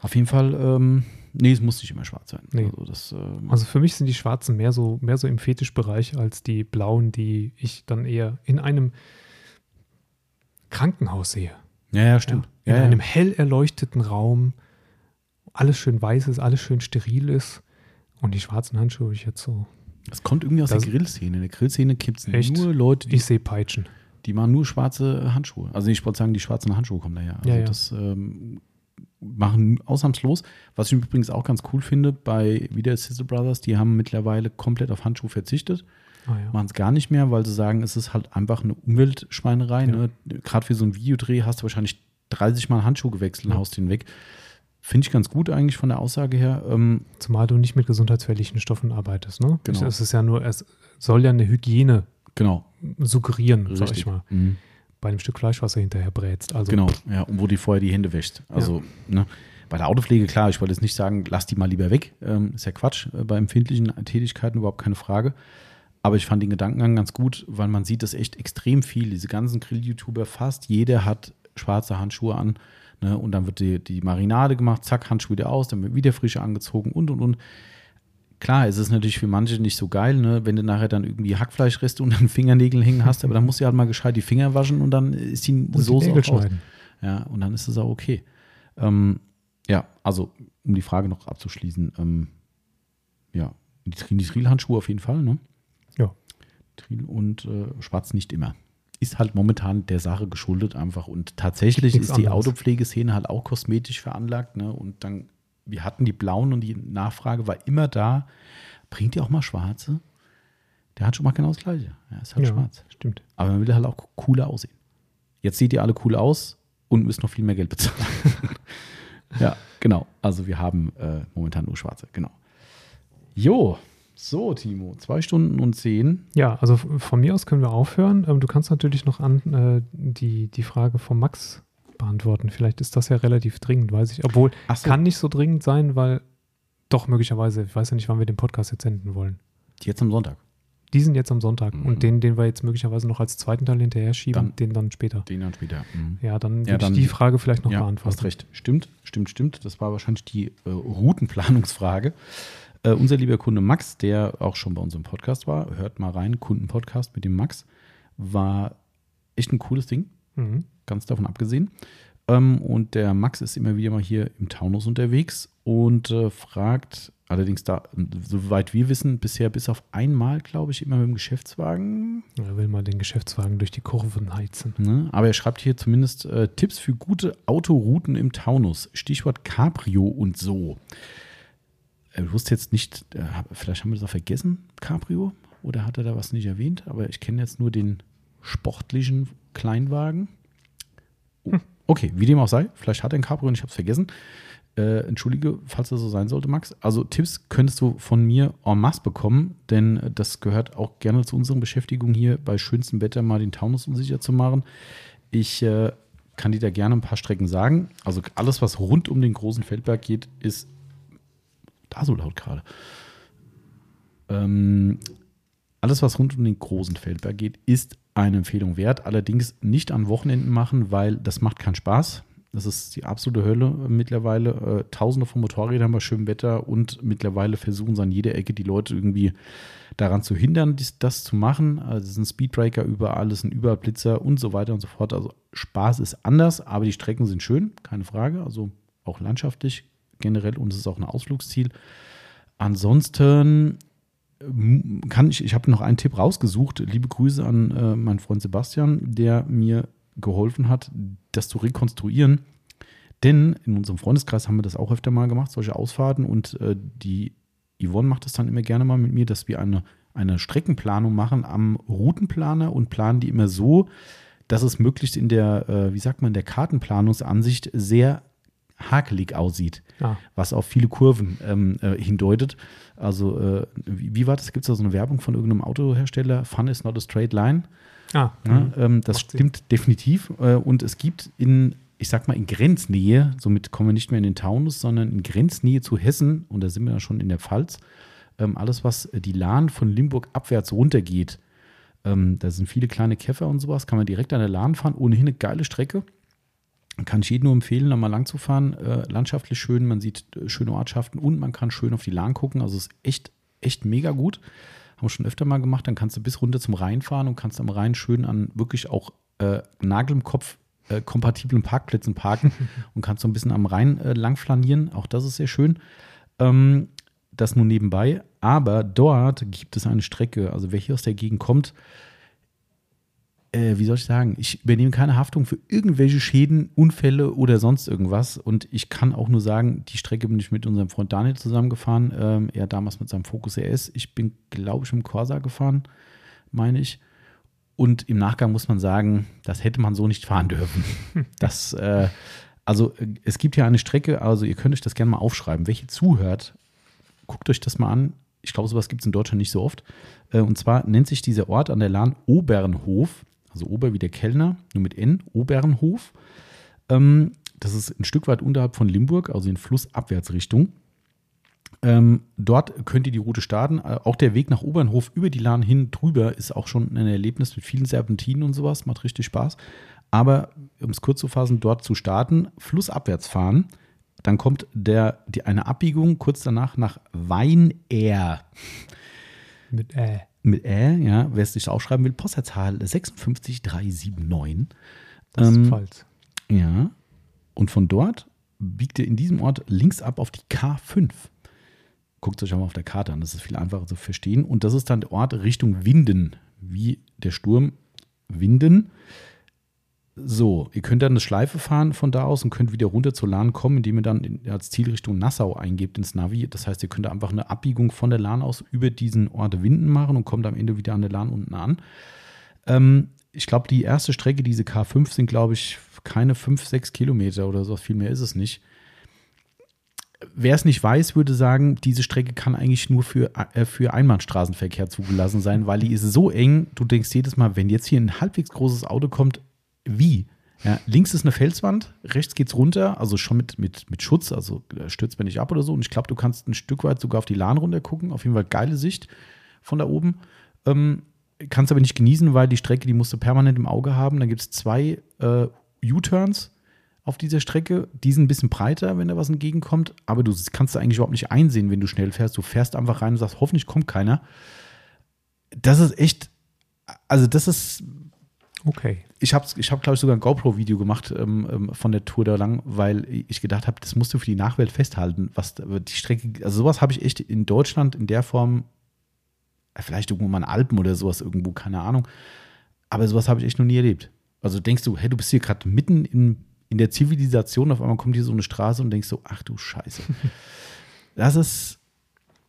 Auf jeden Fall, ähm, nee, es muss nicht immer schwarz sein.
Nee.
Also das, ähm,
Also für mich sind die schwarzen mehr so, mehr so im Fetischbereich als die blauen, die ich dann eher in einem Krankenhaus sehe.
ja, ja, stimmt.
In
Ja, ja.
einem hell erleuchteten Raum, alles schön weiß ist, alles schön steril ist. Und die schwarzen Handschuhe, ich jetzt so,
Es kommt irgendwie aus
Das-
der Grillszene. In der Grillszene gibt es nur Leute, die,
ich sehe Peitschen.
die machen nur schwarze Handschuhe. Also ich wollte sagen, die schwarzen Handschuhe kommen daher. Also
Ja, ja.
das ähm, machen ausnahmslos. Was ich übrigens auch ganz cool finde, bei wieder Sizzle Brothers, die haben mittlerweile komplett auf Handschuhe verzichtet.
Ah, ja.
Machen es gar nicht mehr, weil sie sagen, es ist halt einfach eine Umweltschweinerei.
Ja.
Ne? Gerade für so einen Videodreh hast du wahrscheinlich 30 Mal Handschuh gewechselt und
Ja.
haust den weg. Finde ich ganz gut eigentlich von der Aussage her. Ähm,
Zumal du nicht mit gesundheitsfährlichen Stoffen arbeitest, ne?
Genau.
Es ist ja nur, es soll ja eine Hygiene
genau.
suggerieren, sag
Richtig.
ich mal.
Mhm.
Bei einem Stück Fleisch, was du hinterher brätst. Also,
Genau, ja, und wo die vorher die Hände wäscht. Also, ne, bei der Autopflege, klar, ich wollte jetzt nicht sagen, lass die mal lieber weg. Ähm, ist ja Quatsch, äh, bei empfindlichen Tätigkeiten überhaupt keine Frage. Aber ich fand den Gedankengang ganz gut, weil man sieht das echt extrem viel. Diese ganzen Grill-YouTuber, fast jeder hat schwarze Handschuhe an. Ne, und dann wird die, die Marinade gemacht, zack, Handschuhe wieder aus, dann wird wieder frische angezogen und und und. Klar, es ist natürlich für manche nicht so geil, ne, wenn du nachher dann irgendwie Hackfleischreste unter den Fingernägeln hängen hast, aber dann musst du halt mal gescheit die Finger waschen und dann ist die
und die
Soße
Nägel
auch raus. Ja, und dann ist es auch okay. Ähm, ja, also um die Frage noch abzuschließen, ähm, ja, die die Trill-Handschuhe auf jeden Fall, ne?
Ja.
Trill und äh, Schwarz nicht immer. Ist halt momentan der Sache geschuldet einfach. Und tatsächlich
Nichts
ist die. Autopflegeszene halt auch kosmetisch veranlagt, ne? Und dann, wir hatten die blauen und die Nachfrage war immer da. Bringt ihr auch mal schwarze? Der hat schon mal genau das Gleiche. Ja, ist halt
ja,
schwarz.
stimmt.
Aber man will halt auch cooler aussehen. Jetzt seht ihr alle cool aus und müsst noch viel mehr Geld bezahlen. ja, genau. Also wir haben äh, momentan nur schwarze, genau. Jo, so Timo, zwei Stunden und zehn.
Ja, also von mir aus können wir aufhören. Ähm, Du kannst natürlich noch an äh, die, die Frage von Max beantworten. Vielleicht ist das ja relativ dringend, weiß ich. Obwohl,
so.
kann nicht so dringend sein, weil doch möglicherweise, ich weiß ja nicht, wann wir den Podcast jetzt senden wollen.
Jetzt am Sonntag.
Die sind jetzt am Sonntag
Mhm.
und den, den wir jetzt möglicherweise noch als zweiten Teil hinterher schieben,
Dann-
den dann später.
Den dann später. Mhm.
Ja, dann
Ja,
würde
dann-
ich die Frage vielleicht noch
ja,
beantworten.
hast recht. Stimmt, stimmt, stimmt. Das war wahrscheinlich die äh, Routenplanungsfrage. Äh, unser lieber Kunde Max, der auch schon bei uns im Podcast war, hört mal rein, Kundenpodcast mit dem Max, war echt ein cooles Ding.
Mhm.
ganz davon abgesehen. Ähm, und der Max ist immer wieder mal hier im Taunus unterwegs und äh, fragt, allerdings da, soweit wir wissen, bisher bis auf einmal, glaube ich, immer mit dem Geschäftswagen.
Er will mal den Geschäftswagen durch die Kurven heizen.
Ne? Aber er schreibt hier zumindest äh, Tipps für gute Autorouten im Taunus. Stichwort Cabrio und so. Er wusste jetzt nicht, äh, vielleicht haben wir das auch vergessen, Cabrio, oder hat er da was nicht erwähnt? Aber ich kenne jetzt nur den sportlichen Kleinwagen. Oh, Okay, wie dem auch sei, vielleicht hat er ein Cabrio und ich habe es vergessen. Äh, entschuldige, falls das so sein sollte, Max. Also Tipps könntest du von mir en masse bekommen, denn äh, das gehört auch gerne zu unseren Beschäftigungen hier, bei schönstem Wetter mal den Taunus unsicher zu machen. Ich äh, kann dir da gerne ein paar Strecken sagen. Also alles, was rund um den großen Feldberg geht, ist da so laut gerade. Ähm, alles, was rund um den großen Feldberg geht, ist eine Empfehlung wert. Allerdings nicht an Wochenenden machen, weil das macht keinen Spaß. Das ist die absolute Hölle äh, mittlerweile. Äh, Tausende von Motorrädern bei schönem Wetter und mittlerweile versuchen sie an jeder Ecke die Leute irgendwie daran zu hindern, dies, das zu machen. Also es sind Speedbreaker überall, es sind überall Blitzer und so weiter und so fort. Also Spaß ist anders, aber die Strecken sind schön, keine Frage. Also auch landschaftlich generell und es ist auch ein Ausflugsziel. Ansonsten kann ich, ich habe noch einen Tipp rausgesucht. Liebe Grüße an äh, meinen Freund Sebastian, der mir geholfen hat, das zu rekonstruieren. Denn in unserem Freundeskreis haben wir das auch öfter mal gemacht, solche Ausfahrten. Und äh, die Yvonne macht das dann immer gerne mal mit mir, dass wir eine, eine Streckenplanung machen am Routenplaner und planen die immer so, dass es möglichst in der, äh, wie sagt man, der Kartenplanungsansicht sehr hakelig aussieht
Ah,
was auf viele Kurven ähm, äh, hindeutet. Also, äh, wie, wie war das? Gibt es da so eine Werbung von irgendeinem Autohersteller? Fun is not a straight line.
ah
Ja, ähm, das
Macht Sinn.
stimmt definitiv. Äh, und es gibt in, ich sag mal, in Grenznähe, somit kommen wir nicht mehr in den Taunus, sondern in Grenznähe zu Hessen, und da sind wir ja schon in der Pfalz, ähm, alles, was äh, die Lahn von Limburg abwärts runtergeht. Ähm, da sind viele kleine Käfer und sowas, kann man direkt an der Lahn fahren, ohnehin eine geile Strecke. Kann ich jedem nur empfehlen, da mal lang zu fahren. Äh, landschaftlich schön, man sieht äh, schöne Ortschaften und man kann schön auf die Lahn gucken. Also es ist echt, echt mega gut. Haben wir schon öfter mal gemacht. Dann kannst du bis runter zum Rhein fahren und kannst am Rhein schön an wirklich auch äh, Nagel im Kopf äh, kompatiblen Parkplätzen parken und kannst so ein bisschen am Rhein äh, lang flanieren. Auch das ist sehr schön. Ähm, das nur nebenbei. Aber dort gibt es eine Strecke, also wer hier aus der Gegend kommt, äh, wie soll ich sagen, ich übernehme keine Haftung für irgendwelche Schäden, Unfälle oder sonst irgendwas. Und ich kann auch nur sagen, die Strecke bin ich mit unserem Freund Daniel zusammengefahren. Ähm, er damals mit seinem Focus RS. Ich bin, glaube ich, dem Corsa gefahren, meine ich. Und im Nachgang muss man sagen, das hätte man so nicht fahren dürfen. Das, äh, also äh, es gibt hier eine Strecke, also ihr könnt euch das gerne mal aufschreiben. Welche zuhört, guckt euch das mal an. Ich glaube, sowas gibt es in Deutschland nicht so oft. Äh, und zwar nennt sich dieser Ort an der Lahn Obernhof. Also Ober wie der Kellner, nur mit N, Obernhof. Ähm, das ist ein Stück weit unterhalb von Limburg, also in Flussabwärtsrichtung. Ähm, dort könnt ihr die Route starten. Äh, auch der Weg nach Obernhof über die Lahn hin drüber ist auch schon ein Erlebnis mit vielen Serpentinen und sowas. Macht richtig Spaß. Aber um es kurz zu fassen, dort zu starten, flussabwärts fahren. Dann kommt der, die, eine Abbiegung kurz danach nach Weinair.
Mit Ä.
Mit Ä, ja, wer es sich aufschreiben will, Postleitzahl 56379.
Das ist
Ähm,
falsch.
Ja. Und von dort biegt ihr in diesem Ort links ab auf die K5. Guckt euch auch mal auf der Karte an, das ist viel einfacher zu verstehen. Und das ist dann der Ort Richtung Winden, wie der Sturm Winden. So, ihr könnt dann eine Schleife fahren von da aus und könnt wieder runter zur Lahn kommen, indem ihr dann in, als Zielrichtung Nassau eingebt ins Navi. Das heißt, ihr könnt einfach eine Abbiegung von der Lahn aus über diesen Ort Winden machen und kommt am Ende wieder an der Lahn unten an. Ähm, ich glaube, die erste Strecke, diese K5, sind, glaube ich, keine 5, 6 Kilometer oder so. Viel mehr ist es nicht. Wer es nicht weiß, würde sagen, diese Strecke kann eigentlich nur für, äh, für Einbahnstraßenverkehr zugelassen sein, weil die ist so eng. Du denkst jedes Mal, wenn jetzt hier ein halbwegs großes Auto kommt, wie? Ja, links ist eine Felswand, rechts geht's runter, also schon mit, mit, mit Schutz, also äh, stürzt mir nicht ab oder so. Und ich glaube, du kannst ein Stück weit sogar auf die Lahn runter gucken. Auf jeden Fall geile Sicht von da oben. Ähm, kannst aber nicht genießen, weil die Strecke, die musst du permanent im Auge haben. Dann gibt es zwei äh, U-Turns auf dieser Strecke. Die sind ein bisschen breiter, wenn da was entgegenkommt. Aber du kannst da eigentlich überhaupt nicht einsehen, wenn du schnell fährst. Du fährst einfach rein und sagst, hoffentlich kommt keiner. Das ist echt, also das ist
Okay.
ich habe, ich hab, glaube ich, sogar ein GoPro-Video gemacht ähm, ähm, von der Tour da lang, weil ich gedacht habe, das musst du für die Nachwelt festhalten. Was die Strecke, also sowas habe ich echt in Deutschland in der Form, äh, vielleicht irgendwo mal in Alpen oder sowas irgendwo, keine Ahnung. Aber sowas habe ich echt noch nie erlebt. Also denkst du, hey, du bist hier gerade mitten in, in der Zivilisation, auf einmal kommt hier so eine Straße und denkst so, ach du Scheiße. Das ist,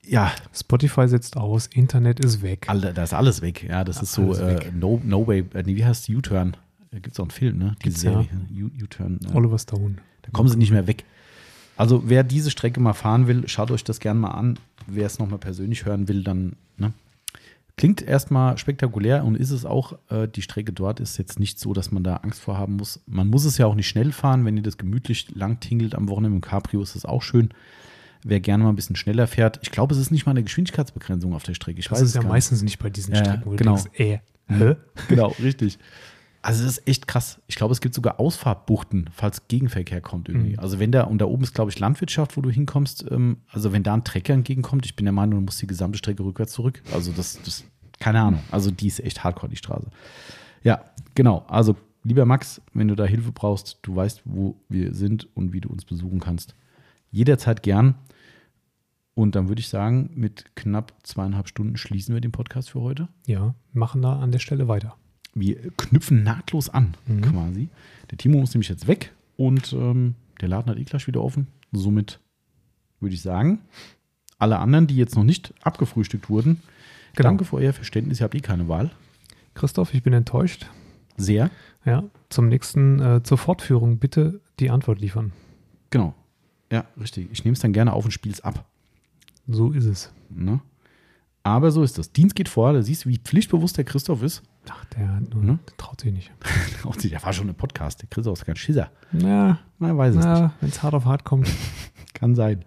ja,
Spotify setzt aus, Internet ist weg.
alle, da ist alles weg. Ja, das ist so äh, no, no Way, äh, nee, wie heißt U-Turn? Da gibt es auch einen Film, ne?
Gibt's,
Serie. U- U-Turn. Ja.
Oliver Stone.
Da kommen sie nicht mehr weg. Also wer diese Strecke mal fahren will, schaut euch das gerne mal an. Wer es nochmal persönlich hören will, dann, ne? Klingt erstmal spektakulär und ist es auch. Äh, die Strecke dort ist jetzt nicht so, dass man da Angst vor haben muss. Man muss es ja auch nicht schnell fahren. Wenn ihr das gemütlich lang tingelt am Wochenende im Cabrio, ist das auch schön. Wer gerne mal ein bisschen schneller fährt. Ich glaube, es ist nicht mal eine Geschwindigkeitsbegrenzung auf der Strecke. Ich
Das
weiß
ist
es
ja meistens nicht bei diesen
Ja,
Strecken, wo
genau.
du denkst, äh, hä?
Genau, richtig. Also das ist echt krass. Ich glaube, es gibt sogar Ausfahrtbuchten, falls Gegenverkehr kommt irgendwie.
Mhm.
Also wenn da, und da oben ist, glaube ich, Landwirtschaft, wo du hinkommst, ähm, also wenn da ein Trecker entgegenkommt, ich bin der Meinung, du musst die gesamte Strecke rückwärts zurück. Also das, das keine Ahnung. Also die ist echt hardcore, die Straße. Ja, genau. Also lieber Max, wenn du da Hilfe brauchst, du weißt, wo wir sind und wie du uns besuchen kannst. Jederzeit gern. Und dann würde ich sagen, mit knapp zweieinhalb Stunden schließen wir den Podcast für heute.
Ja, machen da an der Stelle weiter.
Wir knüpfen nahtlos an,
Mhm.
quasi. Der Timo muss nämlich jetzt weg und ähm, der Laden hat eh gleich wieder offen. Somit würde ich sagen, alle anderen, die jetzt noch nicht abgefrühstückt wurden,
Genau.
danke für euer Verständnis. Ihr habt eh keine Wahl.
Christoph, ich bin enttäuscht.
Sehr.
Ja, zum nächsten, äh, zur Fortführung bitte die Antwort liefern.
Genau. Ja, richtig. Ich nehme es dann gerne auf und spiele es ab.
So ist es.
Ne? Aber so ist das. Dienst geht vor. Da siehst du, wie pflichtbewusst der Christoph ist.
Ach, der,
Ne?
der traut sich nicht.
Der war schon ein Podcast. Der Christoph ist kein Schisser.
Na,
Man weiß es nicht.
na wenn es hart auf hart kommt.
Kann sein.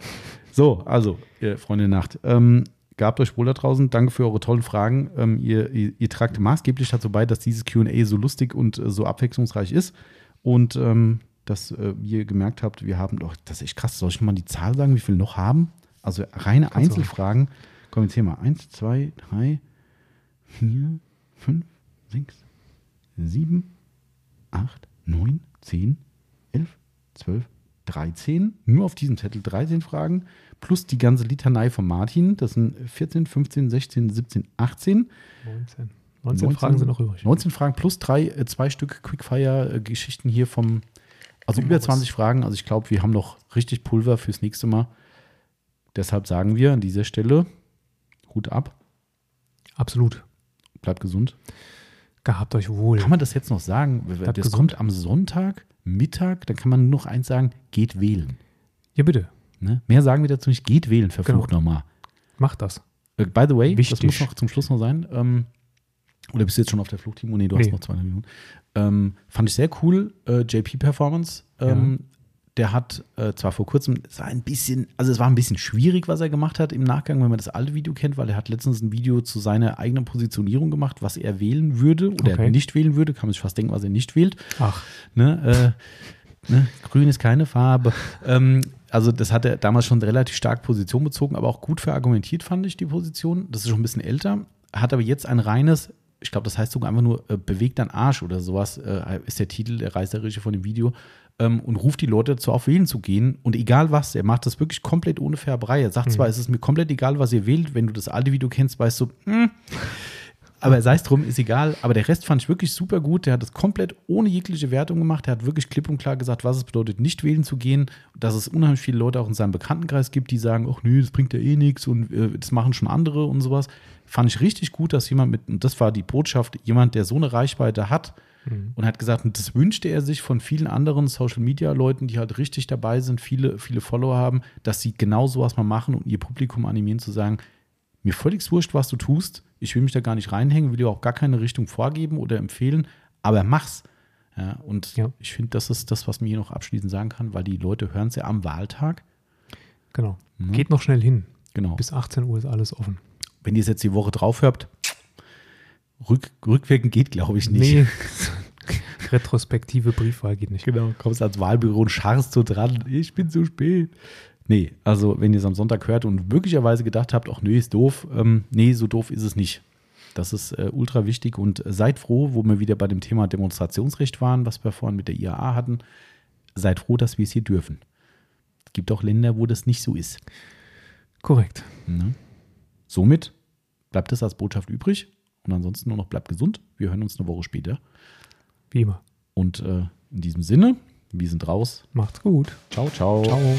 So, also, ihr Freunde Nacht. Ähm, gabt euch wohl da draußen. Danke für eure tollen Fragen. Ähm, ihr, ihr, ihr tragt maßgeblich dazu bei, dass dieses QA so lustig und äh, so abwechslungsreich ist. Und ähm, dass äh, ihr gemerkt habt, wir haben doch, das ist echt krass. Soll ich mal die Zahl sagen, wie viel noch haben? Also reine
Kannst.
Einzelfragen. Komm, jetzt hier mal. Eins, zwei, drei, vier, fünf, sechs, sieben, acht, neun, zehn, elf, zwölf, 13, nur auf diesem Zettel 13 Fragen, plus die ganze Litanei von Martin, das sind 14, 15, 16, 17, 18.
19. 19, Fragen sind noch übrig.
19 Fragen plus drei, äh, zwei Stück Quickfire-Geschichten hier vom, also über
Haus.
20 Fragen. Also ich glaube, wir haben noch richtig Pulver fürs nächste Mal. Deshalb sagen wir an dieser Stelle, Hut ab,
Absolut.
bleibt gesund.
Gehabt euch wohl.
Kann man das jetzt noch sagen?
Bleibt
Das
gesund.
kommt am Sonntag, Mittag, dann kann man nur noch eins sagen, geht wählen.
Ja, bitte.
Ne? Mehr sagen wir dazu nicht, geht wählen, verflucht
Genau.
nochmal.
Macht das.
Äh, By the way, das
Wichtig.
muss noch zum Schluss noch sein. Ähm, Oder bist du jetzt schon auf der Flucht, Timo? Nee, du hast
Nee.
noch 200 Minuten. Ähm, fand ich sehr cool. Äh, JP Performance. Ähm, Der hat äh, zwar vor kurzem, es war ein bisschen, also es war ein bisschen schwierig, was er gemacht hat im Nachgang, wenn man das alte Video kennt, weil er hat letztens ein Video zu seiner eigenen Positionierung gemacht, was er wählen würde oder
Okay.
nicht wählen würde. Kann man sich fast denken, was er nicht wählt.
Ach,
Ne, äh, ne, grün ist keine Farbe. ähm, also das hat er damals schon relativ stark Position bezogen, aber auch gut verargumentiert fand ich die Position. Das ist schon ein bisschen älter. Hat aber jetzt ein reines, ich glaube, das heißt sogar einfach nur äh, bewegt dein Arsch oder sowas, äh, ist der Titel, der reißerische von dem Video. Ähm, und ruft die Leute dazu auf, wählen zu gehen. Und egal was, er macht das wirklich komplett ohne Färberei. Er sagt zwar, es ist mir komplett egal, was ihr wählt. Wenn du das alte Video kennst, weißt du, hm, aber sei es drum, ist egal. Aber der Rest fand ich wirklich super gut. Der hat es komplett ohne jegliche Wertung gemacht. Der hat wirklich klipp und klar gesagt, was es bedeutet, nicht wählen zu gehen. Dass es unheimlich viele Leute auch in seinem Bekanntenkreis gibt, die sagen, ach nö, das bringt ja eh nichts und äh, das machen schon andere und sowas. Fand ich richtig gut, dass jemand mit, und das war die Botschaft, jemand, der so eine Reichweite hat und hat gesagt, und das wünschte er sich von vielen anderen Social-Media-Leuten, die halt richtig dabei sind, viele, viele Follower haben, dass sie genau sowas mal machen und ihr Publikum animieren zu sagen, mir völlig wurscht, was du tust. Ich will mich da gar nicht reinhängen, will dir auch gar keine Richtung vorgeben oder empfehlen, aber mach's. Ja, und
Ja.
ich finde, das ist das, was man hier noch abschließend sagen kann, weil die Leute hören es ja am Wahltag.
genau.
Mhm.
Geht noch schnell hin.
Genau.
Bis 18 Uhr ist alles offen.
Wenn ihr es jetzt die Woche drauf habt, rück, rückwirkend geht, glaube ich, nicht.
Nee. Retrospektive Briefwahl geht nicht.
Genau, kommst als Wahlbüro und scharrst so dran, ich bin zu spät. Nee, also wenn ihr es am Sonntag hört und möglicherweise gedacht habt, ach nee, ist doof, ähm, nee, so doof ist es nicht. Das ist äh, ultra wichtig und seid froh, wo wir wieder bei dem Thema Demonstrationsrecht waren, was wir vorhin mit der IAA hatten. Seid froh, dass wir es hier dürfen. Es gibt auch Länder, wo das nicht so ist.
Korrekt.
Ne? Somit bleibt es als Botschaft übrig und ansonsten nur noch bleibt gesund. Wir hören uns eine Woche später.
Wie immer.
Und äh, in diesem Sinne, wir sind raus.
Macht's gut.
Ciao, ciao.
Ciao.